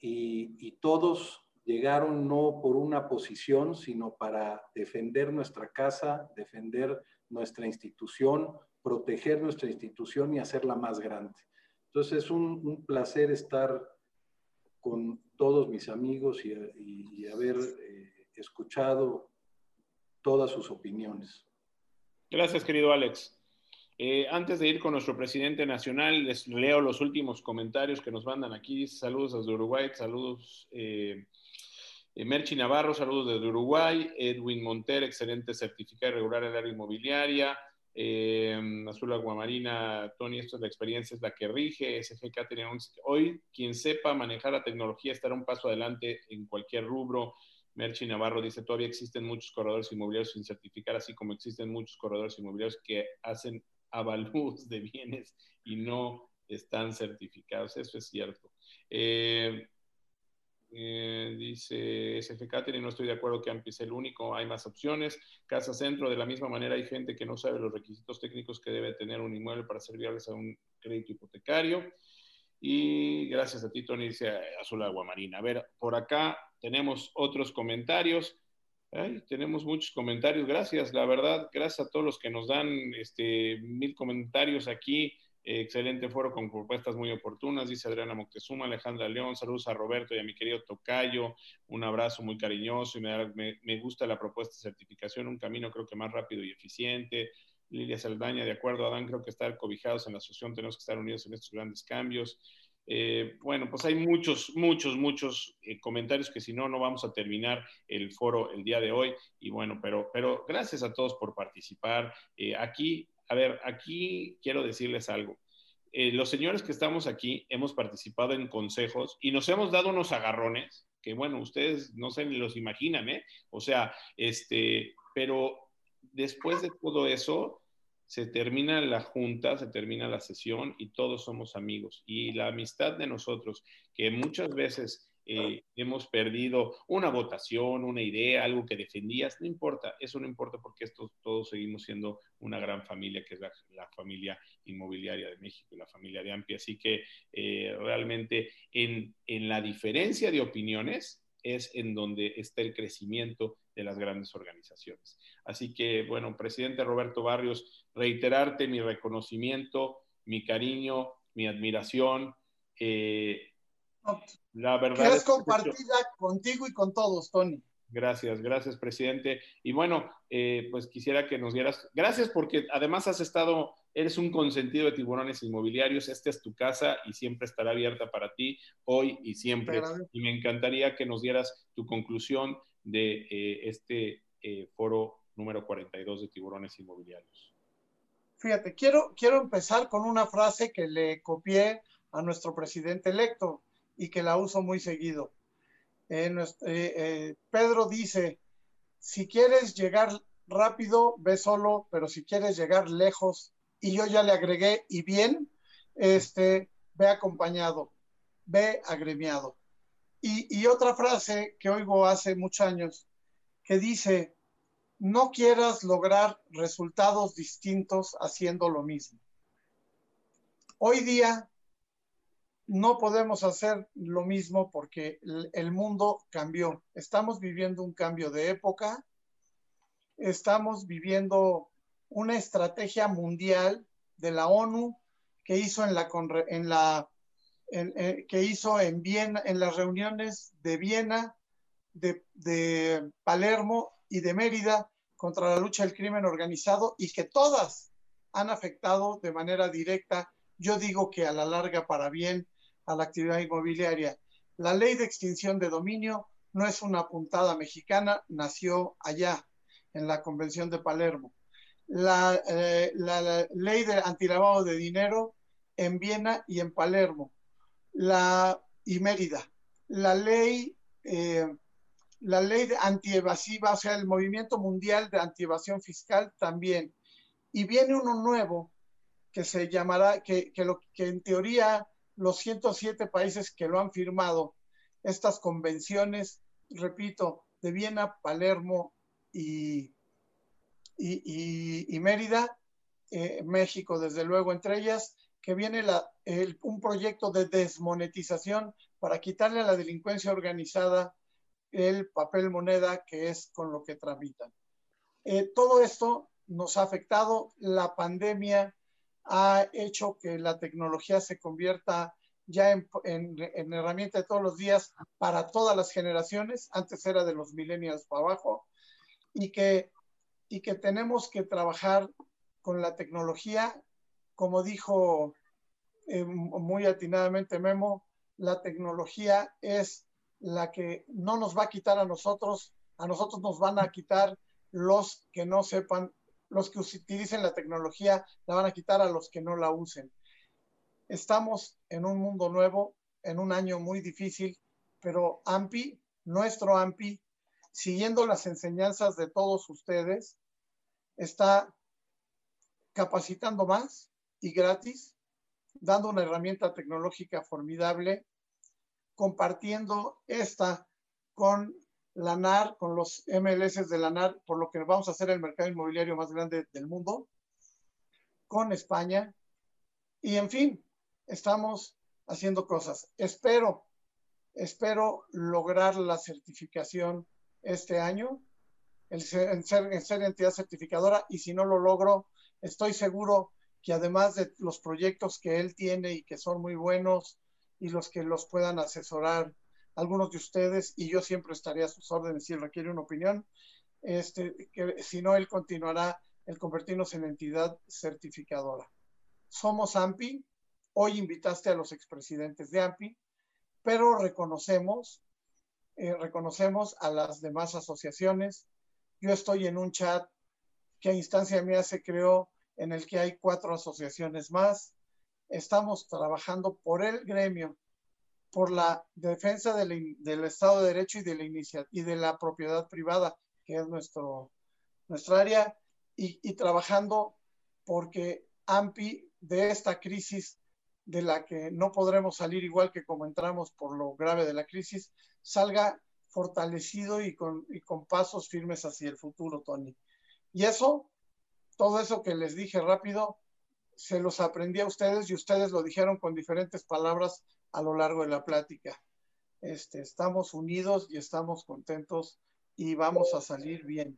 y, todos llegaron no por una posición, sino para defender nuestra casa, defender nuestra institución, proteger nuestra institución y hacerla más grande. Entonces es un, placer estar con todos mis amigos y, haber eh, escuchado todas sus opiniones. Gracias, querido Alex. Eh, antes de ir con nuestro presidente nacional, les leo los últimos comentarios que nos mandan aquí. Saludos desde Uruguay, saludos eh, Merchi Navarro, saludos desde Uruguay. Edwin Monter, excelente certificado regular el área inmobiliaria. Eh, Azul Aguamarina, Tony, esto es la experiencia, es la que rige. SGK tenía Hoy, quien sepa manejar la tecnología estará un paso adelante en cualquier rubro. Merchi Navarro dice, todavía existen muchos corredores inmobiliarios sin certificar, así como existen muchos corredores inmobiliarios que hacen avalúos de bienes y no están certificados. Eso es cierto. Eh, eh, dice SFK, no estoy de acuerdo que AMPI es el único, hay más opciones. Casa Centro, de la misma manera, hay gente que no sabe los requisitos técnicos que debe tener un inmueble para servirles a un crédito hipotecario. Y gracias a ti, Tony, dice Azul Agua Marina. A ver, por acá tenemos otros comentarios. tenemos muchos comentarios, gracias, la verdad, gracias a todos los que nos dan este, mil comentarios aquí. Excelente foro con propuestas muy oportunas, dice Adriana Moctezuma, Alejandra León, saludos a Roberto y a mi querido Tocayo, un abrazo muy cariñoso y me, gusta la propuesta de certificación, un camino creo que más rápido y eficiente. Lilia Saldaña, de acuerdo, Adán, creo que estar cobijados en la asociación, tenemos que estar unidos en estos grandes cambios. Eh, bueno, pues hay muchos, muchos, muchos eh, comentarios que si no, no vamos a terminar el foro el día de hoy. Y bueno, pero, pero gracias a todos por participar. Eh, aquí a ver, aquí quiero decirles algo. Eh, los señores que estamos aquí hemos participado en consejos y nos hemos dado unos agarrones que, bueno, ustedes no se los imaginan, ¿eh? O sea, este, pero después de todo eso, se termina la junta, se termina la sesión y todos somos amigos. Y la amistad de nosotros, que muchas veces eh, hemos perdido una votación, una idea, algo que defendías, no importa, eso no importa porque estos todos seguimos siendo una gran familia que es la, familia inmobiliaria de México y la familia de AMPI. Así que eh, realmente en, en la diferencia de opiniones es en donde está el crecimiento de las grandes organizaciones. Así que, bueno, presidente Roberto Barrios, reiterarte mi reconocimiento, mi cariño, mi admiración. Eh, la verdad. es compartida contigo y con todos, Tony. Gracias, gracias, presidente. Y bueno, eh, pues quisiera que nos dieras, gracias porque además has estado, eres un consentido de tiburones inmobiliarios, esta es tu casa y siempre estará abierta para ti, hoy y siempre. Y me encantaría que nos dieras tu conclusión de eh, este eh, foro número 42 de tiburones inmobiliarios. Fíjate, quiero, quiero empezar con una frase que le copié a nuestro presidente electo y que la uso muy seguido. Eh, eh, Pedro dice, si quieres llegar rápido, ve solo, pero si quieres llegar lejos, y yo ya le agregué, y bien, este, ve acompañado, ve agremiado. Y, y otra frase que oigo hace muchos años, que dice, no quieras lograr resultados distintos haciendo lo mismo. Hoy día no podemos hacer lo mismo porque el mundo cambió. Estamos viviendo un cambio de época, estamos viviendo una estrategia mundial de la ONU que hizo en la, eh, que hizo en Viena, en las reuniones de Viena, de, de Palermo y de Mérida contra la lucha del crimen organizado y que todas han afectado de manera directa, yo digo que a la larga para bien, a la actividad inmobiliaria. La ley de extinción de dominio no es una puntada mexicana, nació allá, en la Convención de Palermo. La, eh, ley de antilavado de dinero en Viena y en Palermo. La, y Mérida. La ley, eh, la ley de antievasiva, o sea, el movimiento mundial de antievasión fiscal también. Y viene uno nuevo que se llamará, que, que, lo, que en teoría los 107 países que lo han firmado, estas convenciones, repito, de Viena, Palermo y, y, Mérida, eh, México desde luego entre ellas, que viene la, un proyecto de desmonetización para quitarle a la delincuencia organizada el papel moneda que es con lo que tramitan. Eh, todo esto nos ha afectado, la pandemia ha hecho que la tecnología se convierta ya en, herramienta de todos los días para todas las generaciones, antes era de los millennials para abajo, y que, y que tenemos que trabajar con la tecnología, como dijo eh, muy atinadamente Memo, la tecnología es la que no nos va a quitar a nosotros, a nosotros nos van a quitar los que no sepan los que utilicen la tecnología la van a quitar a los que no la usen. Estamos en un mundo nuevo, en un año muy difícil, pero AMPI, nuestro AMPI, siguiendo las enseñanzas de todos ustedes, está capacitando más y gratis, dando una herramienta tecnológica formidable, compartiendo esta con la NAR, con los MLS de la NAR, por lo que vamos a hacer el mercado inmobiliario más grande del mundo, con España. Y en fin, estamos haciendo cosas. Espero, espero lograr la certificación este año, el ser, en ser, en ser entidad certificadora, y si no lo logro, estoy seguro que además de los proyectos que él tiene y que son muy buenos y los que los puedan asesorar algunos de ustedes y yo siempre estaré a sus órdenes si requiere una opinión. Este, que si no, él continuará el convertirnos en entidad certificadora. Somos AMPI. Hoy invitaste a los expresidentes de AMPI, pero reconocemos, eh, reconocemos a las demás asociaciones. Yo estoy en un chat que a instancia mía se creó en el que hay cuatro asociaciones más. Estamos trabajando por el gremio por la defensa del, Estado de Derecho y de, la y de la propiedad privada, que es nuestro, nuestra área, y, trabajando porque AMPI de esta crisis de la que no podremos salir igual que como entramos por lo grave de la crisis, salga fortalecido y con, y con pasos firmes hacia el futuro, Tony. Y eso, todo eso que les dije rápido, se los aprendí a ustedes y ustedes lo dijeron con diferentes palabras a lo largo de la plática. Este, estamos unidos y estamos contentos y vamos a salir bien.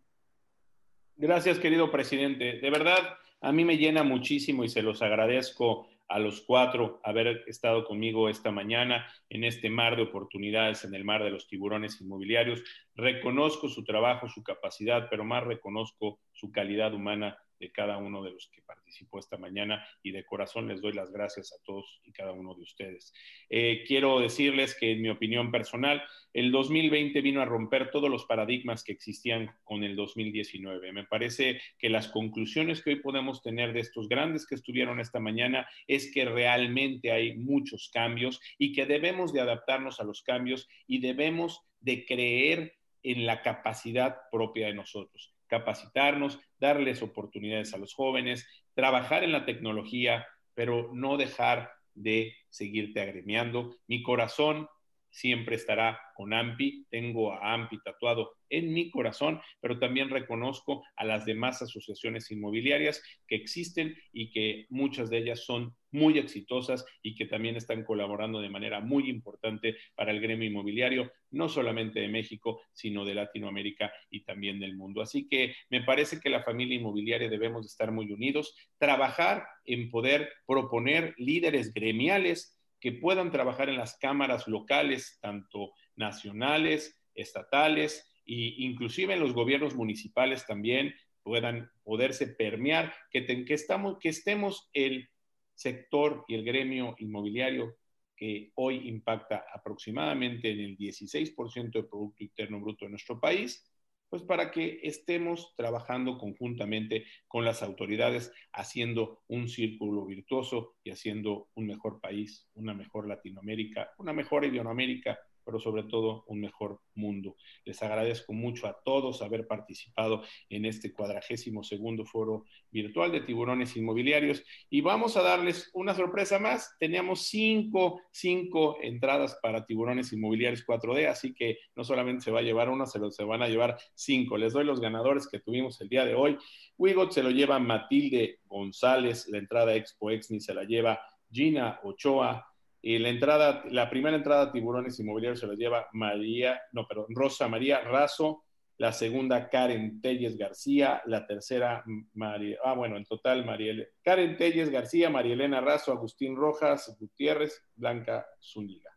Gracias, querido presidente. De verdad, a mí me llena muchísimo y se los agradezco a los cuatro haber estado conmigo esta mañana en este mar de oportunidades, en el mar de los tiburones inmobiliarios. Reconozco su trabajo, su capacidad, pero más reconozco su calidad humana de cada uno de los que participó esta mañana y de corazón les doy las gracias a todos y cada uno de ustedes. Eh, quiero decirles que en mi opinión personal, el 2020 vino a romper todos los paradigmas que existían con el 2019. Me parece que las conclusiones que hoy podemos tener de estos grandes que estuvieron esta mañana es que realmente hay muchos cambios y que debemos de adaptarnos a los cambios y debemos de creer en la capacidad propia de nosotros capacitarnos, darles oportunidades a los jóvenes, trabajar en la tecnología, pero no dejar de seguirte agremiando. Mi corazón siempre estará con AMPI. Tengo a AMPI tatuado en mi corazón, pero también reconozco a las demás asociaciones inmobiliarias que existen y que muchas de ellas son muy exitosas y que también están colaborando de manera muy importante para el gremio inmobiliario, no solamente de México, sino de Latinoamérica y también del mundo. Así que me parece que la familia inmobiliaria debemos estar muy unidos, trabajar en poder proponer líderes gremiales que puedan trabajar en las cámaras locales, tanto nacionales, estatales e inclusive en los gobiernos municipales también puedan poderse permear, que, que, estamos, que estemos el sector y el gremio inmobiliario que hoy impacta aproximadamente en el 16% del Producto Interno Bruto de nuestro país, pues para que estemos trabajando conjuntamente con las autoridades, haciendo un círculo virtuoso y haciendo un mejor país, una mejor Latinoamérica, una mejor Iberoamérica, pero sobre todo un mejor mundo. Les agradezco mucho a todos haber participado en este cuadragésimo segundo foro virtual de tiburones inmobiliarios y vamos a darles una sorpresa más. Teníamos cinco, cinco entradas para tiburones inmobiliarios 4D, así que no solamente se va a llevar uno, se, lo, se van a llevar cinco. Les doy los ganadores que tuvimos el día de hoy. Wigot se lo lleva Matilde González, la entrada Expo Exni se la lleva Gina Ochoa, y la entrada, la primera entrada a tiburones inmobiliarios se la lleva María, no, perdón, Rosa María Razo, la segunda Karen Telles García, la tercera María, ah, bueno, en total Mariel, Karen Telles García, María Elena Razo, Agustín Rojas, Gutiérrez, Blanca Zúñiga.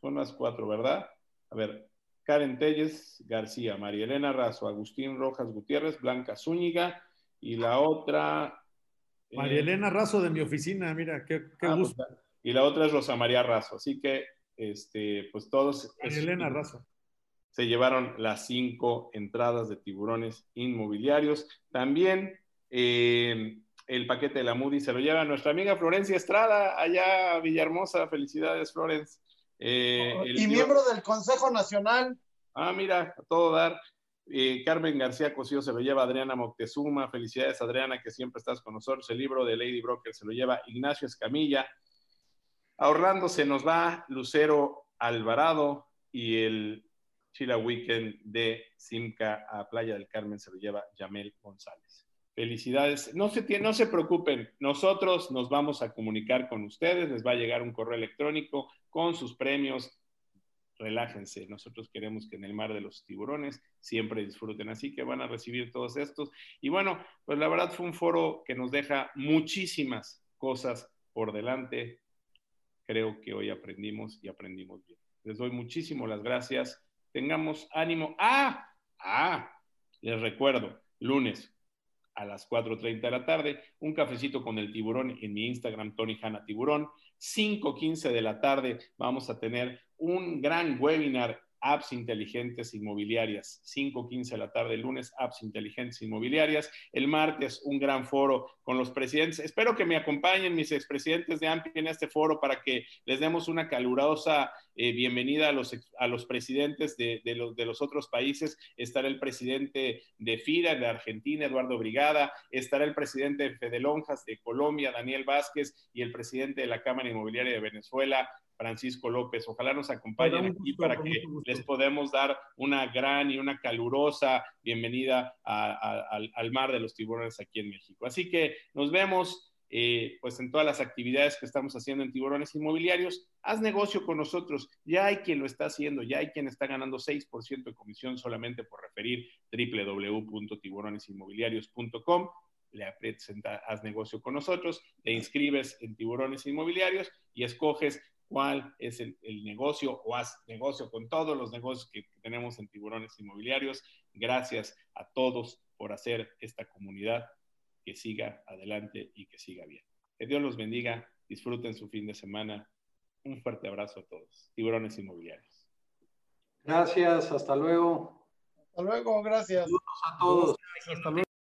Son las cuatro, ¿verdad? A ver, Karen Telles García, María Elena Razo, Agustín Rojas Gutiérrez, Blanca Zúñiga, y la otra... María eh, Elena Razo de mi oficina, mira, qué, qué ah, pues, gusto y la otra es Rosa María Razo. Así que, este, pues todos... Elena Razo. Se llevaron las cinco entradas de tiburones inmobiliarios. También eh, el paquete de la Moody se lo lleva nuestra amiga Florencia Estrada, allá a Villahermosa. Felicidades, Florence. Eh, y miembro del Consejo Nacional. Ah, mira, a todo dar. Eh, Carmen García Cosío se lo lleva Adriana Moctezuma. Felicidades, Adriana, que siempre estás con nosotros. El libro de Lady Broker se lo lleva Ignacio Escamilla. A Orlando se nos va Lucero Alvarado y el Chila Weekend de Simca a Playa del Carmen se lo lleva Yamel González. Felicidades. No se, no se preocupen, nosotros nos vamos a comunicar con ustedes, les va a llegar un correo electrónico con sus premios. Relájense, nosotros queremos que en el mar de los tiburones siempre disfruten, así que van a recibir todos estos. Y bueno, pues la verdad fue un foro que nos deja muchísimas cosas por delante, creo que hoy aprendimos y aprendimos bien. Les doy muchísimas las gracias. Tengamos ánimo. Ah, ah, les recuerdo, lunes a las 4.30 de la tarde, un cafecito con el tiburón en mi Instagram, Tony Hanna Tiburón. 5.15 de la tarde vamos a tener un gran webinar apps inteligentes inmobiliarias, 5.15 de la tarde el lunes, apps inteligentes inmobiliarias. El martes, un gran foro con los presidentes. Espero que me acompañen mis expresidentes de AMPI en este foro para que les demos una calurosa eh, bienvenida a los, a los presidentes de, de, los, de los otros países. Estará el presidente de FIRA de Argentina, Eduardo Brigada, estará el presidente de Fedelonjas de Colombia, Daniel Vázquez, y el presidente de la Cámara Inmobiliaria de Venezuela, Francisco López. Ojalá nos acompañen aquí para que les podamos dar una gran y una calurosa bienvenida a, a, al, al, mar de los tiburones aquí en México. Así que nos vemos eh, pues en todas las actividades que estamos haciendo en tiburones inmobiliarios. Haz negocio con nosotros. Ya hay quien lo está haciendo, ya hay quien está ganando 6% de comisión solamente por referir www.tiburonesinmobiliarios.com le aprietas en haz negocio con nosotros, te inscribes en tiburones inmobiliarios y escoges cuál es el, el, negocio o haz negocio con todos los negocios que, que tenemos en tiburones inmobiliarios. Gracias a todos por hacer esta comunidad que siga adelante y que siga bien. Que Dios los bendiga, disfruten su fin de semana. Un fuerte abrazo a todos. Tiburones inmobiliarios. Gracias, hasta luego. Hasta luego, gracias. Saludos a todos. Hasta luego.